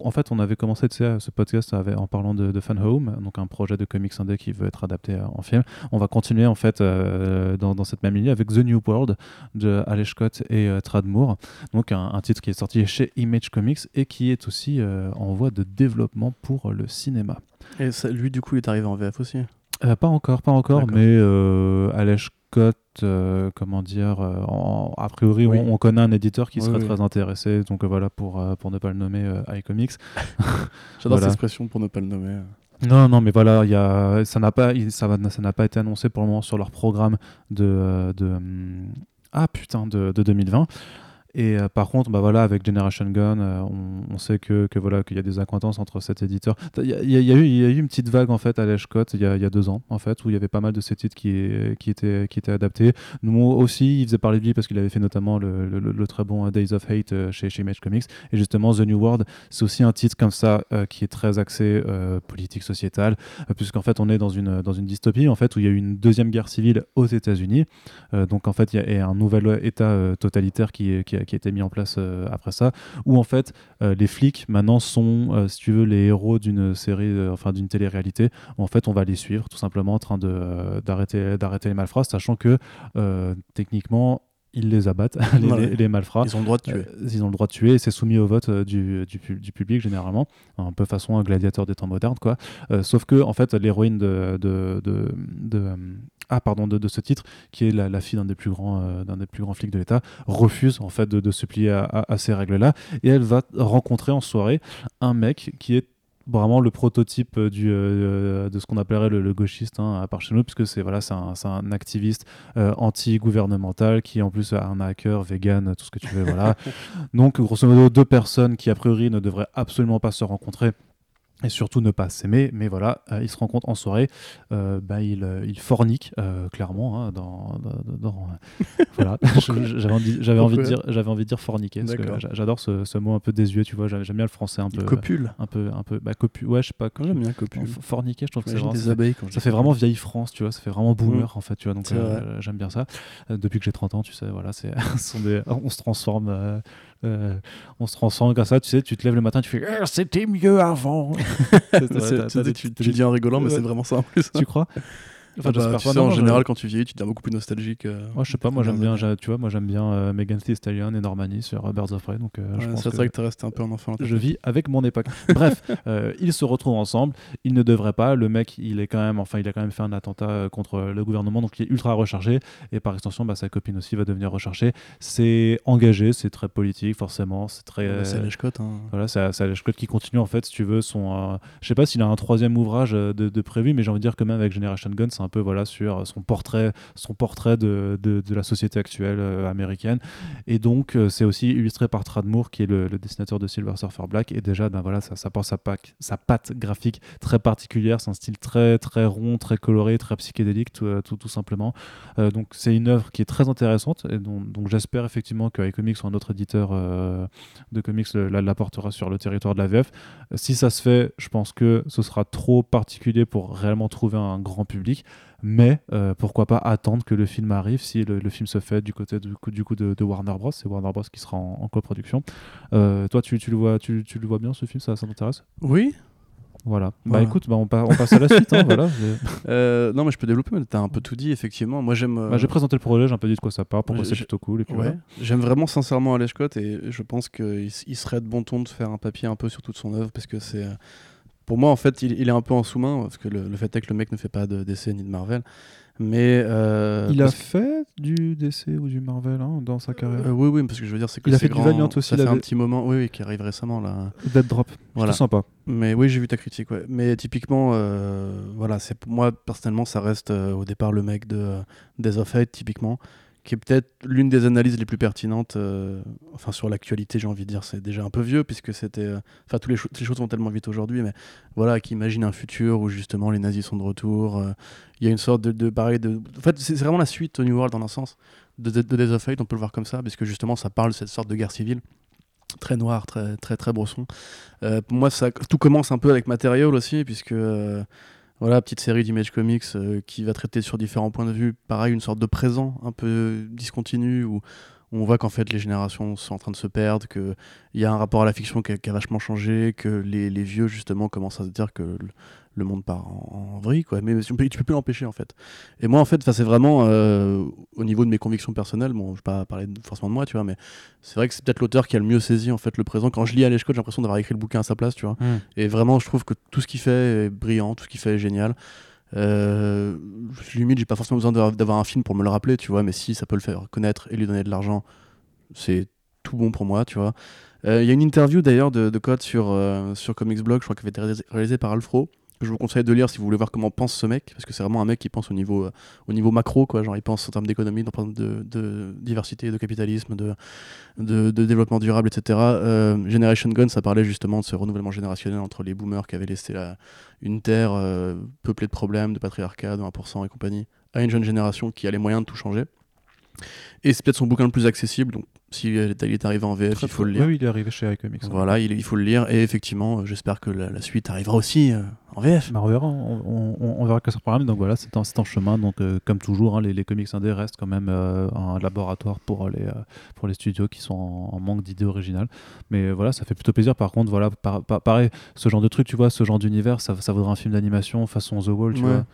S1: en fait on avait commencé ce podcast en parlant de, de Fan Home, donc un projet de comics indé qui veut être adapté en film. On va continuer en fait dans, cette même ligne avec The New World de Alex Scott et Trad Moore, donc un, titre qui est sorti chez Image Comics et qui est aussi en voie de développement pour le cinéma.
S2: Et ça, lui, du coup, il est arrivé en VF aussi.
S1: Euh, pas encore, pas encore, mais euh, Scott, euh, comment dire, euh, en- a priori
S2: Oui.
S1: on, on connaît un éditeur qui
S2: Oui,
S1: serait
S2: oui.
S1: très intéressé, donc voilà pour, pour ne pas le nommer iComics.
S2: J'adore
S1: Voilà.
S2: cette expression pour ne pas le nommer.
S1: Non, non, mais voilà, il y a, ça n'a pas, ça va- ça n'a pas été annoncé pour le moment sur leur programme de, de hum, ah putain de, de 2020. Et euh, par contre, bah voilà, avec Generation Gun, euh, on, sait que, que voilà qu'il y a des accointances entre cet éditeur. Il y a, eu, il y a eu une petite vague en fait à l'Eshcott il, il y a deux ans en fait où il y avait pas mal de ces titres qui, qui étaient qui étaient adaptés. Nous aussi, il faisait parler de lui parce qu'il avait fait notamment le, le- très bon euh, Days of Hate chez, chez Image Comics. Et justement, The New World, c'est aussi un titre comme ça qui est très axé politique sociétale, puisqu'en fait on est dans une dans une dystopie en fait où il y a eu une deuxième guerre civile aux États-Unis. Donc en fait il y a un nouvel État totalitaire qui, qui, a, qui a été mis en place euh, après ça, où en fait euh, les flics maintenant sont, euh, si tu veux, les héros d'une série, enfin d'une télé-réalité. En fait on va les suivre tout simplement en train d'arrêter d'arrêter les malfrats, sachant que techniquement ils les abattent, les, les- les malfrats.
S2: Ils ont le droit de tuer.
S1: Euh, ils ont le droit de tuer et c'est soumis au vote euh, du, du, pu- du public généralement, un peu façon un gladiateur des temps modernes quoi. Euh, sauf que en fait l'héroïne de, de, de, de, ah pardon de, de ce titre, qui est la, la fille d'un des plus grands euh, d'un des plus grands flics de l'État, refuse en fait de, de se plier à, à- à ces règles là et elle va rencontrer en soirée un mec qui est vraiment le prototype euh, du, euh, de ce qu'on appellerait le, le gauchiste hein, à part chez nous puisque c'est voilà c'est un, un activiste euh, anti-gouvernemental qui en plus a un hacker vegan tout ce que tu veux voilà. Donc grosso modo deux personnes qui a priori ne devraient absolument pas se rencontrer et surtout ne pas s'aimer, mais voilà, euh, ils se rencontrent en soirée, euh, bah, ils, euh, ils forniquent, euh, clairement, hein, dans, dans- dans- voilà, j'avais envie, j'avais envie de dire, j'avais envie de dire forniquer, parce que j'adore ce, ce mot un peu désuet, tu vois, j'aime bien le français un peu,
S2: Copule.
S1: un peu, un peu, bah, copu, ouais, je sais pas,
S2: J'aime bien copule.
S1: forniquer, je trouve que c'est vraiment,
S2: des
S1: ça fait-
S2: abeilles quand je
S1: ça
S2: dis
S1: fait vraiment vieille France, tu vois, ça fait vraiment boomer en fait, tu vois, donc j'aime bien ça. Depuis que j'ai 30 ans, tu sais, voilà, c'est, des- on se transforme, on se transforme comme ça, tu sais, tu te lèves le matin, tu fais Ah, c'était mieux avant.
S2: Tu, tu- tu le dis en rigolant, mais
S1: Ouais.
S2: c'est vraiment ça en plus.
S1: tu crois?
S2: Enfin, bah,
S1: j'espère
S2: tu
S1: pas,
S2: sais,
S1: non,
S2: en
S1: je-
S2: général, quand tu vieillis, tu deviens beaucoup plus nostalgique. euh,
S1: Moi, je sais pas, moi j'aime bien, tu vois, moi j'aime bien euh, Megan Thee Stallion et Normani sur euh, Birds of Prey, donc euh, je
S2: Ouais,
S1: pense
S2: C'est
S1: que
S2: vrai que t'es resté un peu un enfant.
S1: je vis avec mon époque. Bref, euh, ils se retrouvent ensemble. Ils ne devraient pas. Le mec, il est quand même, enfin, il a quand même fait un attentat euh, contre le gouvernement, donc il est ultra recherché. Et par extension, bah, sa copine aussi va devenir recherchée. C'est engagé, c'est très politique, forcément. C'est très.
S2: Ouais, C'est
S1: euh,
S2: Lèche-Côte. Hein.
S1: voilà, c'est Scott qui continue en fait, si tu veux, son. euh, je sais pas s'il a un troisième ouvrage de, de prévu, mais j'ai envie de dire que même avec Generation Gun, c'est un peu voilà sur son portrait, son portrait de, de, la société actuelle euh, américaine. Et donc euh, c'est aussi illustré par Tradmoor qui est le, dessinateur de Silver Surfer Black. Et déjà, ben voilà, ça, porte sa, patte graphique très particulière. C'est un style très très rond, très coloré, très psychédélique, tout, euh, tout, tout simplement. Donc c'est une œuvre qui est très intéressante. Et donc, j'espère effectivement que iComics ou un autre éditeur de comics le- la, la portera sur le territoire de la VF. Si ça se fait, je pense que ce sera trop particulier pour réellement trouver un grand public. Mais euh, pourquoi pas attendre que le film arrive si le, le film se fait du côté du coup, du coup de, de Warner Bros. C'est Warner Bros. qui sera en, en coproduction. Euh, toi, tu, tu le vois, tu, tu le vois bien ce film Ça, ça t'intéresse?
S2: Oui.
S1: Voilà. Bah écoute, bah, on, pa- on passe à la suite. hein, voilà.
S2: Euh, non, mais je peux développer, mais t'as un peu tout dit, effectivement. Moi, j'aime. euh,
S1: bah, j'ai présenté le projet, j'ai un peu dit de quoi ça part, pourquoi c'est plutôt cool.
S2: Ouais.
S1: voilà.
S2: J'aime vraiment sincèrement Alex Scott et je pense qu'il serait de bon ton de faire un papier un peu sur toute son œuvre parce que c'est. Pour moi, en fait, il, il est un peu en sous-main parce que le, le fait est que le mec ne fait pas de DC ni de Marvel. Mais. euh,
S1: Il a
S2: parce que-
S1: fait du DC ou du Marvel hein, dans sa carrière.
S2: Euh, oui, oui, parce que je veux dire, c'est que
S1: Il a fait du
S2: grand-
S1: Valiant aussi,
S2: Ça fait un petit moment, oui, oui, qui arrive récemment là.
S1: Dead Drop.
S2: Voilà.
S1: Sympa.
S2: Mais oui, j'ai vu ta critique, ouais. Mais typiquement, euh, voilà, c'est moi personnellement, ça reste euh, au départ le mec de euh, Days of Hate, typiquement, qui est peut-être l'une des analyses les plus pertinentes, euh, enfin sur l'actualité, j'ai envie de dire, c'est déjà un peu vieux puisque c'était, euh, enfin tous les, cho- les choses vont tellement vite aujourd'hui, mais voilà, qui imagine un futur où justement les nazis sont de retour. euh, Il y a une sorte de, pareil, de, en fait, c'est vraiment la suite au New World dans un sens de, de, de Days of Hate, on peut le voir comme ça, parce que justement, ça parle de cette sorte de guerre civile très noir, très très très brosson. Pour moi, ça, tout commence un peu avec Material aussi, puisque voilà, petite série d'Image Comics euh, qui va traiter sur différents points de vue, pareil, une sorte de présent un peu discontinu où on voit qu'en fait les générations sont en train de se perdre, qu'il y a un rapport à la fiction qui a, vachement changé, que les vieux justement commencent à se dire que le, monde part en, en vrille, quoi. Mais tu peux, tu peux plus l'empêcher en fait. Et moi en fait, c'est vraiment euh, au niveau de mes convictions personnelles, bon, je vais pas parler de- forcément de moi, tu vois, mais c'est vrai que c'est peut-être l'auteur qui a le mieux saisi en fait le présent. Quand je lis Scott, j'ai l'impression d'avoir écrit le bouquin à sa place, tu vois. Et vraiment, je trouve que tout ce qu'il fait est brillant, tout ce qu'il fait est génial. Euh, limite, j'ai pas forcément besoin d'avoir un film pour me le rappeler, tu vois, mais si ça peut le faire connaître et lui donner de l'argent, c'est tout bon pour moi, tu vois. Euh, Il y a une interview d'ailleurs de, de Code sur, euh, sur Comics Blog, je crois qu'elle avait été réalisée- réalisée par Alfro, que je vous conseille de lire si vous voulez voir comment pense ce mec, parce que c'est vraiment un mec qui pense au niveau, euh, au niveau macro, quoi. Genre, il pense en termes d'économie, de, de diversité, de capitalisme, de, développement durable, etc. Euh, Generation Gun, ça parlait justement de ce renouvellement générationnel entre les boomers qui avaient laissé la, une terre euh, peuplée de problèmes, de patriarcat, de 1% et compagnie, à une jeune génération qui a les moyens de tout changer. Et c'est peut-être son bouquin le plus accessible, donc s'il est, il est arrivé en VF, il faut le lire.
S1: Oui, il est arrivé chez iComics. hein.
S2: Voilà, il, il faut le lire, et effectivement, euh, j'espère que la, la suite arrivera aussi euh, en VF.
S1: Bah, on verra, on, on- on verra que ça programme. Donc voilà, c'est en, chemin. Donc euh, comme toujours, hein, les, les comics indés restent quand même euh, un laboratoire pour les, pour les studios qui sont en, en manque d'idées originales. Mais voilà, ça fait plutôt plaisir. Par contre, voilà, par- par- pareil, ce genre de truc, tu vois, ce genre d'univers, ça, ça vaudrait un film d'animation façon The Wall, tu
S2: Ouais.
S1: vois.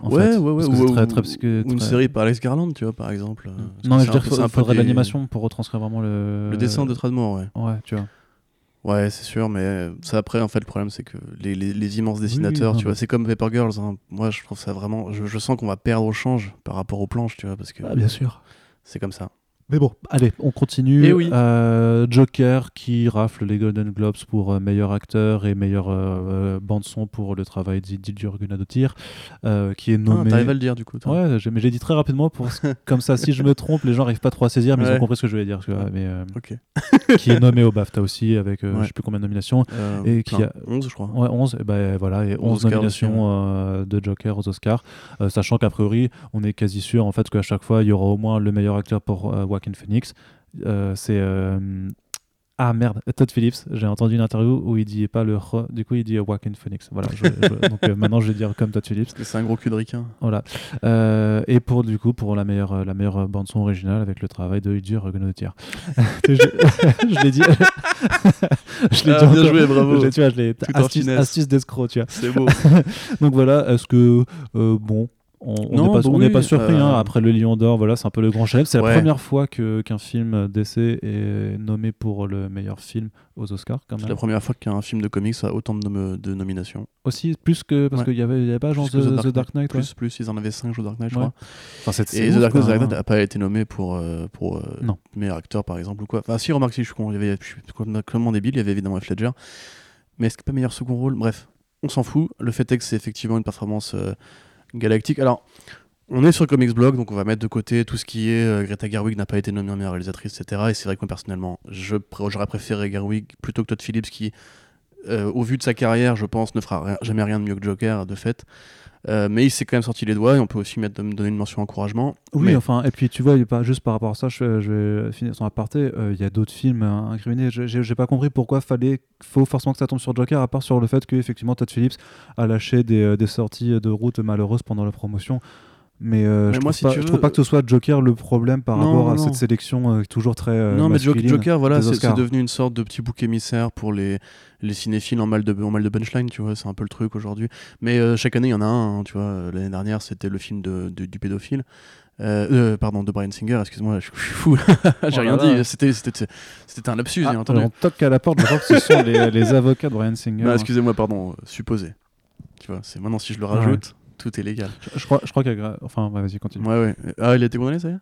S1: En
S2: ouais,
S1: fait.
S2: ouais, ouais,
S1: Parce que
S2: ou,
S1: c'est très, très
S2: une série par Alex Garland, tu vois, par exemple. parce
S1: Non, mais je veux dire, il faudrait de l'animation pour retranscrire vraiment le.
S2: Le dessin de Tradmore, ouais.
S1: Ouais, tu vois.
S2: Ouais, c'est sûr, mais ça après, en fait, le problème, c'est que les, les- les immenses dessinateurs, tu vois, c'est comme Paper Girls. hein. Moi, je trouve ça vraiment. Je, je sens qu'on va perdre au change par rapport aux planches, tu vois, parce que
S1: Ah, bien sûr.
S2: c'est comme ça.
S1: Mais bon, allez, on continue.
S2: Eh oui.
S1: Euh, Joker qui rafle les Golden Globes pour euh, meilleur acteur et meilleure euh, bande son pour le travail d'Ildur Gunadotir, euh, qui est
S2: Ah,
S1: nommé.
S2: T'arrives à le dire, du coup. toi.
S1: Ouais, mais j'ai dit très rapidement pour comme ça. Si je me trompe, les gens n'arrivent pas trop à saisir, mais ils ont compris ce que je voulais dire. vois, mais euh,
S2: Ok.
S1: qui est nommé au BAFTA aussi avec euh,
S2: Ouais.
S1: je sais plus combien de nominations.
S2: Euh,
S1: Et qui a-
S2: 11, je crois.
S1: Ouais, 11, et ben voilà, et 11
S2: Oscars aussi,
S1: nominations euh, de Joker aux Oscars, Euh, sachant qu'a priori, on est quasi sûr en fait qu'à chaque fois, il y aura au moins le meilleur acteur pour euh, Joaquin Phoenix. Euh, c'est euh, ah merde, Todd Phillips. J'ai entendu une interview où il dit pas le re, du coup il dit Joaquin Phoenix. Voilà, je- je- donc euh, maintenant je vais dire comme Todd Phillips.
S2: C'est un gros cul de ricain.
S1: Voilà. Euh, et pour du coup pour la meilleure euh, la meilleure bande son originale avec le travail de Idir Gunnetier. je je l'ai dit. je l'ai
S2: Ah, bien joué, bravo.
S1: Je tu vois, je l'ai astuce, d'escroc, tu vois.
S2: C'est beau.
S1: Donc voilà, est-ce que euh, bon, on n'est pas,
S2: bah oui,
S1: pas surpris hein,
S2: euh,
S1: après le Lion d'Or. Voilà, c'est un peu le grand chelem. C'est la première fois que qu'un film d'essai est nommé pour le meilleur film aux Oscars, quand
S2: C'est la première fois qu'un film de comics a autant de, nom- de nominations.
S1: Aussi plus que parce
S2: Ouais.
S1: qu'il y avait, y avait pas genre
S2: Plus
S1: The, The Dark Knight. ouais.
S2: Plus, plus, ils en avaient 5 jours Dark Knight, je crois.
S1: Enfin, c'est-
S2: Et The Dark Knight n'a pas été nommé pour, euh, pour euh,
S1: Non.
S2: meilleur acteur, par exemple, ou quoi. Enfin, si, remarque, si je suis con, il y avait, je suis complètement débile, il y avait évidemment Heath Ledger. Mais est-ce que pas meilleur second rôle? Bref, on s'en fout. Le fait est que c'est effectivement une performance euh, galactique. Alors, on est sur Comics Blog, donc on va mettre de côté tout ce qui est euh, Greta Gerwig n'a pas été nommée réalisatrice, etc. Et c'est vrai que moi personnellement, je j'aurais préféré Gerwig plutôt que Todd Phillips, qui, euh, au vu de sa carrière, je pense, ne fera jamais rien de mieux que Joker, de fait. Euh, mais il s'est quand même sorti les doigts et on peut aussi mettre, me donner une mention encouragement.
S1: Oui,
S2: Mais-
S1: enfin, et puis tu vois, il pas, juste par rapport à ça, je, je vais finir son aparté. euh, Il y a d'autres films euh, incriminés. Je- J'ai pas compris pourquoi fallait, faut forcément que ça tombe sur Joker, à part sur le fait que effectivement Todd Phillips a lâché des, euh, des sorties de route malheureuses pendant la promotion. Mais, euh,
S2: Mais
S1: je,
S2: moi,
S1: trouve
S2: si
S1: pas,
S2: tu
S1: je
S2: veux-
S1: trouve pas que ce soit Joker le problème par
S2: Non,
S1: rapport à
S2: non.
S1: cette sélection euh, toujours très. euh,
S2: non, mais Joker, voilà, c'est devenu une sorte de petit bouc émissaire pour les, les cinéphiles en mal de, en mal de punchline, tu vois, c'est un peu le truc aujourd'hui. Mais euh, chaque année, il y en a un, hein, tu vois. L'année dernière, c'était le film de, de- du pédophile. Euh, euh, pardon, de Brian Singer, excuse-moi, je, je suis fou, j'ai
S1: Oh
S2: rien
S1: là
S2: dit, c'était un lapsus,
S1: Ah,
S2: bien entendu.
S1: on toque à la porte, je crois que ce sont les, les avocats de Brian Singer.
S2: Non, excusez-moi, pardon, supposé. Tu vois, c'est maintenant si je le rajoute, tout est légal.
S1: je, je crois, je crois qu'il y a. Enfin, ouais, vas-y, continue.
S2: Ouais, ouais. Ah, il a été condamné, ça y est?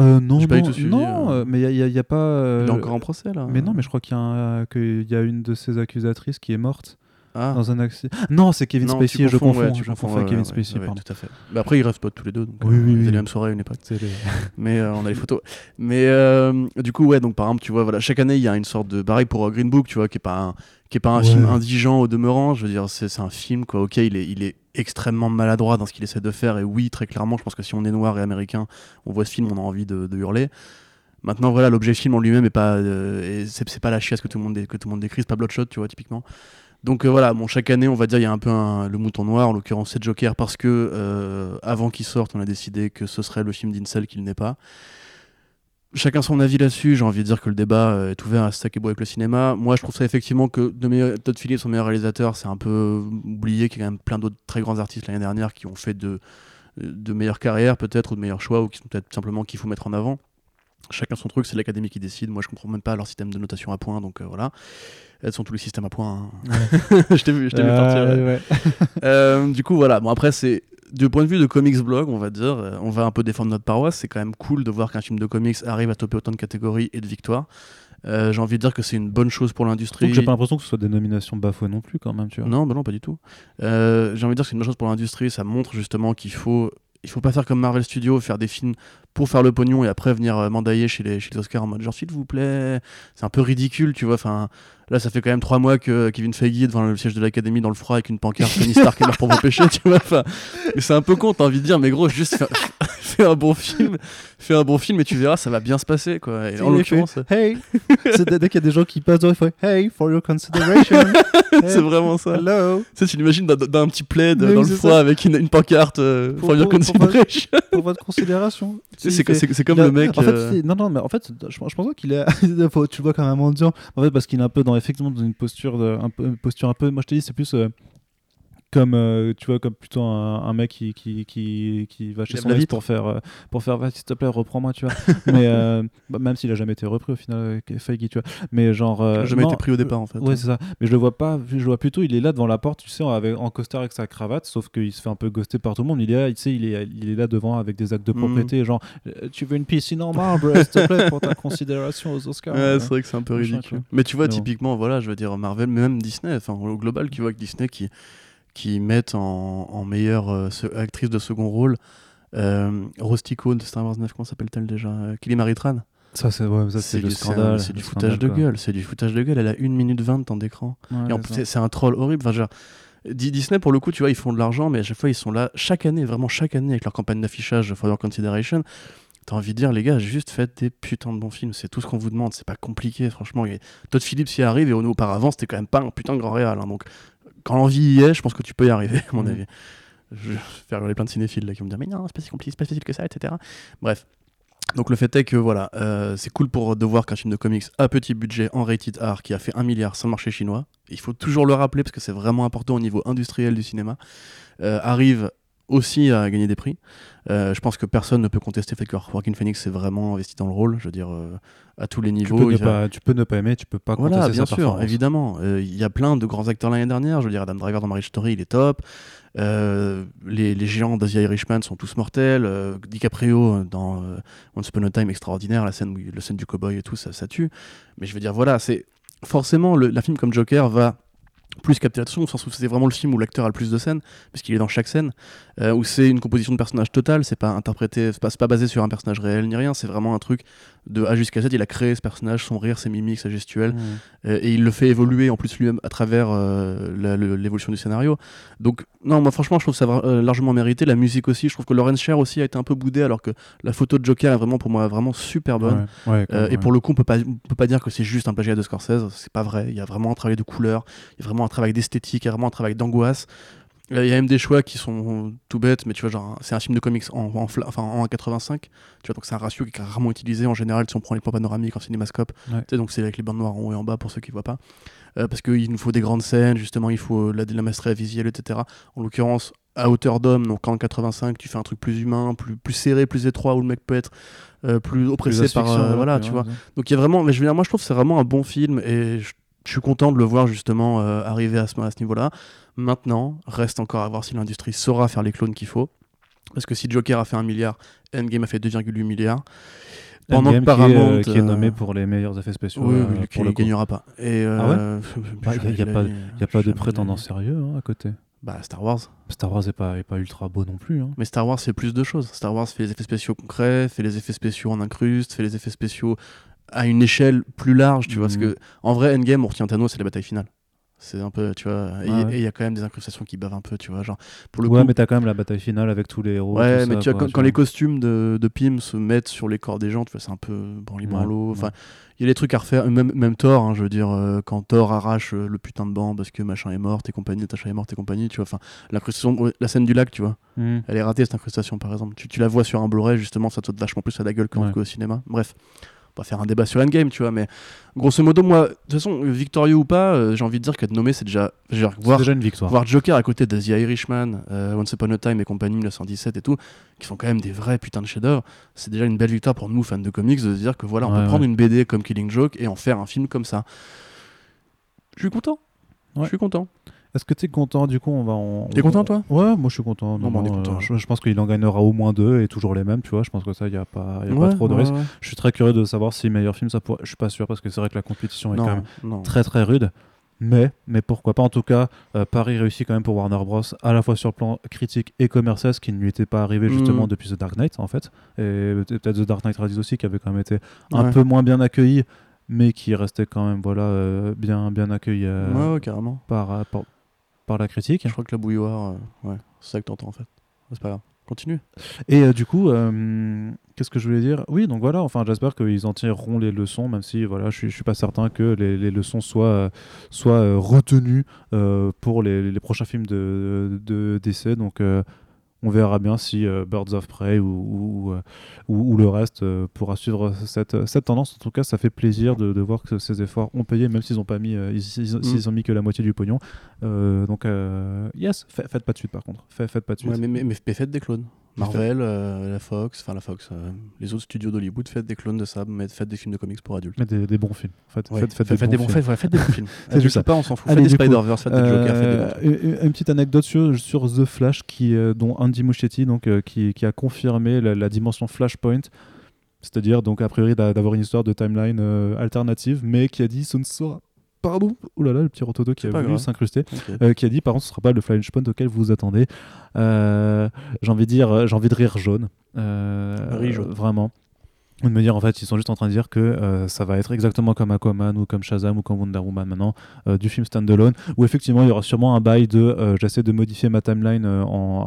S1: Euh, non,
S2: J'ai pas du
S1: non,
S2: tout suivi,
S1: non,
S2: euh.
S1: euh, mais il y a- a- a pas. euh,
S2: Il est encore en procès, là
S1: Mais non, mais je crois qu'il y, a un- qu'il y a une de ses accusatrices qui est morte
S2: Ah.
S1: dans un accident. Non, c'est Kevin
S2: Non,
S1: Spacey, je
S2: confonds,
S1: je confonds avec Kevin Spacey,
S2: ouais,
S1: pardon.
S2: tout à fait. Mais après, ils rêvent pas tous les deux, donc
S1: Oui,
S2: euh,
S1: oui, oui.
S2: la même soirée à une époque.
S1: Les-
S2: Mais euh, on a les photos. Mais euh, du coup, ouais, donc par exemple, tu vois, voilà, chaque année, il y a une sorte de. Pareil pour euh, Green Book, tu vois, qui est pas un, qui est pas un
S1: Ouais.
S2: film indigent au demeurant. Je veux dire, c'est c'est un film, quoi. Ok, il est, il est extrêmement maladroit dans ce qu'il essaie de faire. Et oui, très clairement, je pense que si on est noir et américain, on voit ce film, on a envie de, hurler. Maintenant, voilà, l'objet film en lui-même est pas, euh, c'est pas la chiasse que tout le monde, que tout le monde décrit, c'est pas Bloodshot, tu vois, typiquement. Donc euh, voilà, bon, chaque année, on va dire, il y a un peu le mouton noir, en l'occurrence c'est Joker, parce que euh, avant qu'il sorte, on a décidé que ce serait le film d'Incel qu'il n'est pas. Chacun son avis là-dessus, j'ai envie de dire que le débat euh, est ouvert à stack et beau avec le cinéma. Moi, je trouve ça effectivement que de meilleur- Todd Phillips, son meilleur réalisateur, c'est un peu oublié qu'il y a quand même plein d'autres très grands artistes l'année dernière qui ont fait de, de meilleures carrières peut-être, ou de meilleurs choix, ou qui sont peut-être simplement qu'il faut mettre en avant. Chacun son truc, c'est l'académie qui décide. Moi, je comprends même pas leur système de notation à points, donc euh, voilà. Elles sont tous les systèmes à points. hein. je t'ai vu, je t'ai vu partir.
S1: Euh, ouais.
S2: Euh, du coup, voilà. Bon, après, c'est du point de vue de comics blog, on va dire, euh, on va un peu défendre notre paroisse. C'est quand même cool de voir qu'un film de comics arrive à toper autant de catégories et de victoires. Euh, J'ai envie de dire que c'est une bonne chose pour l'industrie.
S1: Donc j'ai pas l'impression que ce soit des nominations bafouées non plus, quand même, tu vois.
S2: Non, bah non, pas du tout. Euh, J'ai envie de dire que c'est une bonne chose pour l'industrie. Ça montre justement qu'il faut, il faut pas faire comme Marvel Studios, faire des films pour faire le pognon et après venir euh, mandailler chez les, chez les Oscars en mode genre s'il vous plaît. C'est un peu ridicule, tu vois. Enfin, là, ça fait quand même trois mois que Kevin Feige est devant le siège de l'Académie dans le froid avec une pancarte Tony Stark et leur propre péché, tu vois. Enfin, c'est un peu con, t'as envie de dire, mais gros, juste fais, fais un bon film, fais un bon film et tu verras, ça va bien se passer, quoi. Et en l'occurrence,
S1: fait, Hey C'est dès qu'il y a des gens qui passent devant, il fait Hey, for your consideration.
S2: c'est vraiment ça.
S1: Hello.
S2: Tu sais, tu l'imagines d'un- petit plaid
S1: Mais
S2: dans le froid
S1: ça.
S2: avec une, une pancarte euh,
S1: Pour-
S2: for your
S1: pour- pour-
S2: consideration.
S1: Pour votre considération.
S2: C'est comme le mec.
S1: En fait,
S2: euh,
S1: non, non, mais en fait, je, je pense qu'il est. tu le vois comme un mendiant. En fait, parce qu'il est un peu dans, effectivement, dans une posture, de, un peu, une posture un peu. Moi, je te dis, c'est plus. euh, comme euh, tu vois comme plutôt un, un mec qui, qui, qui, qui va chez son ex pour faire euh, pour faire vas-y, s'il te plaît reprends-moi tu vois mais euh, bah, même s'il a jamais été repris au final Feige tu vois mais genre euh,
S2: jamais
S1: non,
S2: été pris au départ en fait.
S1: Ouais, c'est ça. Mais je le vois pas, je le vois plutôt, il est là devant la porte, tu sais, avec, en costard avec sa cravate, sauf qu'il se fait un peu ghoster par tout le monde. Il est là, tu sais, il est, il est là devant avec des actes de
S2: Mhm.
S1: propriété, genre, tu veux une piscine en marbre, s'il te plaît, pour ta considération aux Oscars.
S2: Ouais, c'est vrai que c'est un peu ridicule. Mais tu vois,
S1: Mais bon.
S2: typiquement, voilà, je veux dire, Marvel, mais même Disney, enfin, au global, tu vois que Disney qui, qui mettent en, en meilleure euh, actrice de second rôle euh, Rusty Cole de Star Wars 9, comment s'appelle-t-elle déjà Euh, Kelly Marie-Tran.
S1: Ça, c'est ouais,
S2: du-
S1: scandale.
S2: C'est du foutage de
S1: scandale,
S2: gueule, c'est du foutage de gueule. Elle a 1 minute 20 de temps d'écran.
S1: Ouais,
S2: Et en
S1: c'est
S2: plus, un troll horrible. Enfin, genre, Di- Disney, pour le coup, tu vois, ils font de l'argent, mais à chaque fois, ils sont là, chaque année, vraiment chaque année, avec leur campagne d'affichage For Your Consideration. T'as envie de dire, les gars, juste faites des putains de bons films. C'est tout ce qu'on vous demande. C'est pas compliqué, franchement. Todd Phillips y arrive, et au- auparavant, c'était quand même pas un putain de grand réal. hein. Donc, quand l'envie y est, je pense que tu peux y arriver, à mon
S1: Mhm.
S2: avis. Je vais faire hurler plein de cinéphiles là, qui vont me dire, mais non, c'est pas si compliqué, c'est pas si facile que ça, etc. Bref. Donc le fait est que voilà, euh, c'est cool pour de voir qu'un film de comics à petit budget en rated R qui a fait un milliard sur le marché chinois, il faut toujours le rappeler parce que c'est vraiment important au niveau industriel du cinéma, euh, arrive aussi à gagner des prix. Euh, je pense que personne ne peut contester le fait que Joaquin Phoenix s'est vraiment investi dans le rôle, je veux dire, euh, à tous les
S1: Tu
S2: niveaux.
S1: peux, ne
S2: a-
S1: pas, tu peux ne pas aimer, tu peux pas
S2: voilà,
S1: contester
S2: bien
S1: sa
S2: sûr, évidemment. Euh, Il y a plein de grands acteurs l'année dernière. Je veux dire, Adam Driver dans Marriage Story, il est top. Les, les géants d'Asia Irishman sont tous mortels. DiCaprio dans Once Upon a Time, extraordinaire. La scène, où, la scène du cowboy et tout, ça, ça tue. Mais je veux dire, voilà, c'est forcément le, la film comme Joker va plus capter l'attention, au sens où c'est vraiment le film où l'acteur a le plus de scènes, parce qu'il est dans chaque scène, euh, où c'est une composition de personnage totale, c'est pas interprété, c'est pas, pas basé sur un personnage réel ni rien, c'est vraiment un truc de A jusqu'à Z, il a créé ce personnage, son rire, ses mimiques, sa gestuelle, euh, et il le fait évoluer en plus lui-même à travers euh, l'évolution du scénario. Donc, non, moi franchement, je trouve ça euh, largement mérité, la musique aussi, je trouve que Lawrence Sher aussi a été un peu boudé, alors que la photo de Joker est vraiment pour moi vraiment super bonne.
S1: Ouais, ouais,
S2: et pour le coup, on peut pas, on peut pas dire que c'est juste un plagiat de Scorsese. C'est pas vrai. Il y a vraiment un travail de couleur, il y a vraiment un travail d'esthétique, il y a vraiment un travail d'angoisse. Euh, Il y a même des choix qui sont tout bêtes, mais tu vois, genre, c'est un film de comics en, en, enfin, en 1,85. Tu vois, donc c'est un ratio qui est rarement utilisé en général si on prend les plans panoramiques en cinémascope.
S1: Ouais.
S2: Tu sais, donc c'est avec les bandes noires en haut et en bas pour ceux qui voient pas. Euh, parce qu'il nous faut des grandes scènes, justement, il faut la, la maestria visuelle, etc. En l'occurrence, à hauteur d'homme, donc en 85, tu fais un truc plus humain, plus, plus serré, plus étroit, où le mec peut être euh, plus oppressé
S1: Plus
S2: par. euh, voilà, tu vois. Donc il y a vraiment, mais je veux dire, moi je trouve que c'est vraiment un bon film et je, je suis content de le voir justement euh, arriver à ce, à ce niveau-là. Maintenant, reste encore à voir si l'industrie saura faire les clones qu'il faut. Parce que si Joker a fait un milliard, Endgame a fait 2,8 milliards. Pendant
S1: Endgame
S2: que
S1: qui est, euh,
S2: Paramount,
S1: qui est,
S2: euh,
S1: nommé pour les meilleurs effets spéciaux.
S2: oui,
S1: euh,
S2: oui,
S1: pour le
S2: gagnera pas. Et,
S1: Ah ouais
S2: euh,
S1: Bah, Il n'y a, y a pas de prétendant sérieux hein, à côté.
S2: Bah, Star Wars.
S1: Star Wars n'est pas, est pas ultra beau non plus. hein.
S2: Mais Star Wars fait plus de choses. Star Wars fait les effets spéciaux concrets, fait les effets spéciaux en incruste, fait les effets spéciaux à une échelle plus large, tu vois. Parce
S1: Mhm.
S2: que, en vrai, Endgame, on retient Thanos, c'est la bataille finale. C'est un peu, tu vois. et-
S1: ouais.
S2: Il y a quand même des incrustations qui bavent un peu, tu vois. Genre, pour le
S1: Ouais,
S2: coup.
S1: mais t'as quand même la bataille finale avec tous les héros.
S2: Ouais, mais
S1: ça,
S2: tu vois,
S1: quoi,
S2: quand, quand les costumes de, de Pym se mettent sur les corps des gens, tu vois, c'est un peu branli branlo.
S1: Ouais,
S2: Enfin, il y a des trucs à refaire. Même, même Thor, hein, je veux dire, euh, quand Thor arrache euh, le putain de banc parce que machin est mort, et compagnie, Natasha est morte et compagnie, tu vois. Enfin, l'incrustation, la scène du lac, tu vois.
S1: Mhm.
S2: Elle est ratée cette incrustation par exemple. Tu, tu la vois sur un Blu-ray justement, ça te saute vachement plus à la gueule qu'en-
S1: Ouais.
S2: qu'au cinéma. Bref, on va faire un débat sur Endgame, tu vois, mais grosso modo, moi, de toute façon, victorieux ou pas, euh, j'ai envie de dire qu'être nommé, c'est déjà. voir,
S1: déjà une victoire.
S2: voir Joker à côté de The Irishman, euh, Once Upon a Time et compagnie 1917 et tout, qui sont quand même des vrais putains de chefs-d'œuvre, c'est déjà une belle victoire pour nous, fans de comics, de se dire que voilà, on
S1: Ouais,
S2: peut prendre une BD comme Killing Joke et en faire un film comme ça. Je suis content.
S1: Ouais.
S2: Je suis content.
S1: Est-ce que t'es content du coup on va en...
S2: T'es content, toi?
S1: Ouais, moi je suis content.
S2: Non, bah, on est
S1: non,
S2: content,
S1: euh, je, je pense qu'il en gagnera au moins deux et toujours les mêmes, tu vois. Je pense que ça, il n'y a pas, y a
S2: Ouais,
S1: pas trop de
S2: ouais,
S1: risques.
S2: ouais.
S1: Je suis très curieux de savoir si meilleur film ça pourrait. Je suis pas sûr parce que c'est vrai que la compétition est quand même très très rude. Mais, mais pourquoi pas En tout cas, euh, Paris réussit quand même pour Warner Bros. à la fois sur le plan critique et commercial, ce qui ne lui était pas arrivé justement
S2: Mhm.
S1: depuis The Dark Knight en fait. Et peut-être The Dark Knight Rises aussi qui avait quand même été un peu moins bien accueilli, mais qui restait quand même voilà euh, bien bien accueilli euh,
S2: Ouais, ouais, carrément.
S1: par, par par la critique.
S2: Je crois que la bouilloire, euh, ouais, c'est ça que t'entends en fait. C'est pas grave. Continue.
S1: Et euh, du coup, euh, qu'est-ce que je voulais dire? Oui, donc voilà, enfin, j'espère qu'ils en tireront les leçons, même si voilà, je suis, je suis pas certain que les, les leçons soient, soient euh, retenues pour les, les prochains films de, de DC. Donc, on verra bien si euh, Birds of Prey ou, ou, euh, ou- ou le reste euh, pourra suivre cette, cette tendance. En tout cas, ça fait plaisir de, de voir que ces efforts ont payé, même s'ils ont pas mis, euh, ils-
S2: Mm.
S1: ont mis que la moitié du pognon. Donc, yes, fa- faites pas de suite par contre. Fa- Faites pas de suite.
S2: Ouais, mais, mais, mais- mais faites des clones. Marvel, euh, la Fox, enfin la Fox, euh, les autres studios d'Hollywood, faites des clones de ça, mais faites des films de comics pour adultes.
S1: Mais des, des bons films. Faites,
S2: Ouais,
S1: faites, faites
S2: faites,
S1: des, bons films.
S2: faites, faites des bons films.
S1: C'est
S2: Adultes
S1: juste ça.
S2: pas, on s'en fout.
S1: Allez,
S2: faites des Spider-Verse, faites des Joker, faites des bons
S1: Euh,
S2: films.
S1: une, petite anecdote sur, sur The Flash qui, euh, dont Andy Muschietti donc, euh, qui, qui a confirmé la, la dimension Flashpoint, c'est-à-dire donc a priori d'a- d'avoir une histoire de timeline euh, alternative, mais qui a dit ce ne sera pardon, oh là là le petit rototo qui a voulu s'incruster, euh, qui a dit par contre ce sera pas le Flashpoint auquel vous vous attendez. Euh, j'ai envie de dire, euh, j'ai envie de rire jaune, Euh,
S2: Rire jaune.
S1: vraiment. De me dire en fait ils sont juste en train de dire que euh, ça va être exactement comme Aquaman ou comme Shazam ou comme Wonder Woman maintenant euh, du film standalone où effectivement il y aura sûrement un bail de euh, j'essaie de modifier ma timeline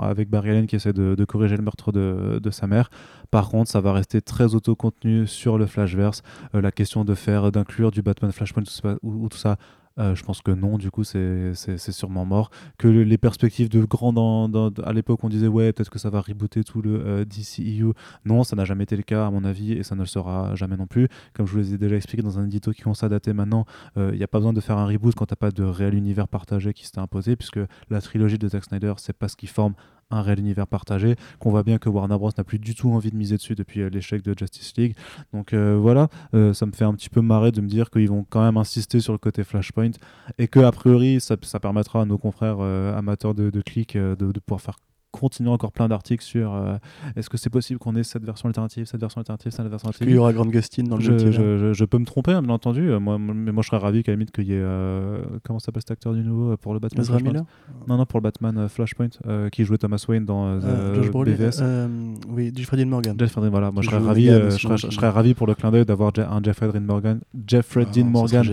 S1: avec Barry Allen qui essaie de, corriger le meurtre de, sa mère. Par contre ça va rester très auto-contenu sur le Flashverse la question de faire d'inclure du Batman Flashpoint ou, ou tout ça je pense que non, du coup, c'est sûrement mort. Que le- les perspectives de grand dans, dans- à l'époque, on disait ouais, peut-être que ça va rebooter tout le euh, DCEU. Non, ça n'a jamais été le cas, à mon avis, et ça ne le sera jamais non plus. Comme je vous les ai déjà expliqué dans un édito qui commence à dater maintenant, euh, il n'y a pas besoin de faire un reboot quand t'as pas de réel univers partagé qui s'était imposé, puisque la trilogie de Zack Snyder, c'est pas ce qui forme un réel univers partagé, qu'on voit bien que Warner Bros n'a plus du tout envie de miser dessus depuis euh, l'échec de Justice League. Donc euh, voilà, euh, ça me fait un petit peu marrer de me dire qu'ils vont quand même insister sur le côté Flashpoint et que a priori ça, ça permettra à nos confrères amateurs de, de clics de pouvoir faire continuer encore plein d'articles sur euh, est-ce que c'est possible qu'on ait cette version alternative, cette version alternative, cette version
S2: Est-ce qu'il y
S1: alternative.
S2: aura Grant Gustin dans le
S1: Je,
S2: multivers
S1: je- je- je peux me tromper, hein, bien entendu. Euh, Moi, mais moi, je serais ravi qu'à la limite qu'il y ait. euh, comment s'appelle cet acteur du nouveau pour le Batman
S2: Ezra Miller
S1: Non, non, pour le Batman Flashpoint, euh, qui jouait Thomas Wayne dans BVS.
S2: Oui, Jeffrey Dean Morgan.
S1: Jeff Dean- voilà, moi je serais, ravi, je, serais,
S2: qui-
S1: je serais ravi pour le clin d'œil d'avoir un Jeffrey Dean Morgan, Jeffrey
S2: Ah,
S1: Dean Morgan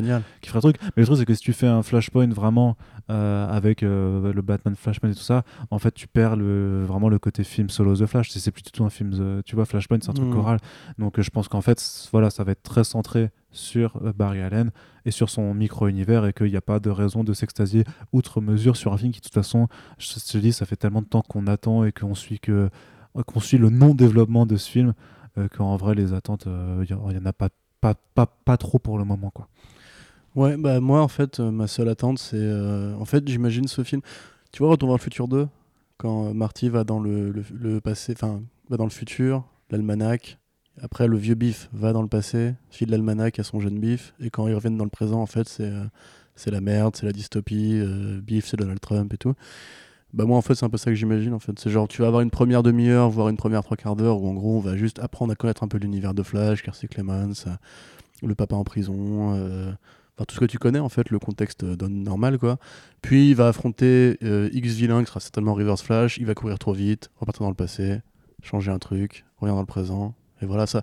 S1: qui ferait un truc. Mais le truc, c'est que si tu fais un Flashpoint vraiment euh, avec euh, le Batman Flashpoint et tout ça, en fait, tu perds le, vraiment le côté film solo The Flash. C'est plus du tout un film, The- tu vois, Flashpoint, c'est un truc
S2: Mhm.
S1: choral. Donc euh, je pense qu'en fait, voilà, ça va être très centré sur Barry Allen et sur son micro-univers et qu'il n'y a pas de raison de s'extasier outre mesure sur un film qui, de toute façon, je te dis, ça fait tellement de temps qu'on attend et qu'on suit que qu'on suit le non-développement de ce film euh, qu'en vrai, les attentes, il n'y en a pas, pas, pas, pas trop pour le moment. Quoi.
S2: Ouais, bah moi en fait, euh, ma seule attente c'est. euh, en fait, j'imagine ce film. Tu vois, Retour vers le futur 2, quand euh, Marty va dans le, le, passé, enfin, va dans le futur, l'almanach. Après, le vieux Biff va dans le passé, file l'almanach à son jeune Biff. Et quand ils reviennent dans le présent, en fait, c'est c'est la merde, c'est la dystopie. euh, Biff, c'est Donald Trump et tout. Bah moi en fait c'est un peu ça que j'imagine en fait. C'est genre tu vas avoir une première demi-heure, voire une première trois quarts d'heure où en gros on va juste apprendre à connaître un peu l'univers de Flash, Kiersey Clemens, le papa en prison, euh, tout ce que tu connais en fait, le contexte euh, donne normal quoi. Puis il va affronter euh, X vilain qui sera certainement Reverse Flash, il va courir trop vite, repartir dans le passé, changer un truc, revenir dans le présent, et voilà ça.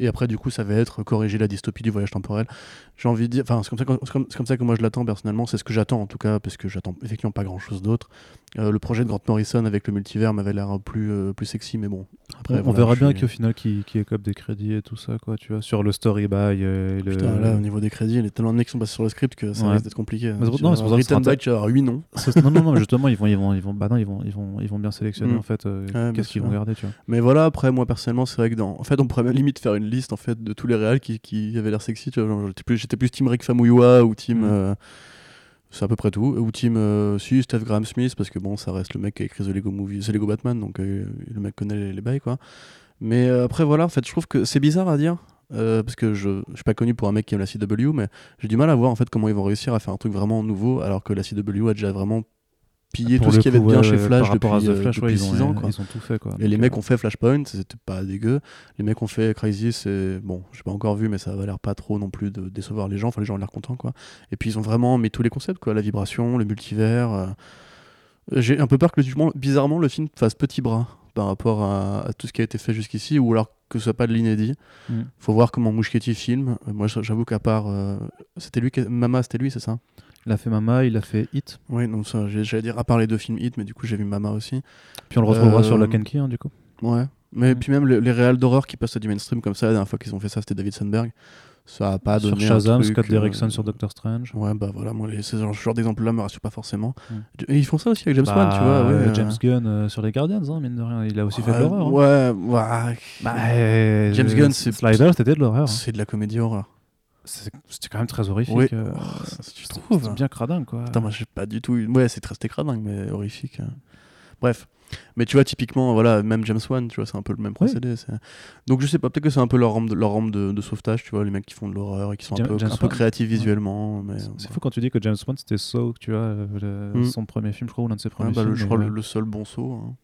S2: Et après du coup ça va être corriger la dystopie du voyage temporel. J'ai envie de dire, enfin c'est comme, comme ça que moi je l'attends personnellement, c'est ce que j'attends en tout cas, parce que j'attends effectivement pas grand chose d'autre. Euh, le projet de Grant Morrison avec le multivers m'avait l'air plus, euh, plus sexy, mais bon. Après,
S1: on, verra bien
S2: suis-
S1: qu'au final qui, qui écope des crédits et tout ça quoi tu vois sur le story by euh, le
S2: Putain, là, au niveau des crédits, il y a tellement de mecs qui sont passés sur le script que ça
S1: Ouais.
S2: risque d'être compliqué.
S1: Mais non, c'est pour ça que
S2: tu vas avoir 8 noms.
S1: Non non non justement ils vont ils vont ils vont bah non ils vont ils vont ils vont bien sélectionner
S2: Mm.
S1: en fait
S2: Ouais,
S1: qu'est-ce qu'ils vont garder tu vois
S2: Mais voilà, après, moi personnellement, c'est vrai que dans. En fait, on pourrait même limite faire une liste en fait, de tous les réals qui, qui avaient l'air sexy. Tu vois, j'étais, plus, plus Team Rick Famuyiwa ou Team.
S1: Mm.
S2: C'est à peu près tout. Ou Team. euh, si, Steph Graham Smith, parce que bon, ça reste le mec qui a écrit The Lego Movie, The Lego Batman, donc euh, le mec connaît les, les bails, quoi. Mais euh, après, voilà, en fait, je trouve que c'est bizarre à dire. euh, parce que je, je suis pas connu pour un mec qui aime la CW, mais j'ai du mal à voir en fait comment ils vont réussir à faire un truc vraiment nouveau, alors que la CW a déjà vraiment pillé
S1: Pour
S2: tout ce qu'il y avait de bien chez
S1: ouais,
S2: Flash
S1: par rapport
S2: depuis,
S1: à The
S2: euh,
S1: Flash
S2: depuis
S1: ils ont
S2: 6 ans. Quoi.
S1: ils ont tout fait quoi
S2: Et les mecs
S1: euh,
S2: ont fait Flashpoint, c'était pas dégueu. Les mecs ont fait Crisis, c'est bon, j'ai pas encore vu, mais ça va l'air pas trop non plus de décevoir les gens. Enfin, les gens ont l'air contents, quoi. Et puis ils ont vraiment mis tous les concepts, quoi, la vibration, le multivers. euh. J'ai un peu peur que bizarrement le film fasse petit bras par rapport à, à tout ce qui a été fait jusqu'ici, ou alors que ce soit pas de l'inédit.
S1: Mm.
S2: Faut voir comment Mouchetti filme. Euh, Moi, j'avoue qu'à part, euh, c'était lui, Mama, c'était lui, c'est ça?
S1: Il a fait Mama il a fait Hit
S2: Oui, donc ça, j'allais dire à part les deux films hit, mais du coup j'ai vu Mama aussi.
S1: puis on le retrouvera
S2: Euh,
S1: sur Lock and Key hein, du coup
S2: Ouais. Mais puis même le- les réals d'horreur qui passent à du mainstream comme ça, la dernière fois qu'ils ont fait ça, c'était David Sandberg. Ça a pas
S1: sur
S2: donné. un
S1: Shazam
S2: truc,
S1: Scott
S2: euh,
S1: Derrickson sur Doctor Strange
S2: Ouais, bah voilà, moi, les, ce genre, d'exemple-là me rassure pas forcément. Et ils font ça aussi avec James
S1: Bah,
S2: Wan, tu vois. Ouais,
S1: euh,
S2: euh,
S1: James Gunn euh, sur les Guardians hein, mine de rien il a aussi fait de
S2: ouais,
S1: l'horreur hein.
S2: Ouais, ouais.
S1: Bah, euh,
S2: James
S1: euh,
S2: Gunn, c'est-
S1: Slider c'était de l'horreur hein.
S2: C'est de la comédie horreur.
S1: C'était quand même très horrifique
S2: Oui.
S1: euh,
S2: Oh, ça, tu trouves
S1: bien cradin quoi
S2: Putain, moi j'ai pas du tout. Ouais, c'est très c'était cradingue, mais horrifique. hein. Bref. Mais tu vois, typiquement, voilà, même James Wan, tu vois, c'est un peu le même procédé. Donc je sais pas, peut-être que c'est un peu leur rampe de, leur rampe de, de sauvetage, tu vois, les mecs qui font de l'horreur et qui sont un peu, un peu créatifs visuellement.
S1: C'est-
S2: ouais.
S1: C'est fou quand tu dis que James Wan c'était Saw, tu vois, euh, le-
S2: Mm.
S1: son premier film, je crois, ou l'un de ses
S2: Ouais,
S1: premiers
S2: bah,
S1: films.
S2: je crois le,
S1: ouais.
S2: le seul bon saut. hein.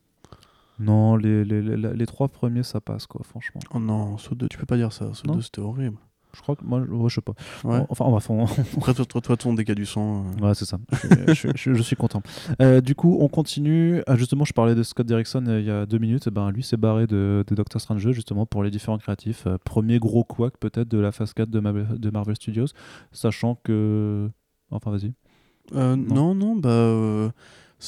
S1: Non, les, les, les, les trois premiers ça passe quoi, franchement.
S2: Oh non, saut 2, tu peux pas dire ça. Saut
S1: Non.
S2: 2, c'était horrible.
S1: Je crois que moi, ouais, je sais pas.
S2: Ouais.
S1: Enfin, on va
S2: toi, toi, ton dégât du sang. euh,
S1: Ouais, c'est ça. Je, suis- je, suis- je suis content. Euh, du coup, on continue. Ah, justement, je parlais de Scott Derrickson euh, il y a deux minutes. Eh Ben, lui s'est barré de, de Doctor Strange 2, justement, pour les différents créatifs. Euh, premier gros couac, peut-être, de la phase 4 de, Marvel- de Marvel Studios. Sachant que. Enfin, vas-y.
S2: non. non, bah.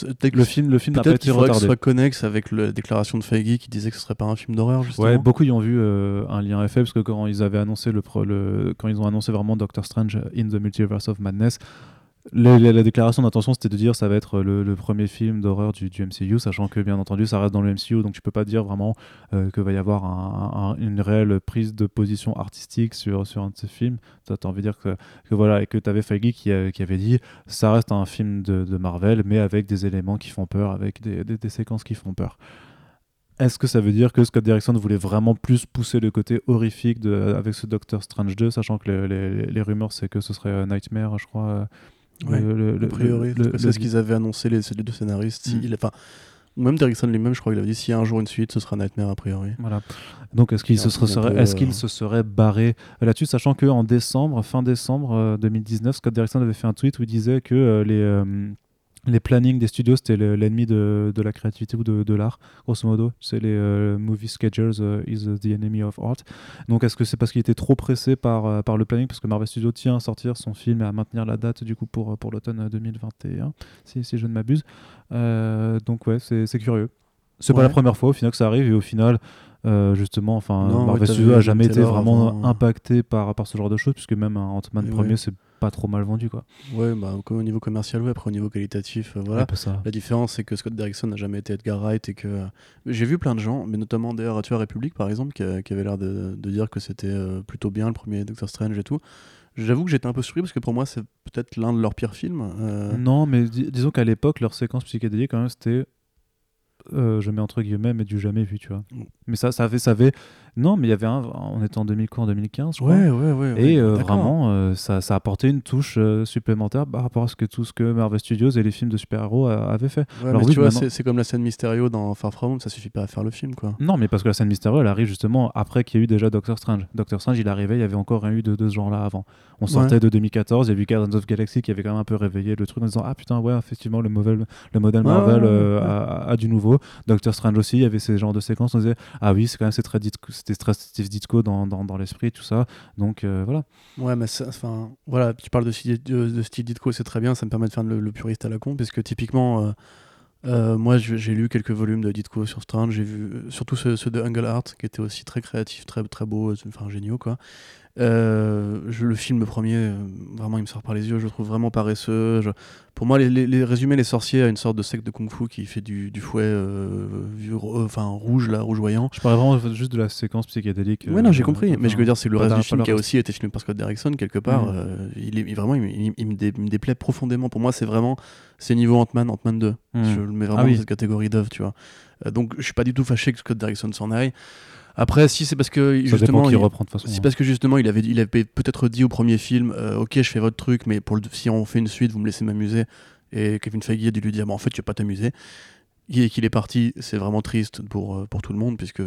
S2: Peut-être
S1: Le film, le film n'a pas
S2: Peut-être
S1: été retardé.
S2: soit connexe avec la déclaration de Feige qui disait que ce serait pas un film d'horreur, justement.
S1: Ouais, beaucoup y ont vu euh, un lien effet parce que quand ils avaient annoncé le, pro- le- quand ils ont annoncé vraiment Doctor Strange in the Multiverse of Madness, la, la déclaration d'intention c'était de dire ça va être le, premier film d'horreur du, MCU, sachant que bien entendu ça reste dans le MCU, donc tu peux pas dire vraiment euh, que va y avoir un- un- une réelle prise de position artistique sur, sur un de ces films. Tu as envie de dire que, voilà et que tu avais Feige qui, a- qui avait dit ça reste un film de, Marvel, mais avec des éléments qui font peur, avec des, séquences qui font peur. Est-ce que ça veut dire que Scott Derrickson voulait vraiment plus pousser le côté horrifique avec ce Doctor Strange 2, sachant que les rumeurs c'est que ce serait euh, Nightmare, je crois. euh,
S2: Ouais,
S1: le- le-
S2: A priori, c'est ce qu'ils avaient annoncé les, deux scénaristes.
S1: Mm.
S2: il- enfin, même Derrickson lui-même, je crois qu'il avait dit s'il y a un jour une suite, ce sera Nightmare a priori.
S1: Voilà. Donc est-ce qu'il se, serait, est-ce qu'il
S2: euh,
S1: se serait barré là-dessus, sachant que en décembre, fin décembre euh, 2019, Scott Derrickson avait fait un tweet où il disait que euh, les euh, les plannings des studios c'était le- l'ennemi de, de la créativité ou de, de l'art, grosso modo. C'est les euh, movie schedules euh, is the enemy of art. Donc est-ce que c'est parce qu'il était trop pressé par, euh, par le planning? Parce que Marvel Studios tient à sortir son film et à maintenir la date du coup pour, pour l'automne euh, 2021, si, si je ne m'abuse. Euh, donc ouais, c'est curieux. C'est pas
S2: Ouais.
S1: la première fois au final que ça arrive et au final, euh, justement, enfin,
S2: Non,
S1: Marvel
S2: ouais,
S1: Studios a jamais été vraiment impacté par, par ce genre de choses puisque même un Ant-Man premier
S2: ouais.
S1: c'est pas trop mal vendu quoi.
S2: Ouais, bah, au niveau commercial, ouais, après au niveau qualitatif, euh, voilà. La différence, c'est que Scott Derrickson n'a jamais été Edgar Wright et que euh, j'ai vu plein de gens, mais notamment d'ailleurs à Tueur République par exemple, qui, avait l'air de, de dire que c'était euh, plutôt bien le premier Doctor Strange et tout. J'avoue que j'étais un peu surpris parce que pour moi c'est peut-être l'un de leurs pires films.
S1: Non, mais di- disons qu'à l'époque, leur séquence psychédélique, quand même, c'était. euh, je mets entre guillemets, mais du jamais vu, tu vois.
S2: Mm.
S1: Mais ça, ça avait, ça avait. Non, mais il y avait un. On était en 2000, quoi, en 2015, je crois.
S2: Ouais, ouais, ouais.
S1: Et euh, vraiment, euh, ça, ça a apporté une touche euh, supplémentaire par rapport à ce que tout ce que Marvel Studios et les films de super-héros avaient fait.
S2: Ouais,
S1: Alors
S2: mais
S1: oui,
S2: tu vois,
S1: maintenant-
S2: c'est comme la scène Mysterio dans Far From Home, ça suffit pas à faire le film quoi.
S1: Non, mais parce que la scène mystérieuse, elle arrive justement après qu'il y a eu déjà Doctor Strange. Doctor Strange, il arrivait, il y avait encore rien eu de, de ce genre-là avant. On sortait
S2: Ouais.
S1: de 2014, il y a eu Guardians of Galaxy qui avait quand même un peu réveillé le truc en disant Ah putain, ouais, effectivement, le, modèle le modèle Marvel. A, a du nouveau. Doctor Strange aussi, il y avait ces genres de séquences, on disait Ah oui, c'est quand même c'est très c'était Steve Ditko dans, dans, dans l'esprit, tout ça. Donc euh, voilà.
S2: Ouais, mais enfin, voilà, tu parles de, de, de Steve Ditko, c'est très bien, ça me permet de faire le, puriste à la con, puisque typiquement, euh, euh, moi j'ai lu quelques volumes de Ditko sur Strange, j'ai vu surtout ceux, de Angle Art, qui étaient aussi très créatifs, très, très beaux, enfin géniaux quoi. Euh, je, le film le premier, euh, vraiment il me sort par les yeux, je le trouve vraiment paresseux. je- pour moi, les, les, les résumer les sorciers à une sorte de secte de kung-fu qui fait du, du fouet euh, vieux- euh, enfin rouge là, rougeoyant.
S1: Je parlais vraiment juste de la séquence psychédélique.
S2: Ouais, non, j'ai compris. mais je veux dire, c'est le reste du film qui a aussi été filmé par Scott Derrickson, quelque part. Euh, il est vraiment, il, il- il me dé- il me déplaît profondément. Pour moi, c'est vraiment, c'est niveau Ant-Man, Ant-Man 2.
S1: Hmm.
S2: Je le mets vraiment
S1: Ah oui.
S2: dans cette catégorie d'œuvre, tu vois. Donc, je suis pas du tout fâché que Scott Derrickson s'en aille. Après, si c'est parce que
S1: Ça
S2: justement,
S1: qui
S2: il-
S1: reprend de toute façon.
S2: c'est
S1: hein.
S2: parce que justement, il avait, il avait peut-être dit au premier film, euh, ok, je fais votre truc, mais pour le, si on fait une suite, vous me laissez m'amuser. Et Kevin Feige a dû lui dire, bah, en fait, tu vas pas t'amuser. Et qu'il est parti, c'est vraiment triste pour, euh, pour tout le monde, puisque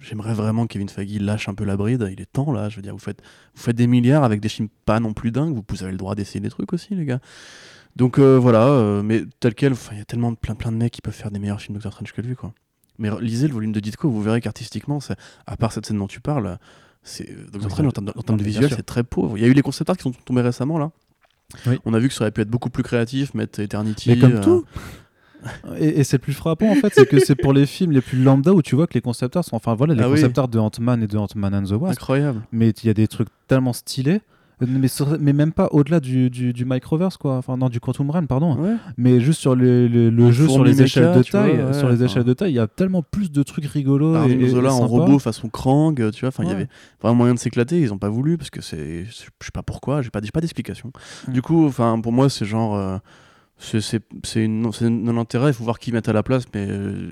S2: j'aimerais vraiment que Kevin Feige lâche un peu la bride. Il est temps là, je veux dire, vous faites, vous faites des milliards avec des films pas non plus dingues, vous avez le droit d'essayer des trucs aussi, les gars. Donc euh, voilà, euh, mais tel quel, il y a tellement de, plein, plein de mecs qui peuvent faire des meilleurs films Doctor Strange que lui, quoi. Mais lisez le volume de Ditko, vous verrez qu'artistiquement, à part cette scène dont tu parles, euh, en termes de, en termes de visuel, c'est très pauvre. Il y a eu les concept art qui sont tombés récemment là.
S1: Oui.
S2: On a vu que ça aurait pu être beaucoup plus créatif, mettre Eternity.
S1: Mais comme
S2: euh,
S1: tout. Et, et c'est plus frappant en fait, c'est que c'est pour les films les plus lambda où tu vois que les concept art sont, enfin voilà, les
S2: Ah
S1: de Ant-Man et de Ant-Man and the Wasp,
S2: incroyable.
S1: mais il y a des trucs tellement stylés, mais, sur- mais même pas au-delà du, du, du Microverse quoi, enfin non du Quantum Realm pardon,
S2: Ouais.
S1: mais juste sur le, le, jeu sur les échelles de
S2: vois,
S1: taille,
S2: ouais,
S1: sur les échelles de taille, il y a tellement plus de trucs rigolos et,
S2: Arnim
S1: et-
S2: Zola en robot façon Krang, tu vois. Enfin, il y avait vraiment moyen de s'éclater. Ils ont pas voulu parce que c'est, je sais pas pourquoi. J'ai pas, pas d'explication.
S1: Mm.
S2: Du coup, enfin, pour moi, c'est genre, euh, c'est, c'est non intérêt. Il faut voir qui mettre à la place, mais. euh,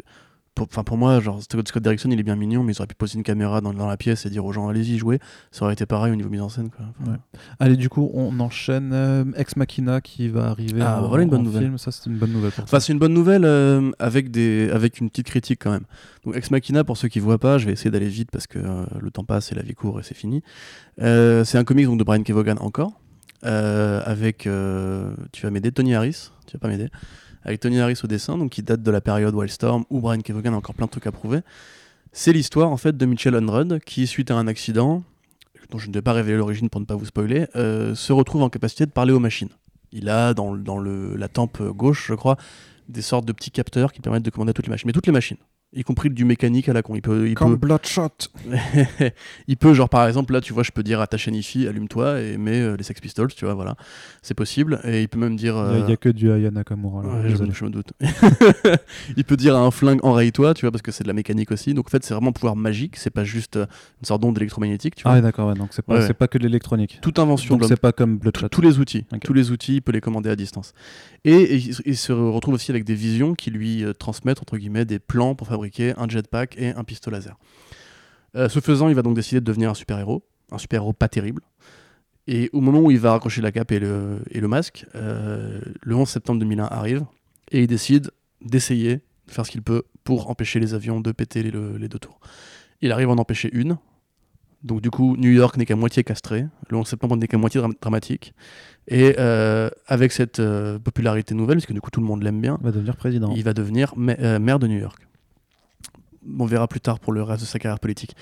S2: pour, pour moi, genre, Scott Derrickson, il est bien mignon, mais ils auraient pu poser une caméra dans, dans la pièce et dire aux gens, allez-y, jouez. Ça aurait été pareil au niveau mise en scène, quoi. Enfin,
S1: Ouais. Allez, du coup, on enchaîne euh, Ex Machina qui va arriver
S2: Ah,
S1: en,
S2: voilà une bonne nouvelle.
S1: film. Ça, c'est une bonne nouvelle
S2: Enfin, c'est une bonne nouvelle euh, avec, des, avec une petite critique quand même. Donc, Ex Machina, pour ceux qui voient pas, je vais essayer d'aller vite parce que euh, le temps passe et la vie court et c'est fini. C'est un comic donc, de Brian Kevogan encore, avec, tu vas m'aider, Tony Harris, tu vas pas m'aider, avec Tony Harris au dessin, donc qui date de la période Wildstorm où Brian Kevogan a encore plein de trucs à prouver. C'est l'histoire en fait de Mitchell Unrudd qui, suite à un accident, dont je ne vais pas révéler l'origine pour ne pas vous spoiler, euh, se retrouve en capacité de parler aux machines. Il a dans, dans le, la tempe gauche, je crois, des sortes de petits capteurs qui permettent de commander toutes les machines. Mais toutes les machines, y compris du mécanique à la con. Il peut, il
S1: Comme
S2: peut,
S1: Bloodshot.
S2: il peut, genre par exemple, là, tu vois, je peux dire à ta chaîne IFI, allume-toi et mets euh, les Sex Pistols, tu vois, voilà. C'est possible. Et il peut même dire.
S1: Il n'y
S2: euh,
S1: a, que du Aya Nakamura. là.
S2: Ouais, je, me doute. il peut dire à un flingue enraye-toi, tu vois, parce que c'est de la mécanique aussi. Donc en fait, c'est vraiment un pouvoir magique. C'est pas juste euh, une sorte d'onde électromagnétique, tu
S1: Ah
S2: vois.
S1: ouais, d'accord, ouais, donc c'est pas, pas que de l'électronique.
S2: Toute invention
S1: Donc c'est pas comme Bloodshot.
S2: tous les outils, tous les outils, il peut les commander à distance. Et, et il, se retrouve aussi avec des visions qui lui euh, transmettent entre guillemets des plans pour fabriquer un jetpack et un pistolet laser. Euh, ce faisant, il va donc décider de devenir un super héros, un super héros pas terrible. Et au moment où il va raccrocher la cape et le, et le masque, euh, le 11 septembre 2001 arrive et il décide d'essayer de faire ce qu'il peut pour empêcher les avions de péter les, les deux tours. Il arrive à en empêcher une. Donc du coup, New York n'est qu'à moitié castré. Le 11 septembre n'est qu'à moitié dramatique. Et euh, avec cette popularité nouvelle, parce que du coup tout le monde l'aime bien,
S1: il va devenir président.
S2: Il va devenir maire de New York. On verra plus tard pour le reste de sa carrière politique.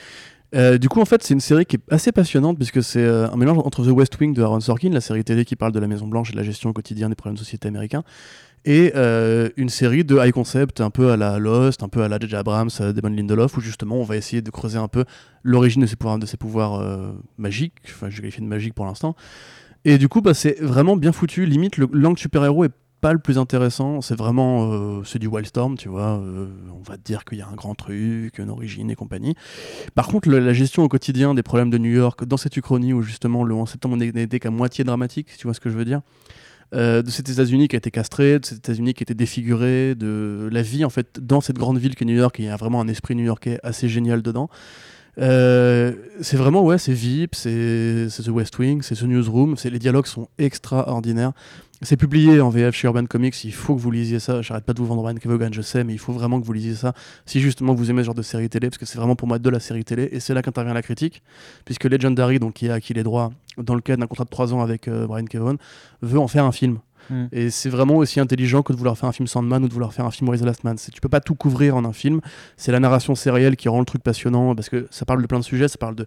S2: du coup, en fait, c'est une série qui est assez passionnante puisque c'est un mélange entre The West Wing de Aaron Sorkin, la série télé qui parle de la Maison Blanche et de la gestion quotidienne des problèmes de société américains, et une série de high concept un peu à la Lost, un peu à la J.J. Abrams, Damon Lindelof, où justement on va essayer de creuser un peu l'origine de ses pouvoirs, magiques, enfin je qualifie de magique pour l'instant, et du coup, bah, c'est vraiment bien foutu. Limite, l'angle super-héros est pas le plus intéressant. C'est vraiment euh, c'est du Wildstorm, tu vois. Euh, on va te dire qu'il y a un grand truc, une origine et compagnie. Par contre, la gestion au quotidien des problèmes de New York, dans cette Uchronie où justement le 11 septembre n'était qu'à moitié dramatique, tu vois ce que je veux dire. Euh, de ces États-Unis qui a été castré, de ces États-Unis qui a été défiguré, de la vie en fait dans cette grande ville qu'est New York. il y a vraiment un esprit new-yorkais assez génial dedans. Euh, c'est vraiment, ouais, c'est VIP, c'est The West Wing, c'est The Newsroom, les dialogues sont extraordinaires. C'est publié en VF chez Urban Comics, il faut que vous lisiez ça. J'arrête pas de vous vendre Ryan Kevogan, je sais, mais il faut vraiment que vous lisiez ça si justement vous aimez ce genre de série télé, parce que c'est vraiment pour moi de la série télé, et c'est là qu'intervient la critique, puisque Legendary, donc, qui a acquis les droits dans le cadre d'un contrat de 3 ans avec euh, Brian Kevogan, veut en faire un film. Mm. Et c'est vraiment aussi intelligent que de vouloir faire un film Sandman ou de vouloir faire un film Rise the Last Man. Tu peux pas tout couvrir en un film. C'est la narration sérielle qui rend le truc passionnant parce que ça parle de plein de sujets. Ça parle de,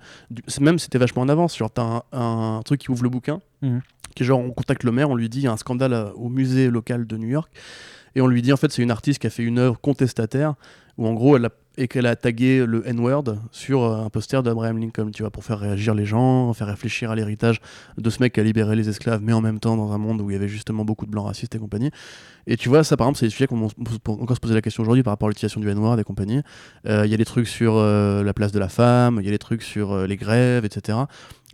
S2: même c'était vachement en avance. Genre t'as un, un truc qui ouvre le bouquin, mm. qui est genre on contacte le maire, on lui dit il y a un scandale au musée local de New York et on lui dit en fait c'est une artiste qui a fait une œuvre contestataire où en gros elle a et qu'elle a tagué le N-word sur euh, un poster d'Abraham Lincoln, tu vois, pour faire réagir les gens, faire réfléchir à l'héritage de ce mec qui a libéré les esclaves, mais en même temps dans un monde où il y avait justement beaucoup de blancs racistes et compagnie. Et tu vois, ça par exemple, c'est des sujets qu'on peut encore se poser la question aujourd'hui par rapport à l'utilisation du N-word et compagnie. Euh, il y a des trucs sur euh, la place de la femme, il y a des trucs sur les grèves, etc.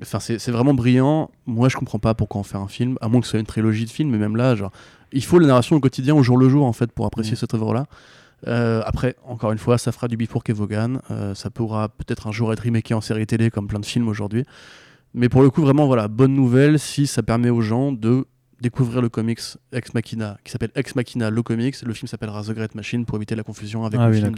S2: Enfin, c'est vraiment brillant. Moi, je comprends pas pourquoi en faire un film, à moins que ce soit une trilogie de films, mais même là, genre, il faut la narration au quotidien, au jour le jour, en fait, pour apprécier mmh. cette œuvre-là. Euh, après, encore une fois, ça fera du bif pour Kevogan. Euh, ça pourra peut-être un jour être remaké en série télé comme plein de films aujourd'hui. Mais pour le coup, vraiment, voilà, bonne nouvelle si ça permet aux gens de découvrir le comics Ex Machina, qui s'appelle Ex Machina, le comics. Le film s'appellera The Great Machine pour éviter la confusion avec
S1: ah
S2: le
S1: film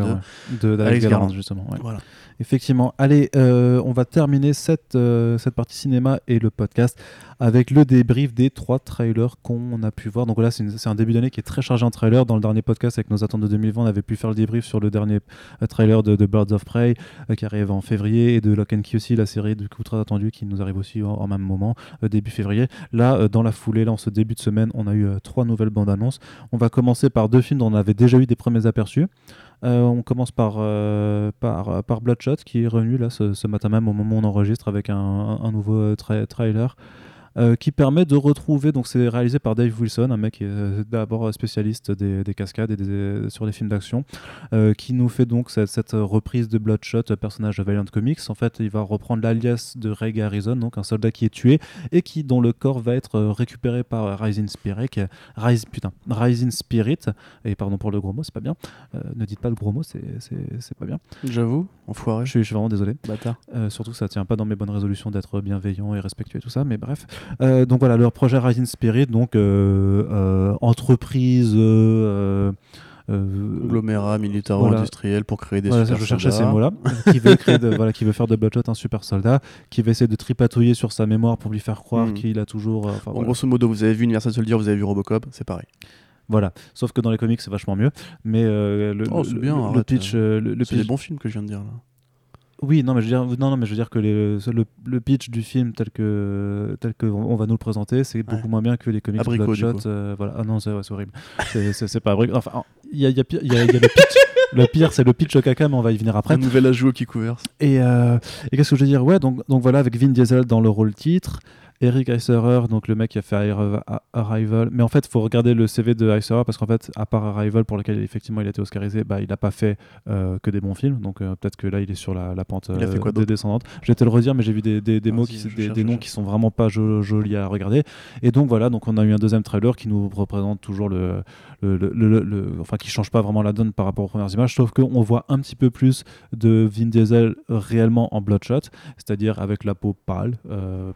S2: de,
S1: de Alex Garland, justement. Voilà. Effectivement. Allez, euh, on va terminer cette, cette partie cinéma et le podcast avec le débrief des trois trailers qu'on a pu voir. Donc là, c'est un début d'année qui est très chargé en trailers. Dans le dernier podcast avec nos attentes de 2020, on avait pu faire le débrief sur le dernier euh, trailer de, Birds of Prey euh, qui arrive en février et de Lock and Key aussi, la série du coup très attendue qui nous arrive aussi en, même moment, euh, début février. Là, dans la foulée, là, en ce début de semaine, on a eu trois nouvelles bandes annonces. On va commencer par deux films dont on avait déjà eu des premiers aperçus. on commence par, par, Bloodshot qui est revenu là ce, matin même au moment où on enregistre avec un, nouveau trailer. Euh, qui permet de retrouver, donc c'est réalisé par Dave Wilson, un mec qui est euh, d'abord spécialiste des, cascades et des, sur les films d'action, euh, qui nous fait donc cette, reprise de Bloodshot, personnage de Valiant Comics. En fait, il va reprendre l'alias de Ray Garrison, donc un soldat qui est tué et qui dont le corps va être récupéré par Rising Spirit, Rise, putain, Rising Spirit, et pardon pour le gros mot, c'est pas bien. ne dites pas le gros mot, c'est pas bien.
S2: J'avoue, enfoiré.
S1: Je suis, je suis vraiment désolé.
S2: Bâtard.
S1: surtout, ça tient pas dans mes bonnes résolutions d'être bienveillant et respectueux et tout ça, mais bref. Euh, donc voilà, leur projet Rising Spirit, donc euh, euh, entreprise.
S2: Agglomérat militaro-industriel pour créer des voilà, super
S1: je cherchais ces mots-là. qui, veut créer voilà, qui veut faire de Bloodshot un super soldat, qui va essayer de tripatouiller sur sa mémoire pour lui faire croire hmm. qu'il a toujours.
S2: en grosso modo, vous avez vu Universal Soldier, vous avez vu Robocop, c'est pareil.
S1: Voilà, sauf que dans les comics c'est vachement mieux. Mais le,
S2: oh, bien, le, pitch, le, c'est des bons films que je viens de dire là.
S1: Oui, non, mais je veux dire, non, non, mais je veux dire que les, le, pitch du film tel que tel que on, va nous le présenter, c'est beaucoup moins bien que les comics
S2: Abricot,
S1: Bloodshot. Euh, voilà. Ah non, c'est horrible. c'est pas vrai. Enfin, il y a, y, a, y, a, y a le pitch. le pire, c'est le pitch au caca, mais on va y venir après.
S2: Un nouvel ajout qui couvert.
S1: Et, euh, et qu'est-ce que je veux dire? Ouais, donc, donc voilà, avec Vin Diesel dans le rôle titre. Eric Eiserer, donc le mec qui a fait Arrival. Mais en fait, il faut regarder le CV de Eiserer parce qu'en fait, à part Arrival, pour lequel effectivement il a été oscarisé, bah, il n'a pas fait euh, que des bons films. Donc euh, peut-être que là, il est sur la, pente euh, des descendantes. Je vais te le redire, mais j'ai vu des, des, mots, qui, des, noms qui sont vraiment pas jolis à regarder. Et donc voilà, donc on a eu un deuxième trailer qui nous représente toujours le, le, le, enfin qui change pas vraiment la donne par rapport aux premières images, sauf qu'on voit un petit peu plus de Vin Diesel réellement en Bloodshot, c'est-à-dire avec la peau pâle,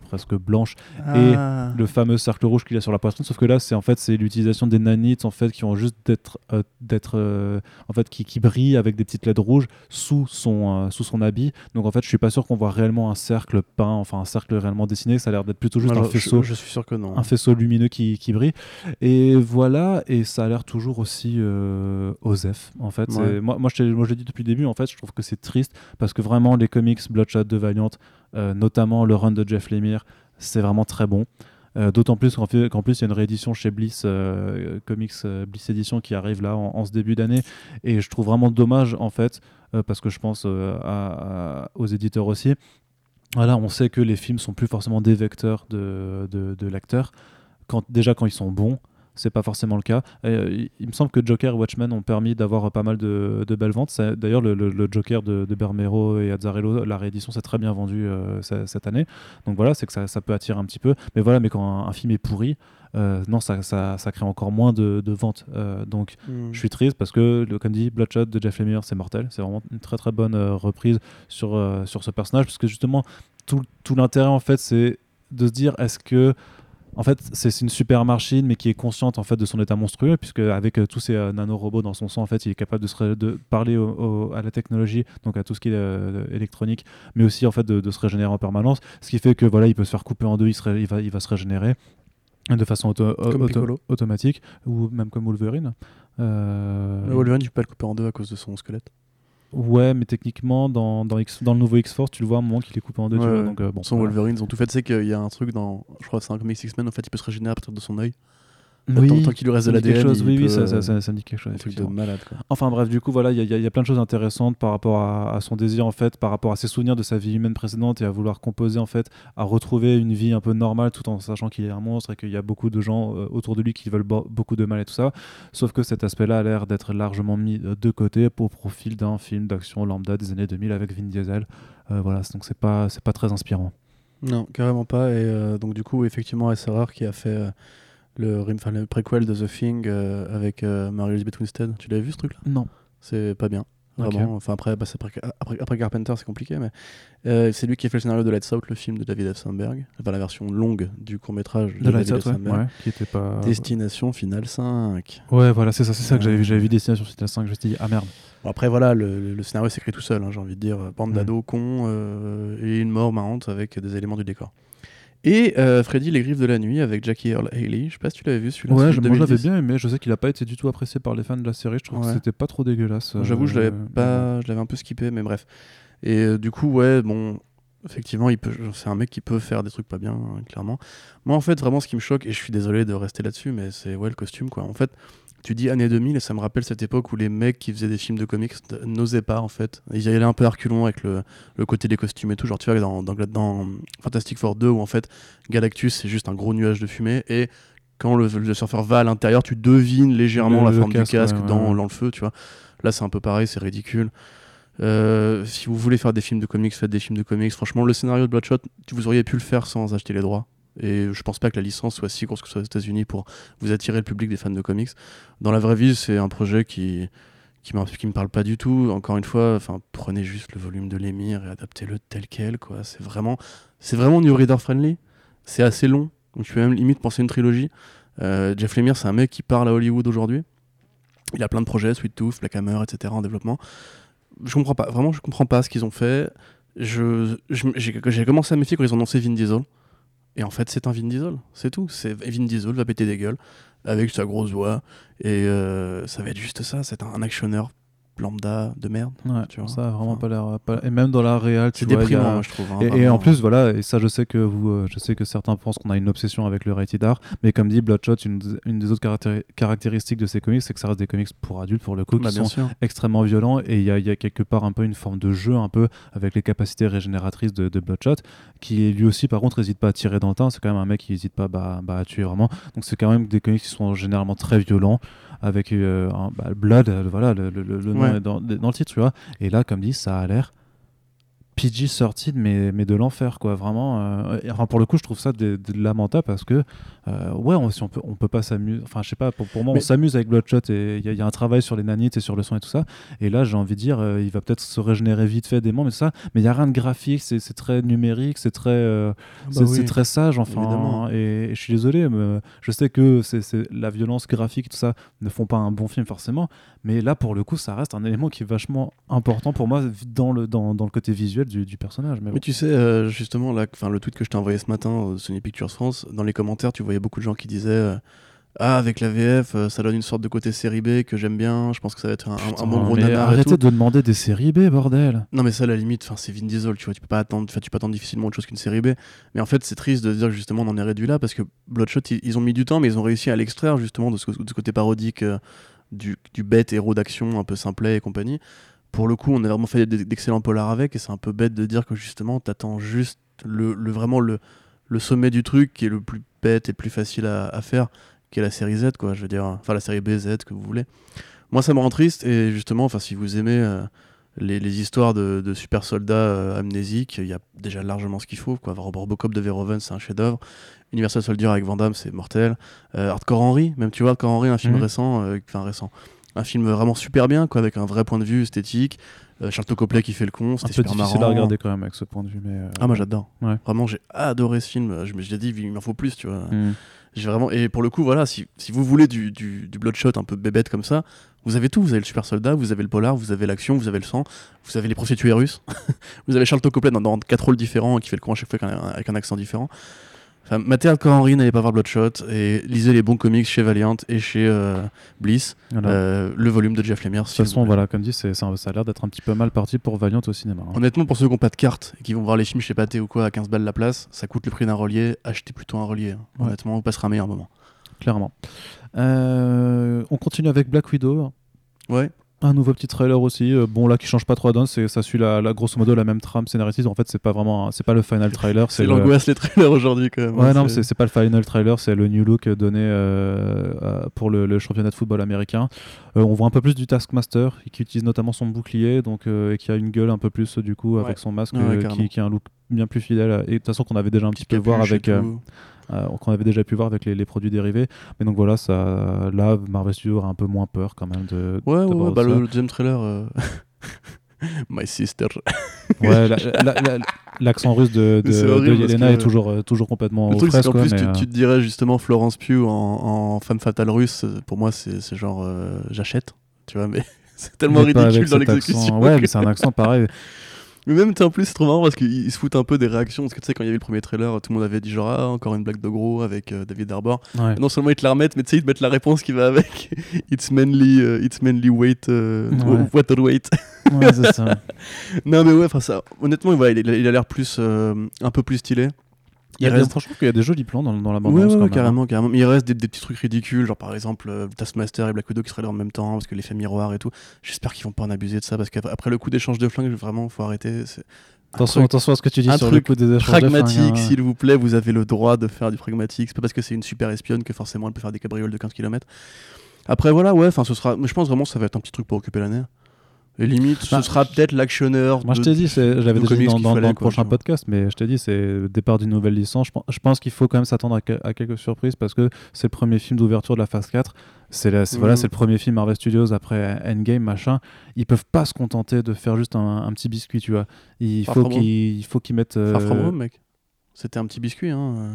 S1: presque blanche
S2: Ah.
S1: le fameux cercle rouge qu'il a sur la poitrine. Sauf que là c'est en fait c'est l'utilisation des nanites en fait qui ont juste d'être euh, d'être euh, en fait qui, qui brillent avec des petites LED rouges sous son euh, sous son habit. Donc en fait je suis pas sûr qu'on voit réellement un cercle peint enfin un cercle réellement dessiné. Ça a l'air d'être plutôt juste
S2: Alors,
S1: un faisceau.
S2: Je, je suis sûr que non.
S1: un faisceau lumineux qui, qui brille. Et voilà. Et ça a l'air toujours aussi osef en fait.
S2: Ouais.
S1: moi moi je t'ai- moi je l'ai dit depuis le début. En fait je trouve que c'est triste parce que vraiment les comics Bloodshot de Valiant notamment le run de Jeff Lemire c'est vraiment très bon. Euh, D'autant plus qu'en plus il y a une réédition chez Bliss euh, Comics euh, Bliss Edition qui arrive là en, ce début d'année. Et je trouve vraiment dommage en fait parce que je pense aux éditeurs aussi. Voilà on sait que les films sont plus forcément des vecteurs de, de, de l'acteur. Quand, déjà quand ils sont bons c'est pas forcément le cas. Euh, il, me semble que Joker et Watchmen ont permis d'avoir pas mal de, de belles ventes. D'ailleurs, le, le- le Joker de, de Bermero et Azzarello, la réédition s'est très bien vendue euh, ce- cette année. Donc voilà, c'est que ça, ça peut attirer un petit peu. Mais voilà, mais quand un, un film est pourri, euh, non, ça, ça, ça crée encore moins de, de ventes. Euh, donc
S2: Hmm.
S1: je suis triste parce que, le, comme dit, Bloodshot de Jeff Lemire, c'est mortel. C'est vraiment une très très bonne euh, reprise sur, euh, sur ce personnage parce que justement, tout, tout l'intérêt en fait, c'est de se dire est-ce que en fait, c'est une super machine, mais qui est consciente en fait de son état monstrueux, puisque avec euh, tous ces euh, nanorobots dans son sang, en fait, il est capable de, se ré- de parler au- au- à la technologie, donc à tout ce qui est euh, électronique, mais aussi en fait de, de se régénérer en permanence, ce qui fait que voilà, il peut se faire couper en deux, il, se ré- il va, il va se régénérer de façon auto- auto- automatique, ou même comme Wolverine. Euh,
S2: Wolverine, tu peux pas le couper en deux à cause de son squelette.
S1: Ouais, mais techniquement, dans, dans, X- dans le nouveau X-Force, tu le vois à un moment qu'il est coupé en deux. tu
S2: Ouais,
S1: vois,
S2: ouais.
S1: donc, euh, bon,
S2: Son
S1: voilà.
S2: Wolverine, ils ont tout fait. Tu sais qu'il y a un truc dans. Je crois que c'est un comics X-Men, en fait, il peut se régénérer à partir de son œil.
S1: Oui,
S2: tant, tant qu'il lui reste de l'ADN.
S1: chose. Oui, oui,
S2: peut,
S1: ça, ça, ça- ça me dit quelque chose.
S2: Un truc de malade, quoi.
S1: Enfin bref, du coup, voilà, il y, a- y y plein de choses intéressantes par rapport à, à son désir, en fait, par rapport à ses souvenirs de sa vie humaine précédente et à vouloir composer, en fait, à retrouver une vie un peu normale tout en sachant qu'il est un monstre et qu'il y a beaucoup de gens euh, autour de lui qui veulent beaucoup de mal et tout ça. Sauf que cet aspect-là a l'air d'être largement mis euh, de côté pour profil d'un film d'action lambda des années 2000 avec Vin Diesel. Euh, voilà, donc c'est pas, pas très inspirant.
S2: Non, carrément pas. Et euh, donc, du coup, effectivement, SRR qui a fait le, enfin, le préquel de The Thing euh, avec euh, Mary-Elizabeth Winstead. Tu l'avais vu ce truc-là?
S1: Non.
S2: C'est pas bien. Vraiment. Enfin, après, bah, après, après, après Carpenter, c'est compliqué. Mais euh, c'est lui qui a fait le scénario de Lights Out, le film de David F. Sandberg. Enfin, la version longue du court-métrage de,
S1: De
S2: David.
S1: Out, ouais, qui était pas.
S2: Destination Finale 5.
S1: Ouais, voilà, c'est ça, c'est ça que j'avais vu. J'avais vu Destination Final 5, je me suis dit, ah merde.
S2: Bon, après, voilà, le, le- le scénario s'écrit tout seul, hein, j'ai envie de dire. Bande
S1: Mm.
S2: d'ados cons euh, et une mort marrante avec des éléments du décor. Et euh, Freddy, Les Griffes de la Nuit avec Jackie Earl Haley. Je sais pas si tu l'avais vu celui-là.
S1: Ouais,
S2: celui
S1: moi je l'avais
S2: 2010.
S1: bien aimé. Je sais qu'il a pas été du tout apprécié par les fans de la série. Je trouve que
S2: Ouais.
S1: c'était pas trop dégueulasse. euh,
S2: J'avoue, je l'avais
S1: mais
S2: pas, je l'avais un peu skippé, mais bref. Et euh, du coup, ouais, bon, effectivement, il peut, c'est un mec qui peut faire des trucs pas bien, hein, clairement. Moi, en fait, vraiment, ce qui me choque, et je suis désolé de rester là-dessus, mais c'est ouais le costume, quoi. En fait, tu dis année 2000, et ça me rappelle cette époque où les mecs qui faisaient des films de comics n'osaient pas, en fait. Ils y allaient un peu à reculons avec le, le côté des costumes et tout. Genre, tu vois, dans, dans, dans Fantastic Four 2, où en fait, Galactus, c'est juste un gros nuage de fumée, et quand le, le surfeur va à l'intérieur, tu devines légèrement
S1: Le-
S2: la forme
S1: casque,
S2: du casque
S1: ouais, ouais,
S2: dans, dans le feu, tu vois. Là, c'est un peu pareil, c'est ridicule. Euh, si vous voulez faire des films de comics, faites des films de comics. Franchement, le scénario de Bloodshot, vous auriez pu le faire sans acheter les droits. Et je pense pas que la licence soit si grosse que soit aux États-Unis pour vous attirer le public des fans de comics. Dans la vraie vie, c'est un projet qui qui qui me parle pas du tout. Encore une fois, enfin, prenez juste le volume de l'émir et adaptez-le tel quel, quoi. C'est vraiment, c'est vraiment New Reader friendly. C'est assez long, donc tu peux même limite penser une trilogie. Euh, Jeff Lemire, c'est un mec qui parle à Hollywood aujourd'hui. Il a plein de projets, Sweet Tooth, Black Hammer, etc. en développement. Je comprends pas, vraiment, je comprends pas ce qu'ils ont fait. Je, je- j'ai, j'ai commencé à méfier quand ils ont annoncé Vin Diesel. Et en fait, c'est un Vin Diesel, c'est tout. C'est Vin Diesel va péter des gueules avec sa grosse voix et euh, ça va être juste ça. C'est un actionneur lambda de merde.
S1: Ouais,
S2: tu vois.
S1: ça a vraiment pas l'air. pas- Et même dans la réal, tu
S2: C'est
S1: vois, a-
S2: déprimant, moi, je trouve. hein,
S1: Et, en plus, voilà, et ça, je sais que vous, euh, je sais que certains pensent qu'on a une obsession avec le rated R, mais comme dit Bloodshot, une, une des autres caractéri- caractéristiques de ces comics, c'est que ça reste des comics pour adultes, pour le coup,
S2: Bah,
S1: qui sont
S2: sûr.
S1: extrêmement violents, et il y a, il y a quelque part un peu une forme de jeu, un peu avec les capacités régénératrices de, de Bloodshot, qui lui aussi, par contre, n'hésite pas à tirer dans le temps. C'est quand même un mec qui n'hésite pas bah, bah, à tuer vraiment. Donc c'est quand même des comics qui sont généralement très violents, avec euh, un, bah, Blood, euh, voilà, le, le- le- le nom
S2: Ouais.
S1: est dans, dans le titre, tu vois. Et là, comme dit, ça a l'air PG-13, mais, mais de l'enfer, quoi. Vraiment. euh, et, enfin, pour le coup, je trouve ça de, de lamentable parce que, euh, ouais, on, si on, peut, on peut pas s'amuser. Enfin, je sais pas, pour, pour moi,
S2: Mais-
S1: on s'amuse avec Bloodshot et il y, a- il y a un travail sur les nanites et sur le son et tout ça. Et là, j'ai envie de dire, euh, il va peut-être se régénérer vite fait des membres tout ça, mais il y a rien de graphique, c'est c'est très numérique, c'est très, euh, c'est c'est très sage, enfin.
S2: Évidemment.
S1: Et, et je suis désolé, mais je sais que c'est c'est- la violence graphique, tout ça, ne font pas un bon film forcément, mais là, pour le coup, ça reste un élément qui est vachement important pour moi dans le, dans, dans le côté visuel du, du personnage. Mais
S2: Mais
S1: bon.
S2: tu sais, euh, justement, là, le tweet que je t'ai envoyé ce matin au Sony Pictures France, dans les commentaires, tu voyais beaucoup de gens qui disaient euh, Ah, avec la VF, euh, ça donne une sorte de côté série B que j'aime bien, je pense que ça va être un, bon gros nanar et
S1: arrêtez
S2: tout.
S1: de demander des séries B, bordel.
S2: Non, mais ça, à la limite, c'est Vin Diesel, tu vois, tu peux pas attendre, tu peux attendre difficilement autre chose qu'une série B. Mais en fait, c'est triste de dire que justement, on en est réduit là, parce que Bloodshot, ils, ils ont mis du temps, mais ils ont réussi à l'extraire justement de ce, de ce côté parodique du, du bête héros d'action un peu simplet et compagnie. Pour le coup, on a vraiment fait d'excellents polars avec, et c'est un peu bête de dire que justement, t'attends juste le, le- vraiment le, le sommet du truc qui est le plus bête et le plus facile à, à faire, qui est la série Z, quoi, je veux dire, enfin la série B, Z, que vous voulez. Moi, ça me rend triste, et justement, enfin, si vous aimez euh, les, les histoires de, de super soldats euh, amnésiques, il y a déjà largement ce qu'il faut, quoi. Robocop de Verhoeven, c'est un chef-d'œuvre. Universal Soldier avec Van Damme, c'est mortel. Euh, Hardcore Henry, même tu vois, Hardcore Henry, un film
S1: Mhm.
S2: récent, enfin récent, un film vraiment super bien, quoi, avec un vrai point de vue esthétique. Euh, Charles Copley qui fait le con,
S1: Un
S2: c'était
S1: peu
S2: super
S1: difficile
S2: marrant.
S1: à regarder quand même avec ce point de vue. Mais, euh,
S2: Ah moi j'adore.
S1: Ouais.
S2: Vraiment j'ai adoré ce film. Je me suis dit il m'en faut plus tu vois.
S1: hmm.
S2: J'ai vraiment et pour le coup voilà si, si vous voulez du, du, du bloodshot un peu bébête comme ça, vous avez tout. Vous avez le super soldat, vous avez le polar, vous avez l'action, vous avez le sang, vous avez les prostituées russes, vous avez Charles Copley dans, dans quatre rôles différents qui fait le con à chaque fois avec un, avec un accent différent. Enfin, matez Hardcore Henry, n'allez pas voir Bloodshot et lisez les bons comics chez Valiant et chez euh, Bliss,
S1: Voilà.
S2: euh, le volume de Jeff Lemire.
S1: de toute façon, voilà, comme dit, c'est- ça, ça a l'air d'être un petit peu mal parti pour Valiant au cinéma. hein.
S2: Honnêtement, pour ceux qui n'ont pas de carte et qui vont voir les films chez Pathé ou quoi à 15 balles la place, ça coûte le prix d'un relié. Achetez plutôt un relié. hein.
S1: Ouais.
S2: Honnêtement, vous passerez un meilleur moment.
S1: Clairement. Euh, on continue avec Black Widow.
S2: Ouais.
S1: Un nouveau petit trailer aussi. Euh, bon, là, qui change pas trop donne, c'est ça suit la, la- grosso modo la même trame scénaristique. En fait, c'est pas vraiment, c'est pas le final trailer.
S2: C'est
S1: le-
S2: l'angoisse les trailers aujourd'hui quand même.
S1: Ouais,
S2: hein,
S1: non,
S2: c'est-
S1: pas le final trailer, c'est le new look donné euh, pour le, le championnat de football américain. Euh, on voit un peu plus du Taskmaster, qui utilise notamment son bouclier, donc et qui a une gueule un peu plus du coup avec
S2: Ouais.
S1: son masque,
S2: Ouais, ouais,
S1: qui a un look bien plus fidèle. Et de toute façon, qu'on avait déjà un petit peu voir avec, euh, euh, qu'on avait déjà pu voir avec les, les produits dérivés. Mais donc voilà, ça, là, Marvel Studios aura un peu moins peur quand même de.
S2: Ouais, ouais, bah, le, le deuxième trailer. euh, My sister.
S1: Ouais, la- la- la- l'accent russe de, Yelena
S2: que-
S1: est toujours, euh, toujours complètement
S2: Le truc, c'est qu'en plus,
S1: mais,
S2: tu,
S1: euh,
S2: tu te dirais justement Florence Pugh en, en femme fatale russe. Pour moi, c'est genre euh, j'achète. Tu vois, mais c'est tellement
S1: mais
S2: ridicule dans l'exécution.
S1: Ouais,
S2: que-
S1: mais c'est un accent pareil.
S2: Mais même, en plus, c'est trop marrant parce qu'ils ils se foutent un peu des réactions. Parce que tu sais, quand il y avait le premier trailer, tout le monde avait dit genre, ah, encore une blague de gros avec euh, David Harbour.
S1: Ouais.
S2: Non seulement ils te la remettent, mais tu sais, ils te mettent la réponse qui va avec. it's mainly, euh, it's mainly weight,
S1: Ouais.
S2: water weight.
S1: Ouais, c'est ça.
S2: non, mais ouais, enfin, ça, honnêtement, ouais, il, a- il a l'air plus, euh, un peu plus stylé.
S1: Il
S2: reste-
S1: Franchement, il y a des jolis plans dans, dans la bande
S2: Ouais, ouais,
S1: même,
S2: carrément, carrément. Mais il reste des, des petits trucs ridicules, genre par exemple euh, Taskmaster et Black Widow qui seraient là en même temps, parce que l'effet miroir et tout. J'espère qu'ils vont pas en abuser de ça, parce qu'après le coup d'échange de flingues, vraiment, faut arrêter.
S1: Attention,
S2: truc
S1: attention à ce que tu dis
S2: un
S1: sur
S2: truc
S1: le coup des de
S2: pragmatique,
S1: hein.
S2: s'il vous plaît, vous avez le droit de faire du pragmatique. C'est pas parce que c'est une super espionne que forcément elle peut faire des cabrioles de 15 km. Après, voilà, ouais, enfin, ce sera. Mais je pense vraiment que ça va être un petit truc pour occuper l'année. Et limite,
S1: Bah,
S2: ce sera peut-être l'actionneur.
S1: Moi, je t'ai dit, j'avais
S2: de
S1: déjà dit dans, dans-
S2: fallait,
S1: dans le
S2: quoi,
S1: prochain podcast, mais je t'ai dit, c'est le départ d'une nouvelle licence. Je pense, je pense qu'il faut quand même s'attendre à, que- à quelques surprises parce que c'est le premier film d'ouverture de la phase 4. C'est c'est- voilà,
S2: Mhm.
S1: le premier film Marvel Studios après Endgame, machin. Ils peuvent pas se contenter de faire juste un, un petit biscuit, tu vois. Il
S2: Far
S1: faut qu'ils mettent.
S2: Far From
S1: euh,
S2: Home, mec. C'était un petit biscuit, hein. euh.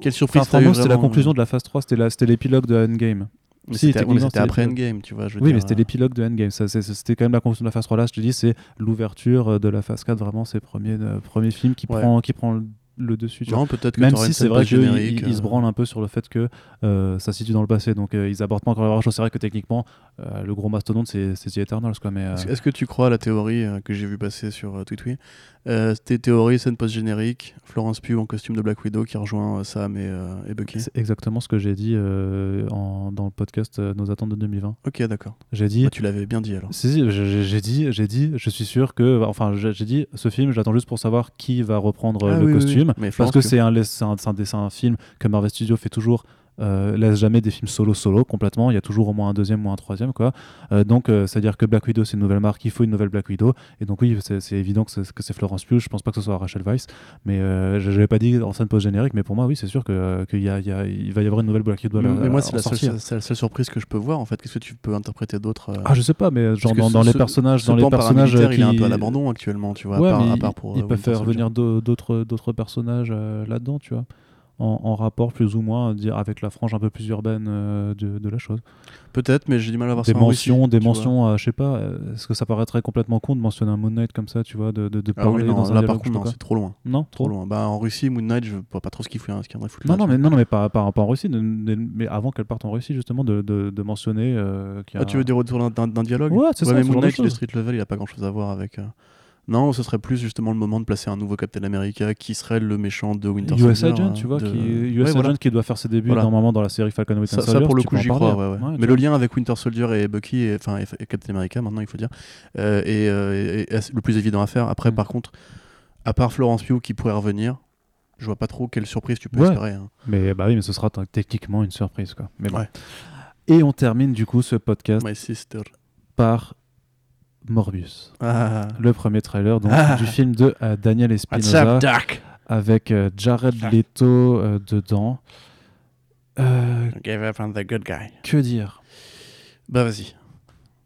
S2: Quelle surprise
S1: Far From Home, c'était la conclusion
S2: euh.
S1: de la phase 3, c'était la- c'était l'épilogue de Endgame.
S2: Mais
S1: Si,
S2: c'était c'était après. Endgame, tu vois. Je veux
S1: Oui,
S2: dire,
S1: mais c'était
S2: euh,
S1: l'épilogue de Endgame. C'était quand même la conclusion de la phase 3 là. Je te dis, c'est l'ouverture euh, de la phase 4. Vraiment, c'est le premier, euh, premier film qui,
S2: Ouais.
S1: prend, qui prend le- le dessus.
S2: Non, peut-être que
S1: Même si c'est vrai qu'ils ils se
S2: euh.
S1: branlent un peu sur le fait que euh, ça se situe dans le passé. Donc euh, ils abordent pas encore la chose. C'est vrai que techniquement, euh, le gros mastodonte, c'est The Eternals. Quoi, mais, euh,
S2: Est-ce que tu crois à la théorie euh, que j'ai vu passer sur euh, C'était théorie, scène post-générique, Florence Pugh en costume de Black Widow qui rejoint Sam et, et Bucky.
S1: c'est exactement ce que j'ai dit en- dans le podcast Nos attentes de 2020.
S2: Ok, d'accord.
S1: J'ai dit.
S2: Bah, tu l'avais bien dit alors.
S1: Si, si, j'ai- dit, j'ai dit, je suis sûr que, enfin, j'ai dit, ce film, j'attends juste pour savoir qui va reprendre
S2: Ah
S1: le
S2: oui, oui, oui.
S1: costume,
S2: Mais
S1: parce que c'est un, c'est un, un, c'est un film que Marvel Studios fait toujours euh, laisse jamais des films solo solo complètement. Il y a toujours au moins un deuxième ou un troisième quoi. Euh, donc euh, c'est à dire que Black Widow c'est une nouvelle marque, il faut une nouvelle Black Widow. Et donc oui c'est évident que c'est, Florence Pugh. Je pense pas que ce soit Rachel Weisz, mais euh, je n'avais pas dit en scène post générique, mais pour moi oui c'est sûr que qu'il y a, il y a- il va y avoir une nouvelle Black Widow. à
S2: mais moi, c'est la, seule, la surprise que je peux voir en fait. Qu'est-ce que tu peux interpréter d'autre
S1: Ah je sais pas, mais genre dans, les personnages, dans les personnages qui...
S2: il est un peu à l'abandon actuellement, tu vois.
S1: Ouais,
S2: à part, à pour,
S1: il peut
S2: Winter
S1: faire venir d'au- d'autres d'autres personnages là-dedans, tu vois, en, en rapport plus ou moins dire avec la frange un peu plus urbaine euh, de, de la chose.
S2: Peut-être, mais j'ai du mal à voir
S1: Des
S2: ça en Russie,
S1: mentions, des mentions, je sais pas, euh, est-ce que ça paraîtrait complètement con de mentionner un Moon Knight comme ça, tu vois, de, de, de
S2: Ah oui,
S1: parler
S2: non,
S1: dans un
S2: là
S1: dialogue,
S2: par contre, c'est trop loin.
S1: Non,
S2: Trop loin. Bah, en Russie, Moon Knight, je vois pas trop ce qu'il fout, hein, ce qu'il foutre
S1: Non,
S2: là,
S1: non, mais, non, non, mais pas, pas, pas en Russie, de- mais avant qu'elle parte en Russie, justement, de, mentionner euh, qu'il y a
S2: Ah, tu veux des retours d'un- dialogue
S1: Ouais, c'est ça,
S2: mais Moon Knight,
S1: choses.
S2: street level, il a pas grand chose à voir avec. Non, ce serait plus justement le moment de placer un nouveau Captain America qui serait le méchant de Winter
S1: US
S2: Soldier.
S1: Agent,
S2: euh,
S1: tu vois,
S2: de-
S1: qui, US
S2: Ouais,
S1: Agent
S2: voilà.
S1: qui doit faire ses débuts
S2: Voilà.
S1: normalement dans la série Falcon Winter
S2: Ça, ça,
S1: Soldier.
S2: pour le coup, j'y crois. Ouais, ouais.
S1: Ouais,
S2: mais le lien avec Winter Soldier et Bucky et, enfin, et, Captain America, maintenant, il faut dire, euh, est, euh, est- est le plus évident à faire. Après,
S1: Mm.
S2: par contre, à part Florence Pugh qui pourrait revenir, je vois pas trop quelle surprise tu peux espérer. hein.
S1: Mais bah oui, mais ce sera techniquement une surprise quoi. Mais bon. Et on termine du coup ce podcast par Morbius,
S2: Ah.
S1: le premier trailer donc
S2: Ah.
S1: du film de euh, Daniel
S2: What's
S1: Espinosa
S2: up, Doc?
S1: avec euh, Jared Leto euh, dedans. Euh,
S2: Gave up on the good guy.
S1: que dire?
S2: Bah vas-y,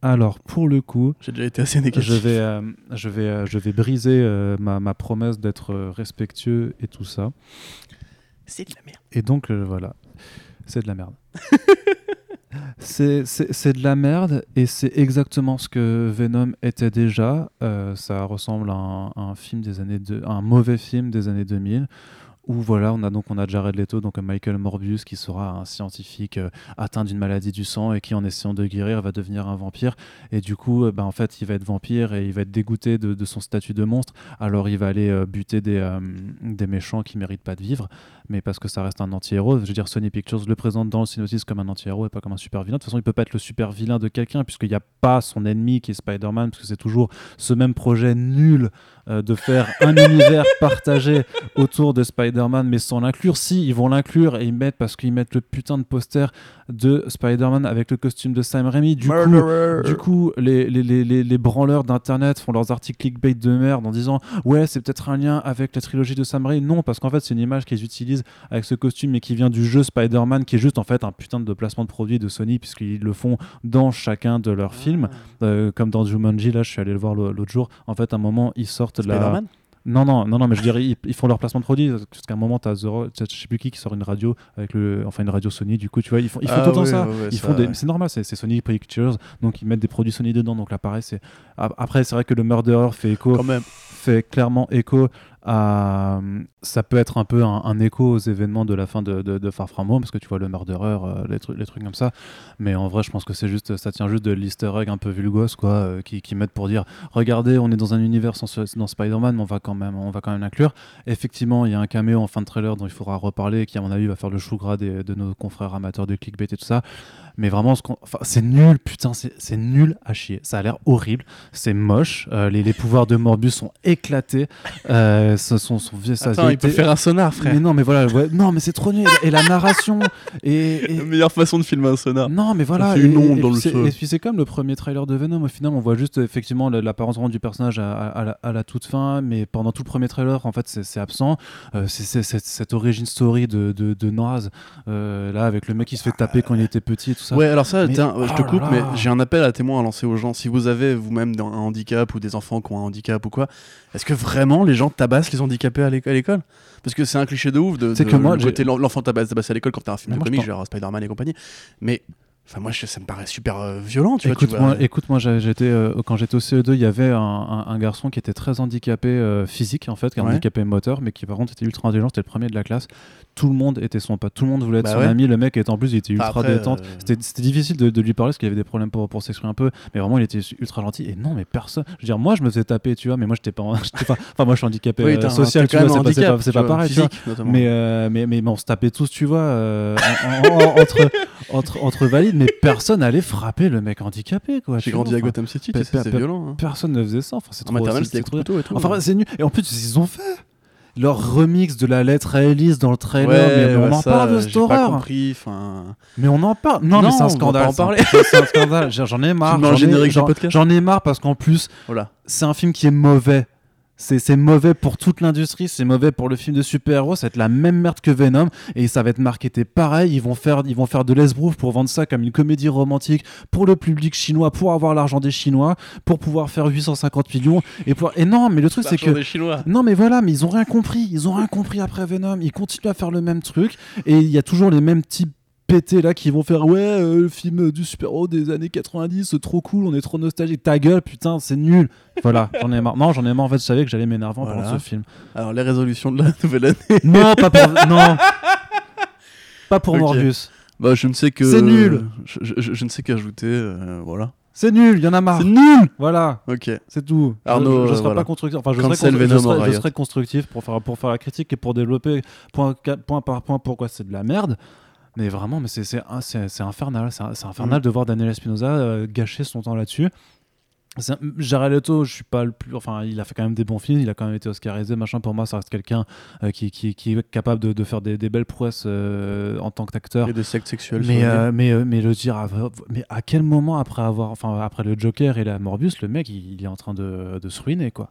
S1: Alors pour le coup,
S2: j'ai déjà été assez négatif.
S1: je vais, euh, je vais, euh, je vais briser euh, ma, ma promesse d'être respectueux et tout ça.
S2: C'est de la merde.
S1: Et donc, euh, voilà, c'est de la merde. c'est de la merde et c'est exactement ce que Venom était déjà. Euh, ça ressemble à un, film des années de, un mauvais film des années 2000 où voilà, on a donc on a Jared Leto, donc Michael Morbius, qui sera un scientifique euh, atteint d'une maladie du sang et qui, en essayant de guérir, va devenir un vampire. Et du coup, euh, bah, en fait, il va être vampire et il va être dégoûté de, son statut de monstre. Alors, il va aller buter des, des méchants qui méritent pas de vivre, mais parce que ça reste un anti-héros. Je veux dire, Sony Pictures le présente dans le synopsis comme un anti-héros et pas comme un super vilain. De toute façon, il peut pas être le super vilain de quelqu'un puisqu'il n'y a pas son ennemi qui est Spider-Man, parce que c'est toujours ce même projet nul euh, de faire un univers partagé autour de Spider-Man, mais sans l'inclure. Si, ils vont l'inclure et ils mettent parce qu'ils mettent le putain de poster de Spider-Man avec le costume de Sam Raimi. Du coup, du coup, les, les, les, les, les branleurs d'internet font leurs articles clickbait de merde en disant Ouais, c'est peut-être un lien avec la trilogie de Sam Raimi. Non, parce qu'en fait, c'est une image qu'ils utilisent avec ce costume mais qui vient du jeu Spider-Man, qui est juste en fait un putain de placement de produit de Sony, puisqu'ils le font dans chacun de leurs films. Euh, comme dans Jumanji, là, je suis allé le voir l'autre jour. En fait, à un moment, ils sortent de la.
S2: Spider-Man?
S1: Non, non, non, non, mais je dirais, ils, ils font leur placement de produit. Parce qu'à un moment, tu as The Rock, je sais plus qui qui sort une radio, avec le, enfin une radio Sony, du coup, tu vois, ils font, ils font
S2: Ah
S1: tout le temps ça. ils
S2: ça,
S1: font des-. C'est normal, c'est Sony Pictures, donc ils mettent des produits Sony dedans. Donc là, pareil, c'est. Ap- Après, c'est vrai que le Murderer fait écho
S2: Quand même.
S1: fait clairement écho à. Ça peut être un peu un, écho aux événements de la fin de, de, Far From Home, parce que tu vois le Murderer, euh, les, trucs, comme ça. Mais en vrai, je pense que c'est juste, ça tient juste de l'easter egg un peu vulgose, quoi, euh, qui, mettent pour dire regardez, on est dans un univers sans, dans Spider-Man, mais on va quand même, on va quand même l'inclure. Effectivement, il y a un caméo en fin de trailer dont il faudra reparler, qui à mon avis va faire le chou gras des- de nos confrères amateurs de clickbait et tout ça. Mais vraiment, c'est nul, putain, c'est nul à chier. Ça a l'air horrible, c'est moche. euh, les, les pouvoirs de Morbus sont éclatés. Vieux, ça a
S2: Attends, il
S1: été-
S2: peut faire un sonar, frère.
S1: Mais non, mais voilà, ouais, non, mais c'est trop nul. Et la narration et, et-
S2: La meilleure façon de filmer un sonar.
S1: non, mais voilà. et-
S2: une onde
S1: et
S2: dans le.
S1: Et puis c'est comme le premier trailer de Venom. Au final, on voit juste effectivement la- l'apparence du personnage à, à- à la, à la toute fin, mais pendant tout le premier trailer, en fait, c'est absent. Euh, c'est cette origin story de, de, de Noaz, euh, là, avec le mec qui se fait taper quand il était petit et tout ça.
S2: Ouais, alors ça,
S1: Mais-
S2: tiens, je
S1: oh
S2: te
S1: là
S2: coupe, mais j'ai un appel à témoins à lancer aux gens. Si vous avez vous-même un handicap ou des enfants qui ont un handicap ou quoi, est-ce que vraiment les gens tabassent les handicapés à l'éco- à l'école Parce que c'est un cliché de ouf de,
S1: C'est
S2: de
S1: que moi,
S2: le
S1: j'ai-
S2: côté l'en- l'enfant tabasse tabassé à l'école quand t'as un film de
S1: pense-
S2: genre Spider-Man et compagnie. Mais enfin, moi, je- ça me paraît super euh, violent, tu vois. tu
S1: Écoute,
S2: vois.
S1: moi, écoute, moi, j'étais euh, quand j'étais au CE2, il y avait un, un- un garçon qui était très handicapé euh, physique en fait, qui
S2: Ouais.
S1: handicapé moteur, mais qui par contre était ultra intelligent. C'était le premier de la classe. Tout le monde était son pote. Tout le monde voulait être
S2: Bah
S1: son
S2: ouais.
S1: ami. Le mec était en plus, il était ultra
S2: Après,
S1: détente. C'était c'était difficile de, de lui parler parce qu'il avait des problèmes pour, pour s'exprimer un peu, mais vraiment il était ultra gentil. Et non, mais personne. Je veux dire, moi je me faisais taper, tu vois, mais moi j'étais pas. Enfin, moi je suis handicapé
S2: oui,
S1: social, tu vois, c'est pas, pareil, tu vois. Mais, euh, mais, mais, mais on se tapait tous, tu vois, en- en- en- entre, entre, entre valides, mais personne allait frapper le mec handicapé, quoi.
S2: J'ai grandi à Gotham City, tu sais, c'est violent. hein.
S1: Personne ne faisait ça. Enfin, c'est
S2: En
S1: trop.
S2: et tout.
S1: Enfin, ouais, c'est nul. Et en plus, ils ont fait. leur remix de la lettre à Elise dans le trailer.
S2: Ouais,
S1: mais on en
S2: ça,
S1: parle de
S2: j'ai
S1: cette horreur.
S2: compris. Enfin,
S1: Mais on en parle. Non,
S2: Non,
S1: mais c'est un scandale. c'est un- scandale. J'en ai marre. J'en ai- marre parce qu'en plus, c'est un film qui est mauvais. C'est mauvais pour toute l'industrie, c'est mauvais pour le film de super-héros, ça va être la même merde que Venom et ça va être marketé pareil, ils vont faire ils vont faire de l'esbrouf pour vendre ça comme une comédie romantique pour le public chinois, pour avoir l'argent des chinois, pour pouvoir faire 850 millions et pour et non, mais le truc c'est que
S2: des Chinois.
S1: non mais voilà, mais ils ont rien compris, ils ont rien compris après Venom, ils continuent à faire le même truc et il y a toujours les mêmes types pétés là qui vont faire ouais euh, le film du super-héros des années 90 c'est trop cool on est trop nostalgique ta gueule putain c'est nul voilà j'en ai marre non j'en ai marre en fait je savais que j'allais m'énerver
S2: Voilà.
S1: pendant ce film
S2: Alors, les résolutions de la nouvelle année.
S1: non pas pour non pas pour
S2: Ok.
S1: Morbius
S2: Bah, je ne sais que.
S1: C'est nul.
S2: Je, je- je ne sais qu'ajouter. euh, voilà.
S1: c'est nul il y en a marre
S2: C'est nul
S1: voilà
S2: Ok.
S1: c'est tout
S2: Arnaud,
S1: je, je
S2: euh,
S1: serai
S2: voilà.
S1: pas constructif enfin je serai, con- je
S2: Venom
S1: serai-
S2: en
S1: je
S2: Riot.
S1: serai constructif pour faire pour faire la critique et pour développer point par point pourquoi c'est de la merde mais vraiment mais c'est infernal c'est infernal
S2: Mm.
S1: de voir Daniel Espinosa euh, gâcher son temps là-dessus Jared Leto, je suis pas le plus. Enfin, il a fait quand même des bons films, il a quand même été Oscarisé, machin. Pour moi, ça reste quelqu'un euh, qui, qui, qui est capable de, de faire des, des belles prouesses euh, en tant qu'acteur.
S2: Et de secte sexuelle.
S1: Mais, euh, mais, mais le dire, à- mais à quel moment après avoir, enfin après le Joker et la Morbius, le mec il, il est en train de, de se ruiner quoi.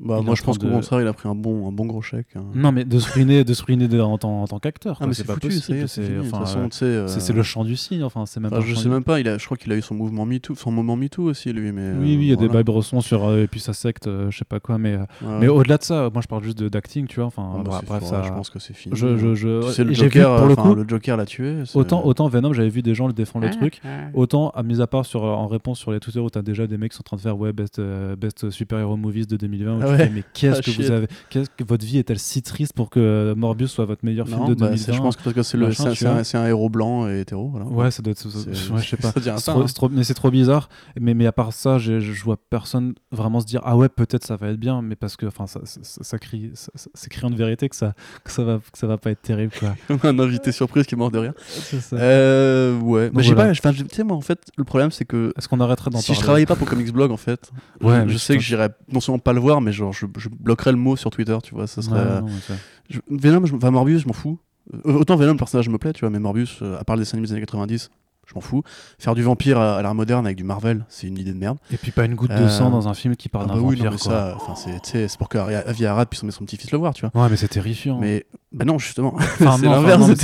S2: Bah, moi, je pense
S1: train
S2: qu'au
S1: de-
S2: contraire, il a pris un bon, un bon gros chèque. hein.
S1: Non mais de se ruiner, de se ruiner de- en, tant- en tant qu'acteur.
S2: Ah, mais
S1: c'est pas
S2: foutu,
S1: possible.
S2: c'est. De
S1: enfin, euh,
S2: euh,
S1: le chant du signe. Enfin, c'est même
S2: enfin,
S1: pas.
S2: je sais
S1: du-
S2: même pas, il a, je crois qu'il a eu son mouvement MeToo, son moment MeToo aussi, lui. Mais,
S1: Oui, oui, il y a des
S2: voilà.
S1: vibes sur euh, et puis sa secte, euh, je sais pas quoi, mais euh,
S2: Ouais,
S1: mais au-delà de ça, moi je parle juste de- d'acting, tu vois. Enfin,
S2: Ah, bah,
S1: bref,
S2: fort,
S1: ça.
S2: Je pense que c'est fini.
S1: Je, je, je-
S2: Tu sais, le
S1: vu,
S2: Joker,
S1: pour le coup,
S2: le Joker l'a tué.
S1: autant autant Venom, j'avais vu des gens le défendre
S2: Ah,
S1: le truc. Autant, à mis à part sur, en réponse sur les Twitter où t'as déjà des mecs qui sont en train de faire ouais, best, euh, best super hero movies de 2020, où
S2: Ah
S1: tu
S2: ouais.
S1: fais, mais qu'est-ce
S2: Ah,
S1: que
S2: shit.
S1: vous avez, qu'est-ce que votre vie est-elle si triste pour que Morbius soit votre meilleur film de
S2: bah,
S1: 2020
S2: c'est- je pense que parce que c'est le- un, héros blanc et hétéro. Voilà.
S1: Ouais, ça doit être. ouais, je sais pas.
S2: ça dirait
S1: C'est
S2: ça,
S1: trop-
S2: hein.
S1: c'est trop- mais c'est trop bizarre. Mais, mais à part ça, je vois personne vraiment se dire Ah ouais, peut-être ça va être bien, mais parce que enfin, ça, crie, c'est criant de vérité que ça, que, ça va, que ça va pas être terrible. Quoi.
S2: un invité surprise qui est mort de rien. Euh, ouais. Bah, j'ai pas. Tu sais, moi, en fait, le problème, c'est que
S1: Est-ce qu'on arrêterait d'en
S2: si je travaillais pas pour Comics Blog, en fait,
S1: Ouais,
S2: je,
S1: mais
S2: sais que j'irais non seulement pas le voir, mais genre, je, je bloquerais le mot sur Twitter, tu vois. Ça
S1: Ouais,
S2: serait.
S1: non, ça-
S2: je- Venom, je- enfin, Morbius, je m'en fous. Euh, autant Venom, le personnage me plaît, tu vois, mais Morbius, euh, à part les dessins des années 90, je m'en fous. Faire du vampire à, à l'ère moderne avec du Marvel, c'est une idée de merde.
S1: Et puis pas une goutte de
S2: Euh,
S1: sang dans un film qui parle
S2: Ah
S1: d'un
S2: bah oui, non,
S1: vampire.
S2: mais
S1: quoi.
S2: ça, c'est pour que Avi Arad puisse emmener son petit-fils le voir, tu vois.
S1: Ouais, mais c'est terrifiant.
S2: Mais bah non, justement.
S1: Enfin,
S2: c'est
S1: non,
S2: l'inverse.
S1: non,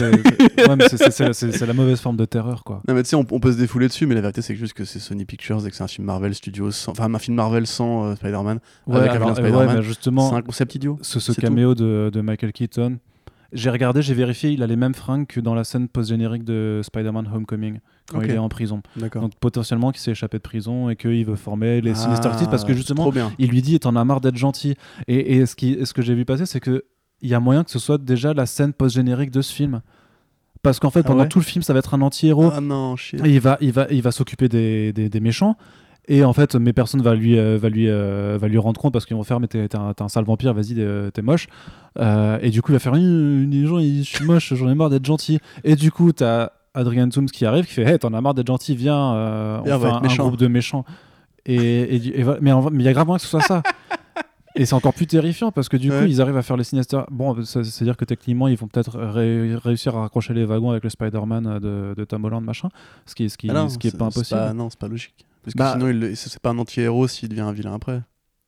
S1: c'est- la mauvaise forme de terreur, quoi.
S2: Non mais tu sais, on, on peut se défouler dessus, mais la vérité c'est que juste que c'est Sony Pictures et que c'est un film Marvel Studios, sans- enfin un film Marvel sans euh, Spider-Man,
S1: Ouais,
S2: avec
S1: alors, euh,
S2: Spider-Man.
S1: ouais, mais justement,
S2: c'est un concept idiot.
S1: ce, ce caméo de, de Michael Keaton. J'ai regardé, j'ai vérifié, il a les mêmes fringues que dans la scène post-générique de Spider-Man Homecoming, quand il est en prison. Donc potentiellement qu'il s'est échappé de prison et qu'il veut former les Sinister Six parce que justement,
S2: Ah,
S1: il lui dit T'en as marre d'être gentil. Et, et ce, qui, et ce que j'ai vu passer, c'est que il y a moyen que ce soit déjà la scène post-générique de ce film. Parce qu'en fait,
S2: Ah
S1: pendant
S2: ouais
S1: tout le film, ça va être un anti-héros.
S2: Ah non, shit.
S1: Et il va, il va, il va s'occuper des, des, des méchants. Et en fait, mais personne va lui, euh, va lui, euh, va lui rendre compte parce qu'ils vont faire, mais t'es t'es un, t'es un sale vampire, vas-y, t'es t'es moche. Euh, et du coup, il va faire, les gens, je suis moche, j'en ai marre d'être gentil. Et du coup, t'as Adrian Toomes qui arrive, qui fait, hey, t'en as marre d'être gentil, viens, euh, on
S2: on
S1: fait un, groupe de méchants. Et, mais il y a grave moyen que ce soit ça. Et c'est encore plus terrifiant parce que du coup, ils arrivent à faire les Sinister. Bon, c'est-à-dire que techniquement, ils vont peut-être ré- réussir à raccrocher les wagons avec le Spider-Man de, de Tom Holland, machin. Ce qui, ce qui,
S2: Ah non,
S1: ce qui est pas impossible.
S2: non, c'est pas logique. Parce que
S1: Bah-
S2: sinon, il- c'est c'est pas un anti-héros s'il devient un vilain après.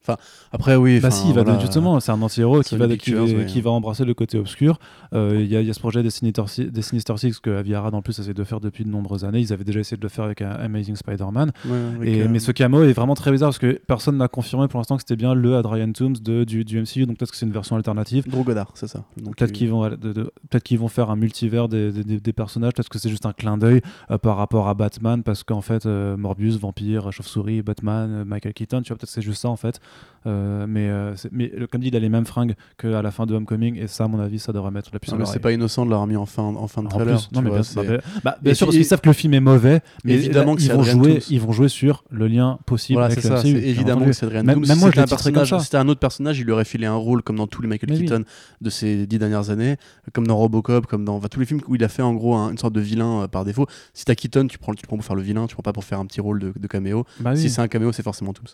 S2: Enfin, après, oui.
S1: Bah si, il va
S2: voilà.
S1: justement, c'est un anti-héros qui va, qui,
S2: Pictures,
S1: va-
S2: oui.
S1: qui va embrasser le côté obscur. Euh, Il y, a- il y a ce projet des Sinister, Six- des Sinister Six que Avi Arad en plus essaie de faire depuis de nombreuses années. Ils avaient déjà essayé de le faire avec un Amazing Spider-Man.
S2: Ouais, avec,
S1: Et,
S2: euh,
S1: Mais ce camo est vraiment très bizarre parce que personne n'a confirmé pour l'instant que c'était bien le Adrian Toomes de, du, du MCU. Donc peut-être que c'est une version alternative.
S2: Drew Goddard, c'est ça.
S1: Peut-être
S2: il-
S1: qu'ils vont, peut-être qu'ils vont faire un multivers des, des- personnages. Peut-être que c'est juste un clin d'œil euh, par rapport à Batman parce qu'en fait, euh, Morbius, Vampire, Chauve-souris, Batman, euh, Michael Keaton, tu vois, peut-être que c'est juste ça en fait. Euh, mais, euh, mais le- comme dit, il a les mêmes fringues qu'à la fin de Homecoming et ça, à mon avis, ça devrait mettre la puce
S2: Non,
S1: à
S2: mais c'est pas innocent de l'avoir mis en fin, en fin de
S1: En
S2: trailer.
S1: plus, non, mais
S2: vois,
S1: bien,
S2: c'est-
S1: bah, bah, bien sûr, parce qu'ils savent que le film est mauvais, mais
S2: Évidemment que
S1: ils vont jouer, ils vont jouer sur le lien possible
S2: Voilà,
S1: avec
S2: ça.
S1: MCU,
S2: évidemment que c'est Adrian
S1: Même- même
S2: Si
S1: moi, je
S2: c'était un
S1: titré comme
S2: personnage-
S1: ça.
S2: si c'était un autre personnage, il lui aurait filé un rôle comme dans tous les Michael
S1: Mais oui.
S2: Keaton de ces dix dernières années, comme dans Robocop, comme dans enfin, tous les films où il a fait en gros un- une sorte de vilain euh, par défaut. Si t'as Keaton, tu prends, tu le prends pour faire le vilain, tu prends pas pour faire un petit rôle de, caméo.
S1: Bah.
S2: Si c'est un caméo, c'est forcément Tooms.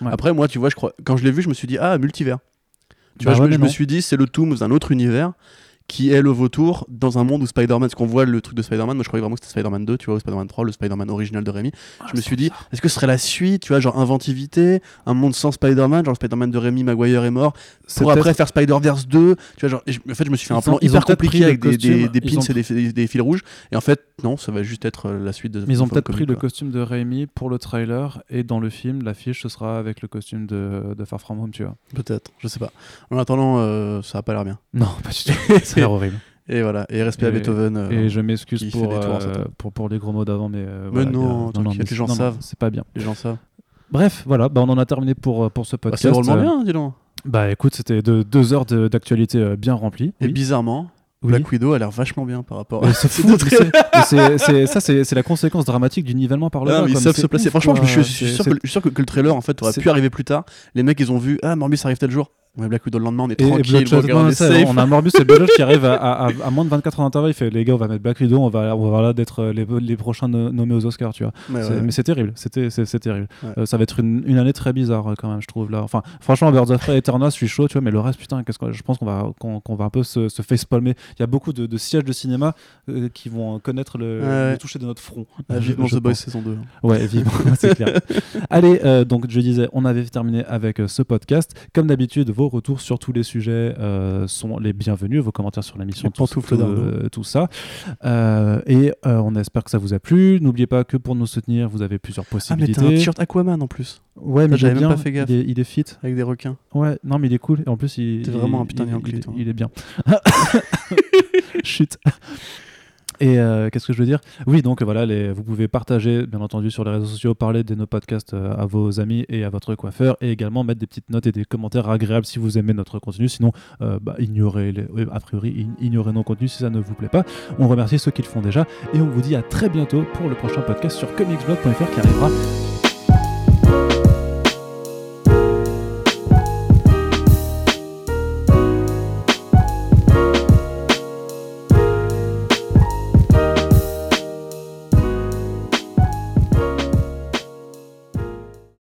S1: Ouais.
S2: Après, moi, tu vois, je crois, quand je l'ai vu, je me suis dit, ah, multivers. Tu
S1: Bah
S2: vois, je,
S1: ouais,
S2: me- je suis dit, c'est le Tombs d'un autre univers qui est le vautour dans un monde où Spider-Man, parce qu'on voit le truc de Spider-Man, moi je croyais vraiment que c'était Spider-Man 2, tu vois, ou Spider-Man 3, le Spider-Man original de Rémi.
S1: Ah,
S2: je me suis dit, est-ce que ce serait la suite, tu vois, genre inventivité, un monde sans Spider-Man, genre Spider-man de Rémi Maguire est mort, pour après faire Spider-Verse 2, tu vois, genre, je- en fait, je me suis fait un plan
S1: ont-
S2: hyper compliqué avec des, pins
S1: ont-
S2: et des, des- des fils rouges, et en fait, non, ça va juste être euh, la suite de
S1: Mais ils ont peut-être pris le costume de Raimi pour le trailer et dans le film, l'affiche ce sera avec le costume de, de Far From Home, tu vois.
S2: Peut-être, je sais pas. En attendant, euh, ça a pas l'air bien.
S1: Non, pas du tout. L'air horrible.
S2: Et voilà, et respect à
S1: Et-
S2: Beethoven. euh,
S1: Et je m'excuse pour, euh, pour, pour les gros mots d'avant, mais. euh,
S2: Mais
S1: voilà,
S2: non,
S1: y a-
S2: t'inquiète, les gens
S1: non, non,
S2: savent.
S1: C'est pas bien.
S2: Les gens savent.
S1: Bref, voilà, bah, on en a terminé pour, pour ce
S2: Bah,
S1: podcast.
S2: c'est drôlement bien, dis donc.
S1: Bah écoute, c'était de, deux heures d'actualité bien remplies.
S2: Et
S1: Oui.
S2: bizarrement,
S1: Oui.
S2: Black Widow a l'air vachement bien par rapport à
S1: c'est ça c'est la conséquence dramatique du nivellement par le
S2: Ah,
S1: bas.
S2: ils savent se placer. Franchement, je,
S1: quoi.
S2: je suis sûr, que, je suis sûr que, que le trailer en fait aurait pu arriver plus tard. Les mecs, ils ont vu Ah, Morbius arrive tel jour. Ouais, Black Widow le lendemain, on est
S1: Et, et
S2: tranquille.
S1: Bloodshot,
S2: on
S1: non,
S2: est
S1: ça,
S2: safe.
S1: on a Morbus et Bloodshot qui arrivent à, à- à- à moins de 24 heures d'intervalle. Il fait les gars, on va mettre Black Widow, on va, on va là d'être euh, les, les prochains no- nommés aux Oscars, tu vois.
S2: Mais
S1: C'est-
S2: ouais.
S1: Mais c'est terrible, c'était c'est terrible.
S2: Ouais.
S1: Euh, ça va être une, une année très bizarre euh, quand même, je trouve là. Enfin, franchement, Birds of Prey et Eternals, je suis chaud, tu vois, mais le reste, putain, qu'est-ce que je pense qu'on va qu'on va un peu se, se facepalmer. Il y a beaucoup de, de sièges de cinéma euh, qui vont connaître le,
S2: Ouais.
S1: le toucher de notre front.
S2: Ah, vivement The Boys saison 2.
S1: Ouais, vivement, c'est clair. Allez, euh, donc je disais, on avait terminé avec euh, ce podcast. Comme d'habitude, vos retours sur tous les sujets euh, sont les bienvenus, vos commentaires sur l'émission, tout, tout, euh, tout ça. Euh, et euh, on espère que ça vous a plu. N'oubliez pas que pour nous soutenir, vous avez plusieurs
S2: Ah, mais
S1: possibilités.
S2: t'as un t-shirt Aquaman en plus,
S1: ouais, mais
S2: j'avais même
S1: bien,
S2: pas fait gaffe.
S1: Il est, il est fit.
S2: avec des requins.
S1: Ouais, non, mais il est cool. Et en plus, il.
S2: T'es vraiment un putain de
S1: il- est bien. Chut. Et euh, qu'est-ce que je veux dire? Oui, donc voilà, les, vous pouvez partager, bien entendu, sur les réseaux sociaux, parler de nos podcasts euh, à vos amis et à votre coiffeur, et également mettre des petites notes et des commentaires agréables si vous aimez notre contenu. Sinon, euh, bah, ignorez, les, a priori, ign- ignorez nos contenus si ça ne vous plaît pas. On remercie ceux qui le font déjà, et on vous dit à très bientôt pour le prochain podcast sur comicsblog.fr qui arrivera